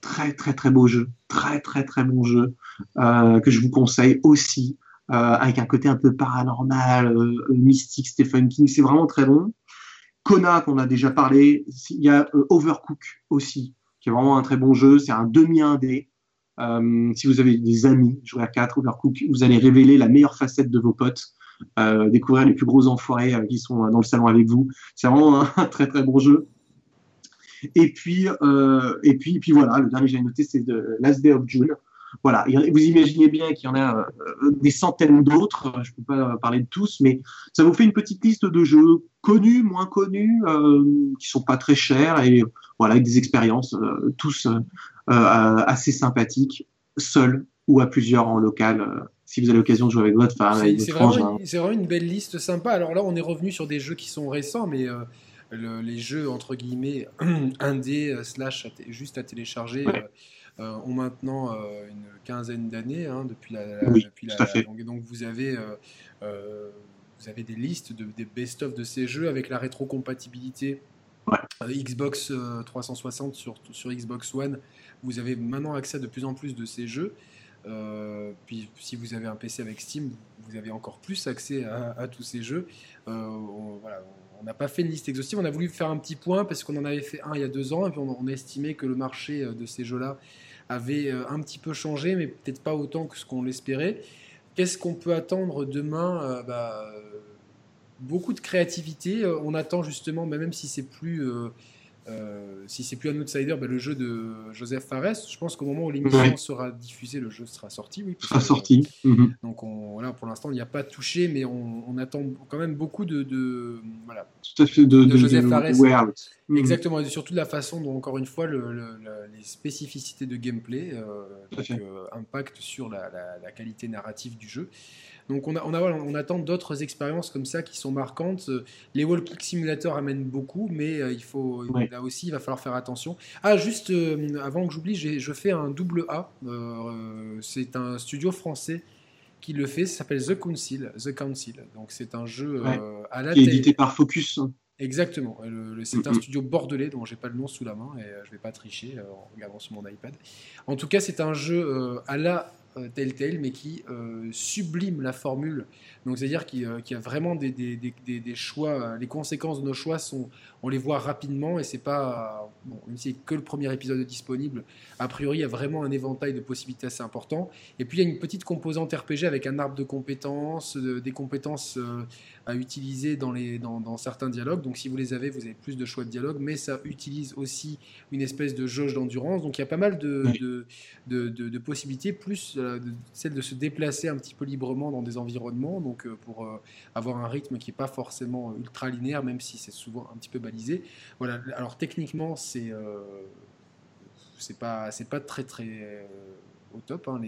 S2: très très très beau jeu, très très très bon jeu euh, que je vous conseille aussi, euh, avec un côté un peu paranormal, mystique, Stephen King. C'est vraiment très bon. Kona qu'on a déjà parlé. Il y a Overcook aussi, qui est vraiment un très bon jeu. C'est un demi-indé. si vous avez des amis jouer à 4 Overcook, vous allez révéler la meilleure facette de vos potes. Euh, découvrir les plus gros enfoirés euh, qui sont dans le salon avec vous. C'est vraiment un très très bon jeu. Et puis, euh, et puis, et puis voilà, le dernier que j'ai noté, c'est de Last Day of June. Voilà, vous imaginez bien qu'il y en a des centaines d'autres, je ne peux pas parler de tous, mais ça vous fait une petite liste de jeux connus, moins connus, qui qui sont pas très chers, et voilà, avec des expériences tous assez sympathiques. seul ou à plusieurs en local si vous avez l'occasion de jouer avec votre femme,
S1: C'est vraiment, vraiment, une belle liste sympa. Alors là, on est revenu sur des jeux qui sont récents, mais les jeux entre guillemets indé slash juste à télécharger ont maintenant une quinzaine d'années hein, depuis la, depuis la, donc, donc, vous avez vous avez des listes de, des best-of de ces jeux avec la rétrocompatibilité Xbox 360 sur, sur Xbox One. Vous avez maintenant accès à de plus en plus de ces jeux. Euh, puis si vous avez un PC avec Steam, vous avez encore plus accès à, tous ces jeux. Euh, on n'a pas fait une liste exhaustive, on a voulu faire un petit point parce qu'on en avait fait un il y a deux ans et puis on, a estimé que le marché euh, de ces jeux-là avait un petit peu changé, mais peut-être pas autant que ce qu'on l'espérait. Qu'est-ce qu'on peut attendre demain bah, Beaucoup de créativité. On attend justement, même si c'est plus euh, si c'est plus un outsider, ben, le jeu de Joseph Fares, je pense qu'au moment où l'émission sera diffusée, le jeu sera sorti. Oui,
S2: sera sorti.
S1: Mhm. Donc on, voilà, pour l'instant, il n'y a pas touché, mais on, attend quand même beaucoup de, de, voilà,
S2: Tout à fait de, de Joseph Fares.
S1: Mhm. Exactement, et surtout de la façon dont, encore une fois, le, les spécificités de gameplay euh, euh, impactent sur la, la, qualité narrative du jeu. Donc on, a, on, a, on attend d'autres expériences comme ça qui sont marquantes. Les Wall Click Simulator amènent beaucoup, mais euh, il faut là aussi il va falloir faire attention. Ah juste euh, avant que j'oublie, je fais un double A. Euh, c'est un studio français qui le fait. Ça s'appelle The Council. The Council. Donc c'est un jeu à la
S2: qui est édité par Focus.
S1: Exactement. c'est un studio bordelais dont j'ai pas le nom sous la main et je vais pas tricher en regardant sur mon iPad. En tout cas, c'est un jeu à la euh, Telltale, mais qui euh, sublime la formule. Donc, c'est-à-dire qu'il euh, y a vraiment des, des, des, des, choix, les conséquences de nos choix, sont, on les voit rapidement et c'est pas, bon, même si c'est que le premier épisode disponible, a priori, il y a vraiment un éventail de possibilités assez important. Et puis, il y a une petite composante RPG avec un arbre de compétences, des compétences à utiliser dans, les, dans, dans, certains dialogues. Donc, si vous les avez, vous avez plus de choix de dialogue, mais ça utilise aussi une espèce de jauge d'endurance. Donc, il y a pas mal de, de, de, de possibilités, plus celle de se déplacer un petit peu librement dans des environnements, donc euh, pour euh, avoir un rythme qui n'est pas forcément ultra linéaire, même si c'est souvent un petit peu balisé. Voilà. Alors techniquement, c'est euh, c'est pas c'est pas très très au top. Hein.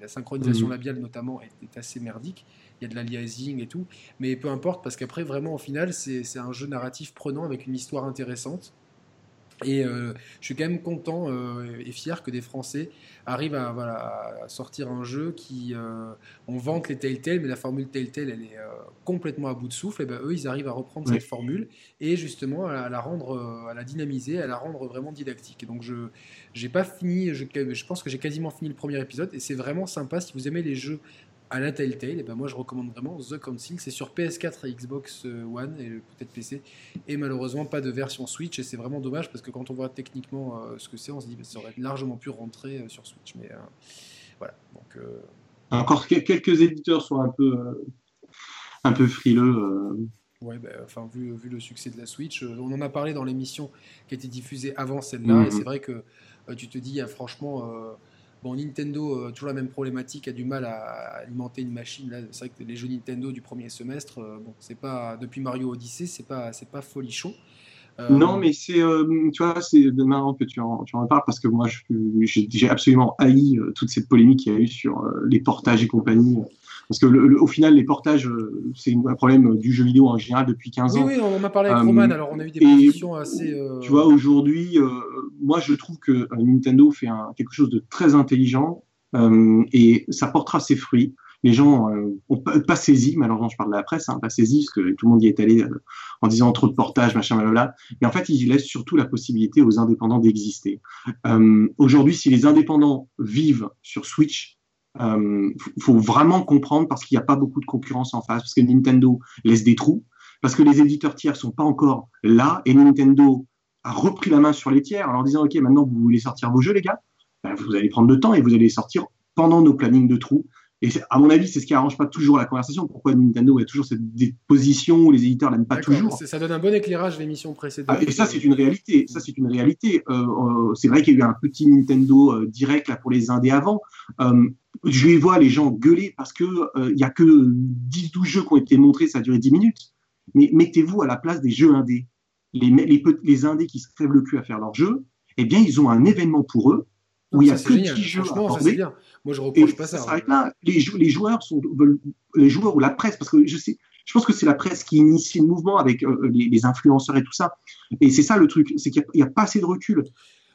S1: la synchronisation mmh. labiale notamment est, assez merdique. Il y a de l'aliasing et tout, mais peu importe parce qu'après vraiment au final c'est un jeu narratif prenant avec une histoire intéressante. Et euh, je suis quand même content euh, et fier que des Français arrivent à, voilà, sortir un jeu qui. Euh, on vante les Telltale, mais la formule Telltale, elle est complètement à bout de souffle. Et ben, eux, ils arrivent à reprendre cette formule et justement à, la rendre, à la dynamiser, à la rendre vraiment didactique. Et donc, je j'ai pas fini, je, je pense que j'ai quasiment fini le premier épisode et c'est vraiment sympa si vous aimez les jeux à la Telltale, et ben moi je recommande vraiment The Council. C'est sur PS4 et Xbox euh, One et peut-être PC. Et malheureusement pas de version Switch. Et c'est vraiment dommage parce que quand on voit techniquement euh, ce que c'est, on se dit que ça aurait largement pu rentrer euh, sur Switch. Mais voilà. Donc,
S2: Encore quelques éditeurs sont un peu, un peu frileux.
S1: Ouais, ben, enfin, vu, vu, le succès de la Switch, on en a parlé dans l'émission qui a été diffusée avant celle-là. Et mhm. c'est vrai que tu te dis, franchement Bon, Nintendo, euh, toujours la même problématique, a du mal à alimenter une machine. C'est vrai que les jeux Nintendo du premier semestre, euh, bon, c'est pas depuis Mario Odyssey, c'est pas, c'est pas folichon.
S2: Euh, non, mais c'est, tu vois, c'est marrant que tu en, tu en parles parce que moi, j'ai absolument haï toute cette polémique qu'il y a eu sur les portages et compagnie. Parce que au final, les portages, euh, c'est un problème du jeu vidéo en général depuis 15 ans.
S1: Oui, oui, on en a parlé avec Roman, euh, alors on a eu des positions assez. Euh,
S2: tu vois, aujourd'hui, moi je trouve que Nintendo fait un, quelque chose de très intelligent et ça portera ses fruits. Les gens n'ont pas, saisi, malheureusement je parle de la presse, hein, pas saisi, parce que tout le monde y est allé en disant trop de portages, machin, blablabla. Mais en fait, ils laissent surtout la possibilité aux indépendants d'exister. aujourd'hui, si les indépendants vivent sur Switch, il euh, faut vraiment comprendre parce qu'il n'y a pas beaucoup de concurrence en face, parce que Nintendo laisse des trous, parce que les éditeurs tiers sont pas encore là, et Nintendo a repris la main sur les tiers en leur disant, OK, maintenant vous voulez sortir vos jeux, les gars, ben, vous allez prendre le temps et vous allez sortir pendant nos plannings de trous. Et à mon avis, c'est ce qui arrange pas toujours la conversation. Pourquoi Nintendo a toujours cette position où les éditeurs n'aiment pas toujours
S1: Ça donne un bon éclairage l'émission précédente.
S2: Ah, et ça, c'est une réalité. Ça, c'est une réalité. Euh, euh, c'est vrai qu'il y a eu un petit Nintendo euh, direct là pour les indés avant. je les vois les gens gueuler parce que il y a que 10-12 jeux qui ont été montrés, ça a duré 10 minutes. Mais mettez-vous à la place des jeux indés. Les, les, les indés qui se crèvent le cul à faire leurs jeux, eh bien, ils ont un événement pour eux où il y a que 10 jeux
S1: bien. Moi, je reproche pas ça.
S2: Ça s'arrête là. Les, les, joueurs sont, les joueurs ou la presse, parce que je sais, je pense que c'est la presse qui initie le mouvement avec euh, les, influenceurs et tout ça. Et c'est ça le truc, c'est qu'il n'y a, pas assez de recul.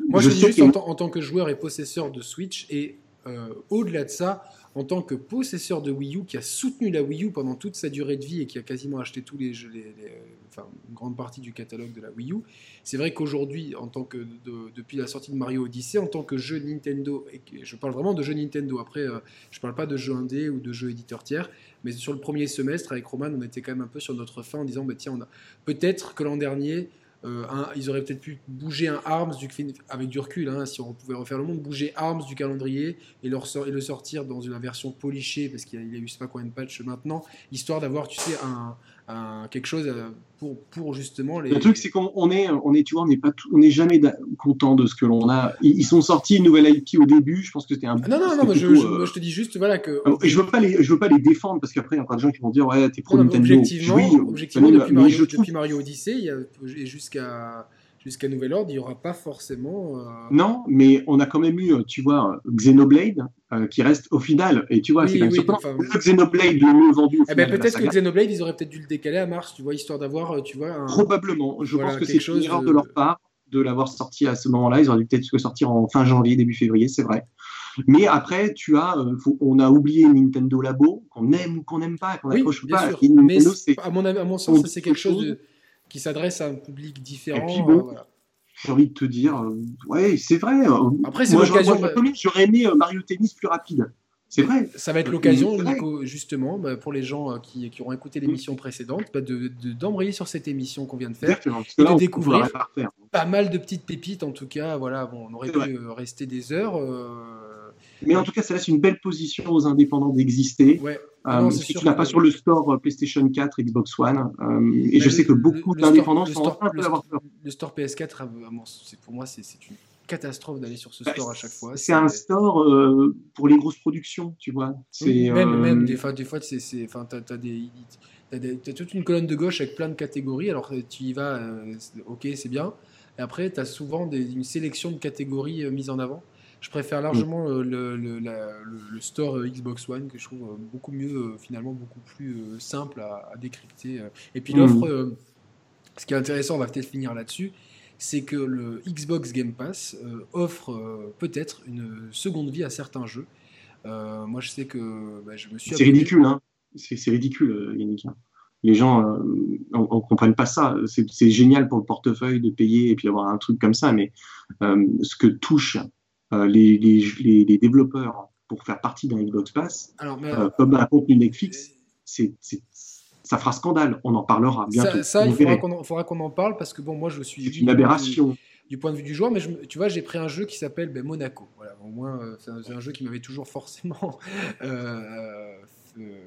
S1: Moi, je, je dis juste en, tant que joueur et possesseur de Switch, et euh, au-delà de ça, en tant que possesseur de Wii U qui a soutenu la Wii U pendant toute sa durée de vie et qui a quasiment acheté tous les jeux, une grande partie du catalogue de la Wii U, c'est vrai qu'aujourd'hui, en tant que depuis la sortie de Mario Odyssey, en tant que jeu Nintendo, et je parle vraiment de jeu Nintendo. Après, je euh, je parle pas de jeux indé ou de jeux éditeurs tiers, mais sur le premier semestre avec Roman, on était quand même un peu sur notre fin en disant, bah, tiens, peut-être que l'an dernier euh, ils auraient peut-être pu bouger un ARMS avec du recul, hein, si on pouvait refaire le monde, bouger ARMS du calendrier et, le, sortir dans une version polichée, parce qu'il y, a eu je sais pas combien de patch maintenant, histoire d'avoir, tu sais, un, quelque chose euh, pour, pour justement les.
S2: Le truc, c'est qu'on est, on est, tu vois, on n'est pas, on n'est jamais content de ce que l'on a. Ils, sont sortis une nouvelle IP au début. Je pense que c'était un.
S1: Non, non, non, je, euh, je, te dis juste, voilà que.
S2: je veux pas les, je veux pas les défendre parce qu'après, il y a encore des gens qui vont dire, ouais, t'es pro Nintendo.
S1: Objectivement, oui, objectivement depuis, Mario, depuis Mario Odyssey, il y a, jusqu'à jusqu'à nouvel ordre, il n'y aura pas forcément. Euh,
S2: non, mais on a quand même eu, tu vois, Xenoblade euh, qui reste au final. Et tu vois, c'est quand même surprenant. Xenoblade le mieux vendu.
S1: Eh ben, peut-être que Xenoblade, ils auraient peut-être dû le décaler à mars, tu vois, histoire d'avoir, euh, tu vois. Un...
S2: Probablement. Je pense que c'est une erreur de... leur part de l'avoir sorti à ce moment-là. Ils auraient dû peut-être le sortir en fin janvier, début février, c'est vrai. Mais après, tu as, on a oublié Nintendo Labo, qu'on aime ou qu'on n'aime pas, qu'on n'accroche pas.
S1: Sûr. Mais à mon, à mon sens, c'est quelque chose de qui s'adresse à un public différent.
S2: Euh, j'ai envie de te dire, euh, ouais, c'est vrai. Euh, Après, c'est l'occasion. J'aurais aimé Mario Tennis plus rapide. C'est vrai.
S1: Ça va être l'occasion, Nico, justement, bah, pour les gens qui, qui auront écouté l'émission précédente, bah, d'embrayer sur cette émission qu'on vient de faire et de découvrir pas mal de petites pépites. En tout cas, voilà, bon, on aurait pu rester des heures.
S2: Mais en tout cas, ça laisse une belle position aux indépendants d'exister.
S1: Ouais.
S2: Euh, si tu n'as pas sur le store euh, PlayStation 4, Xbox One, euh, et je sais que beaucoup d'indépendants sont en train
S1: de l'avoir peur. Le store PS4, pour moi, c'est une catastrophe d'aller sur ce bah, store à chaque fois.
S2: C'est un store pour les grosses productions, tu vois.
S1: même, même des fois, des fois, t'as, as des, t'as, toute une colonne de gauche avec plein de catégories. Alors tu y vas, ok, c'est bien. Et après, tu as souvent des, une sélection de catégories mises en avant. Je préfère largement euh, le, le, store euh, Xbox One que je trouve euh, beaucoup mieux, finalement beaucoup plus simple à, décrypter. Et puis l'offre, ce qui est intéressant, on va peut-être finir là-dessus, c'est que le Xbox Game Pass offre peut-être une seconde vie à certains jeux. moi, je sais que bah, je me suis.
S2: C'est ridicule, hein C'est ridicule, Yannick. Hein. Les gens ne comprennent pas ça. C'est génial pour le portefeuille de payer et puis avoir un truc comme ça, mais ce que touche euh, les, les, les, développeurs pour faire partie d'un Xbox Pass, Alors, euh, comme un contenu Netflix, c'est ça fera scandale. On en parlera bientôt.
S1: Ça, il faudra qu'on en, parle parce que bon, moi je suis.
S2: C'est une aberration.
S1: Du, point de vue du joueur, mais tu vois, j'ai pris un jeu qui s'appelle ben, Monaco. Voilà, au moins, euh, c'est un, jeu qui m'avait toujours forcément.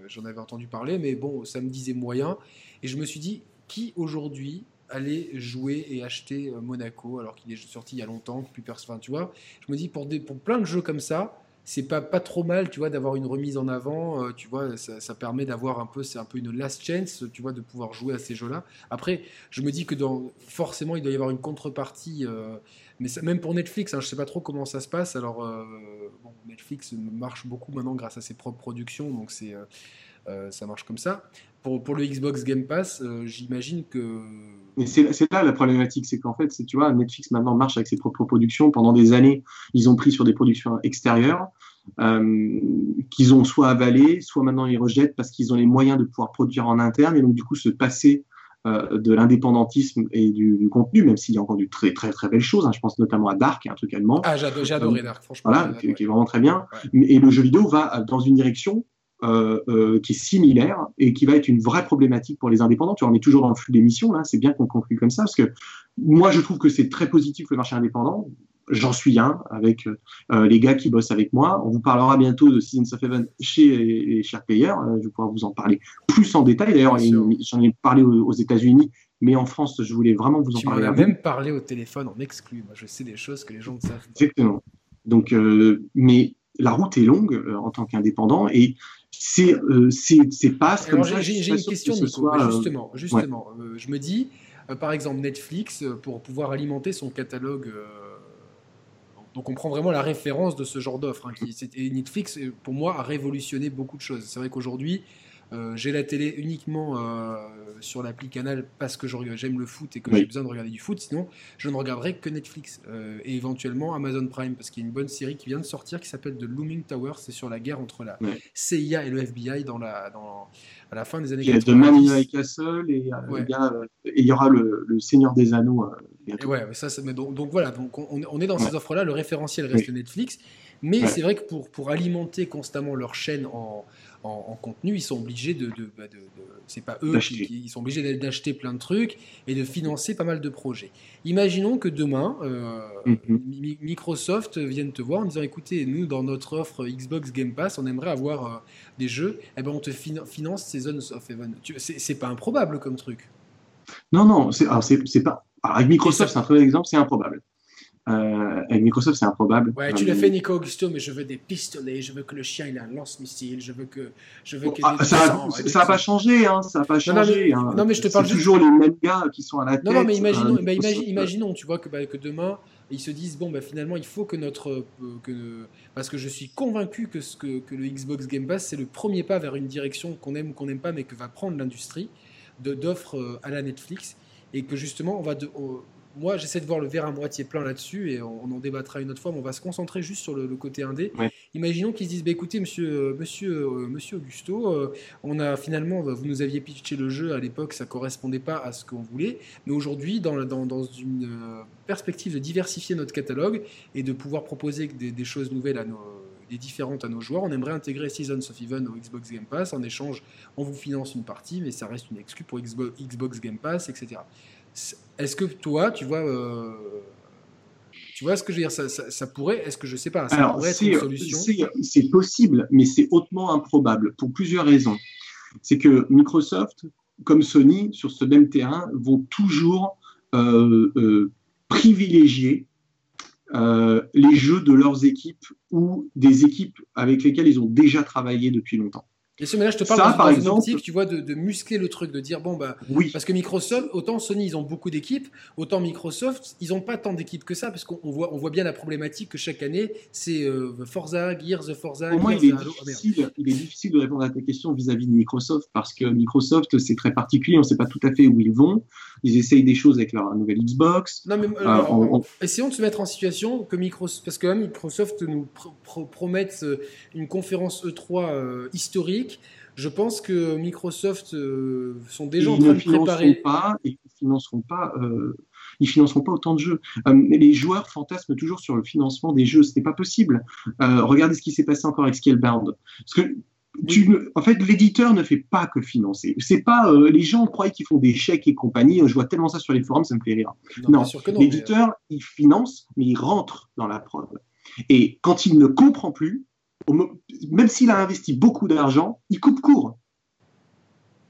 S1: J'en avais entendu parler, mais bon, ça me disait moyen. Et je me suis dit, qui aujourd'hui aller jouer et acheter euh, Monaco alors qu'il est sorti il y a longtemps, plus personne. tu vois, je me dis pour, des, pour plein de jeux comme ça, c'est pas, pas trop mal, tu vois, d'avoir une remise en avant. Euh, tu vois, ça, permet d'avoir un peu, c'est un peu une last chance, tu vois, de pouvoir jouer à ces jeux-là. Après, je me dis que forcément, il doit y avoir une contrepartie. Euh, mais même pour Netflix, hein, je sais pas trop comment ça se passe. Alors, Netflix marche beaucoup maintenant grâce à ses propres productions, donc c'est ça marche comme ça. Pour, pour le Xbox Game Pass, j'imagine que
S2: mais c'est là la problématique, c'est qu'en fait, tu vois, Netflix maintenant marche avec ses propres productions. Pendant des années, ils ont pris sur des productions extérieures euh, qu'ils ont soit avalées, soit maintenant ils rejettent parce qu'ils ont les moyens de pouvoir produire en interne et donc du coup se passer euh, de l'indépendantisme et du, contenu, même s'il y a encore du très très très belles choses. Hein. Je pense notamment à Dark, un truc allemand.
S1: Ah, j'ai adoré Dark, franchement.
S2: Voilà, qui, est vraiment très bien. Et le jeu vidéo va dans une direction euh, euh, qui est similaire et qui va être une vraie problématique pour les indépendants. Tu vois, on est toujours dans le flux d'émissions, là, c'est bien qu'on conclue comme ça, parce que moi, je trouve que c'est très positif le marché indépendant. J'en suis un avec euh, les gars qui bossent avec moi. On vous parlera bientôt de Seasons of Heaven chez les, chers players. je vais pouvoir vous en parler plus en détail. D'ailleurs, j'en ai parlé aux, États-Unis, mais en France, je voulais vraiment vous en parler.
S1: Tu m'en as même parlé au téléphone en exclu. Moi, je sais des choses que les gens ne savent pas.
S2: Exactement. Donc, mais la route est longue en tant qu'indépendant et c'est euh, c'est pas comme
S1: ça. J'ai une question, Nico. Euh, justement, justement euh, je me dis, par exemple, Netflix, pour pouvoir alimenter son catalogue Donc on prend vraiment la référence de ce genre d'offre. Hein, et Netflix, pour moi, a révolutionné beaucoup de choses. C'est vrai qu'aujourd'hui, euh, j'ai la télé uniquement euh, sur l'appli Canal parce que j'aime le foot et que j'ai besoin de regarder du foot. Sinon, je ne regarderai que Netflix euh, et éventuellement Amazon Prime parce qu'il y a une bonne série qui vient de sortir qui s'appelle The Looming Tower. C'est sur la guerre entre la CIA et le FBI dans la, dans, à la fin des années
S2: 90. Il y a The Castle et il y aura le, Seigneur des Anneaux.
S1: ouais, ça, donc, donc, voilà, donc on, est dans ces offres-là. Le référentiel reste Netflix. Mais c'est vrai que pour, pour alimenter constamment leur chaîne en, en, contenu, ils sont obligés de, de, bah, c'est pas eux qui, ils sont obligés d'acheter plein de trucs et de financer pas mal de projets. Imaginons que demain, euh, mhm. Microsoft vienne te voir en disant écoutez, nous dans notre offre Xbox Game Pass, on aimerait avoir euh, des jeux, et eh ben on te finance Seasons of Heaven. C'est pas improbable comme truc.
S2: Non, non, c'est pas. avec Microsoft, c'est un très bon exemple, c'est improbable. Euh, avec Microsoft, c'est improbable.
S1: Ouais, tu l'as fait, Nico Augusto, mais je veux des pistolets, je veux que le chien il a un lance-missile, je veux que. Je veux que
S2: ah, ça n'a pas changé, hein, ça n'a pas changé.
S1: Non, mais, non, mais je te parle
S2: toujours les mêmes gars qui sont à la tête.
S1: Non, non, mais imaginons, bah, imaginons tu vois, que, bah, que demain, ils se disent bon, bah, finalement, il faut que notre. Euh, que, parce que je suis convaincu que, ce que, que le Xbox Game Pass, c'est le premier pas vers une direction qu'on aime ou qu'on n'aime pas, mais que va prendre l'industrie d'offres euh, à la Netflix. Et que justement, on va. De, moi, j'essaie de voir le verre à moitié plein là-dessus et on, en débattra une autre fois, mais on va se concentrer juste sur le, côté indé. Imaginons qu'ils se disent bah, écoutez, monsieur, euh, monsieur, euh, monsieur Augusto, euh, on a finalement, vous nous aviez pitché le jeu à l'époque, ça correspondait pas à ce qu'on voulait, mais aujourd'hui, dans, dans, dans, une perspective de diversifier notre catalogue et de pouvoir proposer des, choses nouvelles à nos des différentes à nos joueurs. On aimerait intégrer Seasons of Even au Xbox Game Pass. En échange, on vous finance une partie, mais ça reste une exclue pour Xbox Game Pass, etc. Est-ce que toi, tu vois, euh, tu vois ce que je veux dire? Ça, pourrait, est-ce que je sais pas, ça pourrait être une solution?
S2: C'est possible, mais c'est hautement improbable pour plusieurs raisons. C'est que Microsoft, comme Sony, sur ce même terrain, vont toujours euh, euh, privilégier les jeux de leurs équipes ou des équipes avec lesquelles ils ont déjà travaillé depuis longtemps.
S1: Et ce, mais là, je te parle ça, par exemple, optique, tu vois, de, muscler le truc, de dire bon bah, oui. parce que Microsoft, autant Sony, ils ont beaucoup d'équipes, autant Microsoft, ils n'ont pas tant d'équipes que ça, parce qu'on voit, on voit bien la problématique que chaque année, c'est euh, Forza, Gears, Forza.
S2: Au moins, il, est difficile, ah, il est difficile de répondre à ta question vis-à-vis de Microsoft, parce que Microsoft, c'est très particulier, on ne sait pas tout à fait où ils vont. Ils essayent des choses avec leur nouvelle Xbox.
S1: Non, mais euh, essayons de se mettre en situation que Microsoft, parce que Microsoft nous promettent euh, une conférence E3 historique je pense que Microsoft euh, sont déjà en train de préparer.
S2: Pas, ils financeront pas. Euh, ils financeront pas autant de jeux. Euh, les joueurs fantasment toujours sur le financement des jeux. Ce n'est pas possible. regardez ce qui s'est passé encore avec Scalebound. Parce que en fait, l'éditeur ne fait pas que financer. C'est pas les gens croient qu'ils font des chèques et compagnie. Je vois tellement ça sur les forums, ça me fait rire. Non, l'éditeur, il finance, mais il rentre dans la preuve. Et quand il ne comprend plus, même s'il a investi beaucoup d'argent, il coupe court.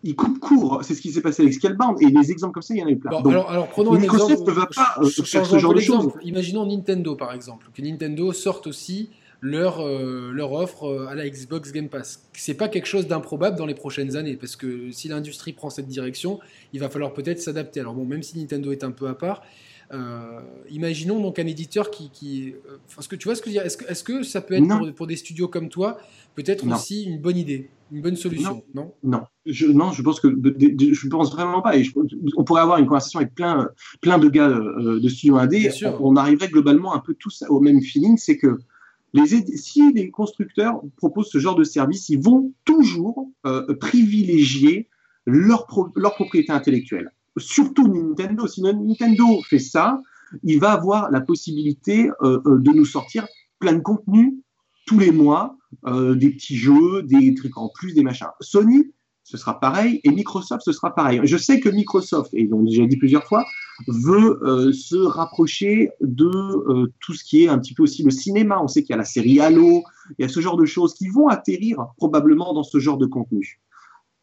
S2: Il coupe court. C'est ce qui s'est passé avec Scalebound. Et des exemples comme ça, il y en a eu plein.
S1: alors, prenons un exemple. ne va pas euh, faire ce genre de choses. Imaginons Nintendo, par exemple. Que Nintendo sorte aussi leur, euh, leur offre euh, à la Xbox Game Pass. C'est pas quelque chose d'improbable dans les prochaines années, parce que si l'industrie prend cette direction, il va falloir peut-être s'adapter. Alors bon, même si Nintendo est un peu à part, euh, imaginons donc un éditeur qui. qui euh, que tu vois ce que je veux dire Est-ce que, est que, ça peut être pour, des studios comme toi, peut-être aussi une bonne idée, une bonne solution
S2: Non, non, je, non, je pense que je pense vraiment pas. Et on pourrait avoir une conversation avec plein, plein de gars euh, de studios indés. On, on, arriverait globalement un peu tous au même feeling, c'est que les, si les constructeurs proposent ce genre de service, ils vont toujours privilégier leur, leur propriété intellectuelle surtout Nintendo. Si Nintendo fait ça, il va avoir la possibilité euh, euh, de nous sortir plein de contenus tous les mois, euh, des petits jeux, des trucs en plus, des machins. Sony, ce sera pareil, et Microsoft, ce sera pareil. Je sais que Microsoft, et on l'a déjà dit plusieurs fois, veut se rapprocher de tout ce qui est un petit peu aussi le cinéma. On sait qu'il y a la série Halo, il y a ce genre de choses qui vont atterrir probablement dans ce genre de contenu.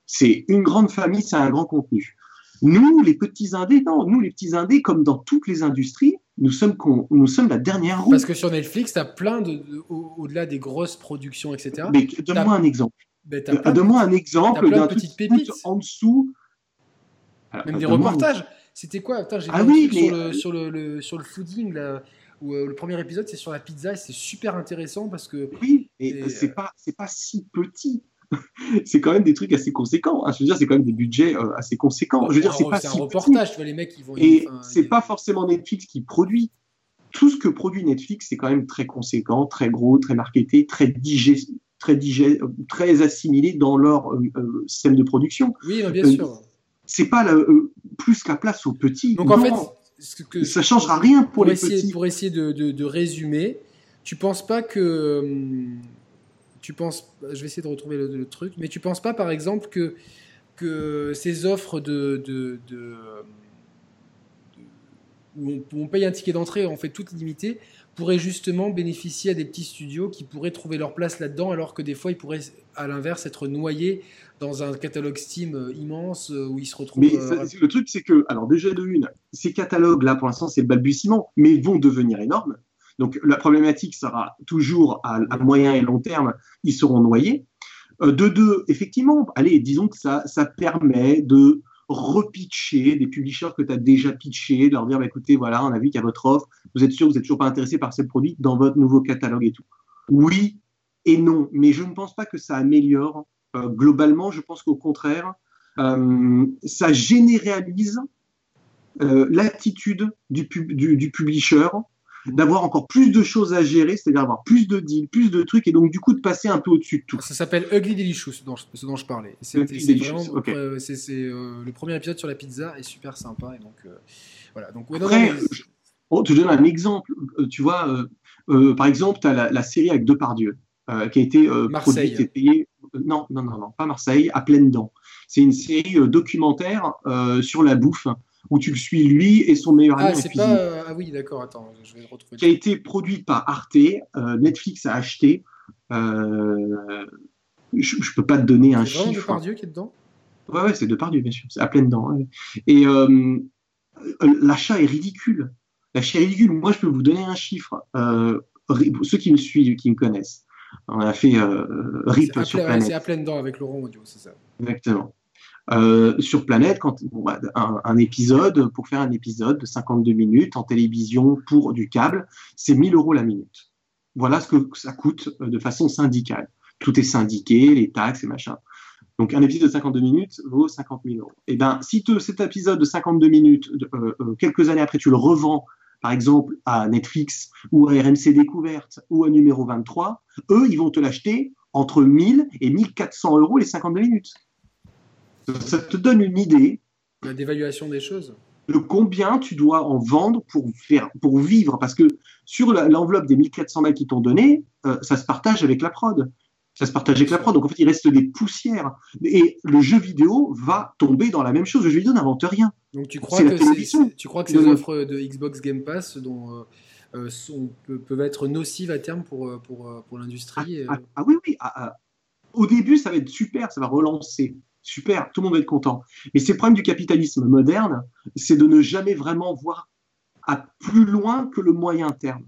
S2: C'est une grande famille, c'est un grand contenu. Nous, les petits indés, non, nous, les petits indés, comme dans toutes les industries, nous sommes, nous sommes la dernière roue.
S1: Parce que sur Netflix, tu as plein de, au-delà des grosses productions, etc.
S2: Mais donne-moi un exemple. Ben, donne-moi un exemple d'un truc en dessous.
S1: Même des reportages. C'était quoi? Attends, j'ai ah oui, sur, le, sur, le, sur le fooding, là. où le premier épisode c'est sur la pizza et c'est super intéressant parce que.
S2: Oui, et, c'est pas, c'est pas si petit. c'est quand même des trucs assez conséquents. Hein. Je veux dire, c'est quand même des budgets assez conséquents. Je veux dire, c'est pas
S1: un reportage, tu vois, les mecs, ils vont.
S2: Et c'est pas forcément Netflix qui produit tout ce que produit Netflix, c'est quand même très conséquent, très gros, très marketé, très digé, très, assimilé dans leur euh, euh, système de production.
S1: Oui, bien sûr. Euh,
S2: c'est pas plus la place aux petits.
S1: Donc en fait,
S2: ce que, ça changera rien pour,
S1: pour
S2: les
S1: essayer,
S2: petits.
S1: Pour essayer de, de, résumer, tu penses pas que hum, tu penses, je vais essayer de retrouver le, truc, mais tu penses pas par exemple que que ces offres de, de, de où on, paye un ticket d'entrée, on fait tout limité, pourraient justement bénéficier à des petits studios qui pourraient trouver leur place là-dedans, alors que des fois, ils pourraient, à l'inverse, être noyés dans un catalogue Steam euh, immense euh, où ils se retrouvent.
S2: Mais euh, le truc, c'est que, alors déjà de une, ces catalogues-là, pour l'instant, c'est le balbutiement, mais vont devenir énormes. Donc la problématique sera toujours à, moyen et long terme, ils seront noyés. de deux, effectivement, allez, disons que ça, permet de repitcher des publishers que tu as déjà pitché, de leur dire bah, écoutez, voilà, on a vu qu'il y a votre offre, vous êtes sûr, vous n'êtes toujours pas intéressé par ce produit dans votre nouveau catalogue et tout. Oui et non, mais je ne pense pas que ça améliore. Euh, globalement, je pense qu'au contraire, euh, ça généralise euh, l'attitude du publisher d'avoir encore plus de choses à gérer, c'est-à-dire avoir plus de deals, plus de trucs, et donc du coup de passer un peu au-dessus de tout.
S1: Ça s'appelle Ugly Delicious, ce dont, ce dont je parlais. C'est vraiment, euh, euh, le premier épisode sur la pizza est super sympa, et donc euh, voilà. Donc
S2: Après, je, oh, te donne un exemple. Tu vois, par exemple, tu as la, série avec Depardieu, qui a été produite et payée. Non, non, non, non, pas Marseille, à pleine dents. C'est une série documentaire sur la bouffe où tu le suis lui et son meilleur
S1: ami. Ah, c'est pas. Euh, ah oui, d'accord, attends, je vais le retrouver.
S2: Qui a été produit par Arte, euh, Netflix a acheté. Euh, je, ne peux pas te donner un chiffre. C'est
S1: Depardieu qui est dedans?
S2: Ouais, ouais, c'est Depardieu, bien sûr, c'est à pleine dents. Et l'achat est ridicule. L'achat est ridicule. Moi, je peux vous donner un chiffre. ceux qui me suivent, qui me connaissent, on a fait RIP sur Planète.
S1: C'est à pleine dents avec Laurent Audio, c'est ça?
S2: Exactement. Euh, sur Planète, quand, bah, un, épisode, pour faire un épisode de 52 minutes en télévision pour du câble, c'est 1000 euros la minute. Voilà ce que ça coûte euh, de façon syndicale. Tout est syndiqué, les taxes et machin. Donc un épisode de 52 minutes vaut 50 000 euros. Et eh ben si cet épisode de 52 minutes, euh, quelques années après, tu le revends, par exemple à Netflix ou à RMC Découverte ou à numéro 23, eux, ils vont te l'acheter entre 1000 et 1400 euros les 52 minutes. Ça te donne une idée.
S1: D'évaluation des choses.
S2: De combien tu dois en vendre pour, faire, pour vivre. Parce que sur l'enveloppe des 1400 balles qu'ils t'ont donné, euh, ça se partage avec la prod. Ça se partage avec la prod. Donc en fait, il reste des poussières. Et le jeu vidéo va tomber dans la même chose. Le jeu vidéo n'invente rien.
S1: Donc tu crois, que, tu crois que ces offres de Xbox Game Pass dont, euh, euh, sont, peuvent être nocives à terme pour, pour, pour l'industrie
S2: ah, ah, ah, oui, oui. Ah, au début, ça va être super, ça va relancer super, tout le monde va être content. Mais c'est le problème du capitalisme moderne, c'est de ne jamais vraiment voir à plus loin que le moyen terme.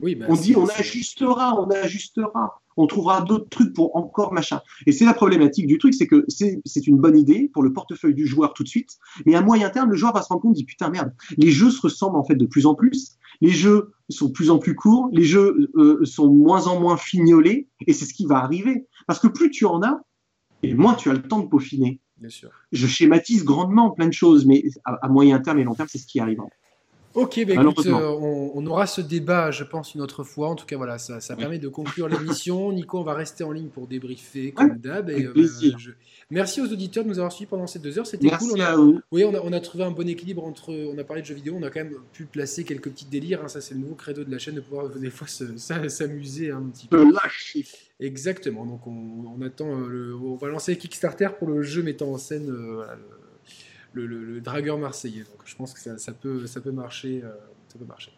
S1: Oui, bah,
S2: on dit on ajustera, on ajustera, on trouvera d'autres trucs pour encore machin. Et c'est la problématique du truc, c'est que c'est une bonne idée pour le portefeuille du joueur tout de suite, mais à moyen terme, le joueur va se rendre compte, dit putain merde, les jeux se ressemblent en fait de plus en plus, les jeux sont de plus en plus courts, les jeux euh, sont moins en moins fignolés, et c'est ce qui va arriver. Parce que plus tu en as, et moins tu as le temps de peaufiner.
S1: Bien sûr.
S2: Je schématise grandement plein de choses, mais à, moyen terme et long terme, c'est ce qui arrive.
S1: Ok, bah écoute, euh, on, aura ce débat, je pense, une autre fois. En tout cas, voilà, ça, permet de conclure l'émission. Nico, on va rester en ligne pour débriefer, comme d'hab. Euh, Merci aux auditeurs de nous avoir suivis pendant ces deux heures. C'était cool. On a, Oui, on a, on a, trouvé un bon équilibre entre. On a parlé de jeux vidéo, on a quand même pu placer quelques petits délires. Hein. Ça, c'est le nouveau credo de la chaîne de pouvoir des fois s'amuser un petit peu. Exactement. Donc, on, attend. Euh, le, on va lancer Kickstarter pour le jeu mettant en scène le, dragueur marseillais. Donc je pense que ça, peut, ça, peut marcher, euh, ça peut marcher.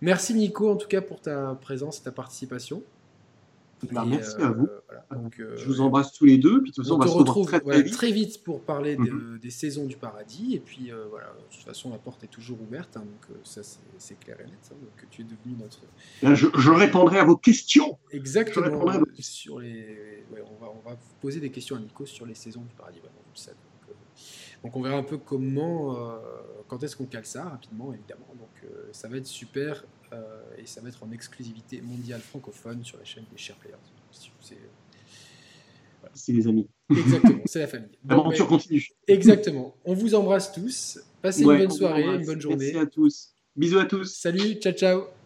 S1: Merci Nico en tout cas pour ta présence et ta participation.
S2: Bah, merci à vous. Euh, donc, euh, je vous embrasse tous les deux. Puis, de toute façon, on, va se retrouve
S1: très, très, vite. très, vite. pour parler mhm. des saisons du paradis. Et puis voilà, de toute façon, la porte est toujours ouverte. Hein, donc ça, c'est clair et net. Hein, tu es devenu notre.
S2: Je, répondrai à vos questions.
S1: Exactement. Sur les... on, va, on va poser des questions à Nico sur les saisons du paradis. Vraiment, vous le savez. Donc on verra un peu comment, euh, quand est-ce qu'on cale ça rapidement, évidemment. Donc euh, ça va être super et ça va être en exclusivité mondiale francophone sur la chaîne des Share Players.
S2: C'est les amis.
S1: Exactement, c'est la famille.
S2: L'aventure continue.
S1: Exactement. On vous embrasse tous. Passez une bonne soirée, une bonne journée.
S2: Merci à tous. Bisous à tous.
S1: Salut, ciao, ciao.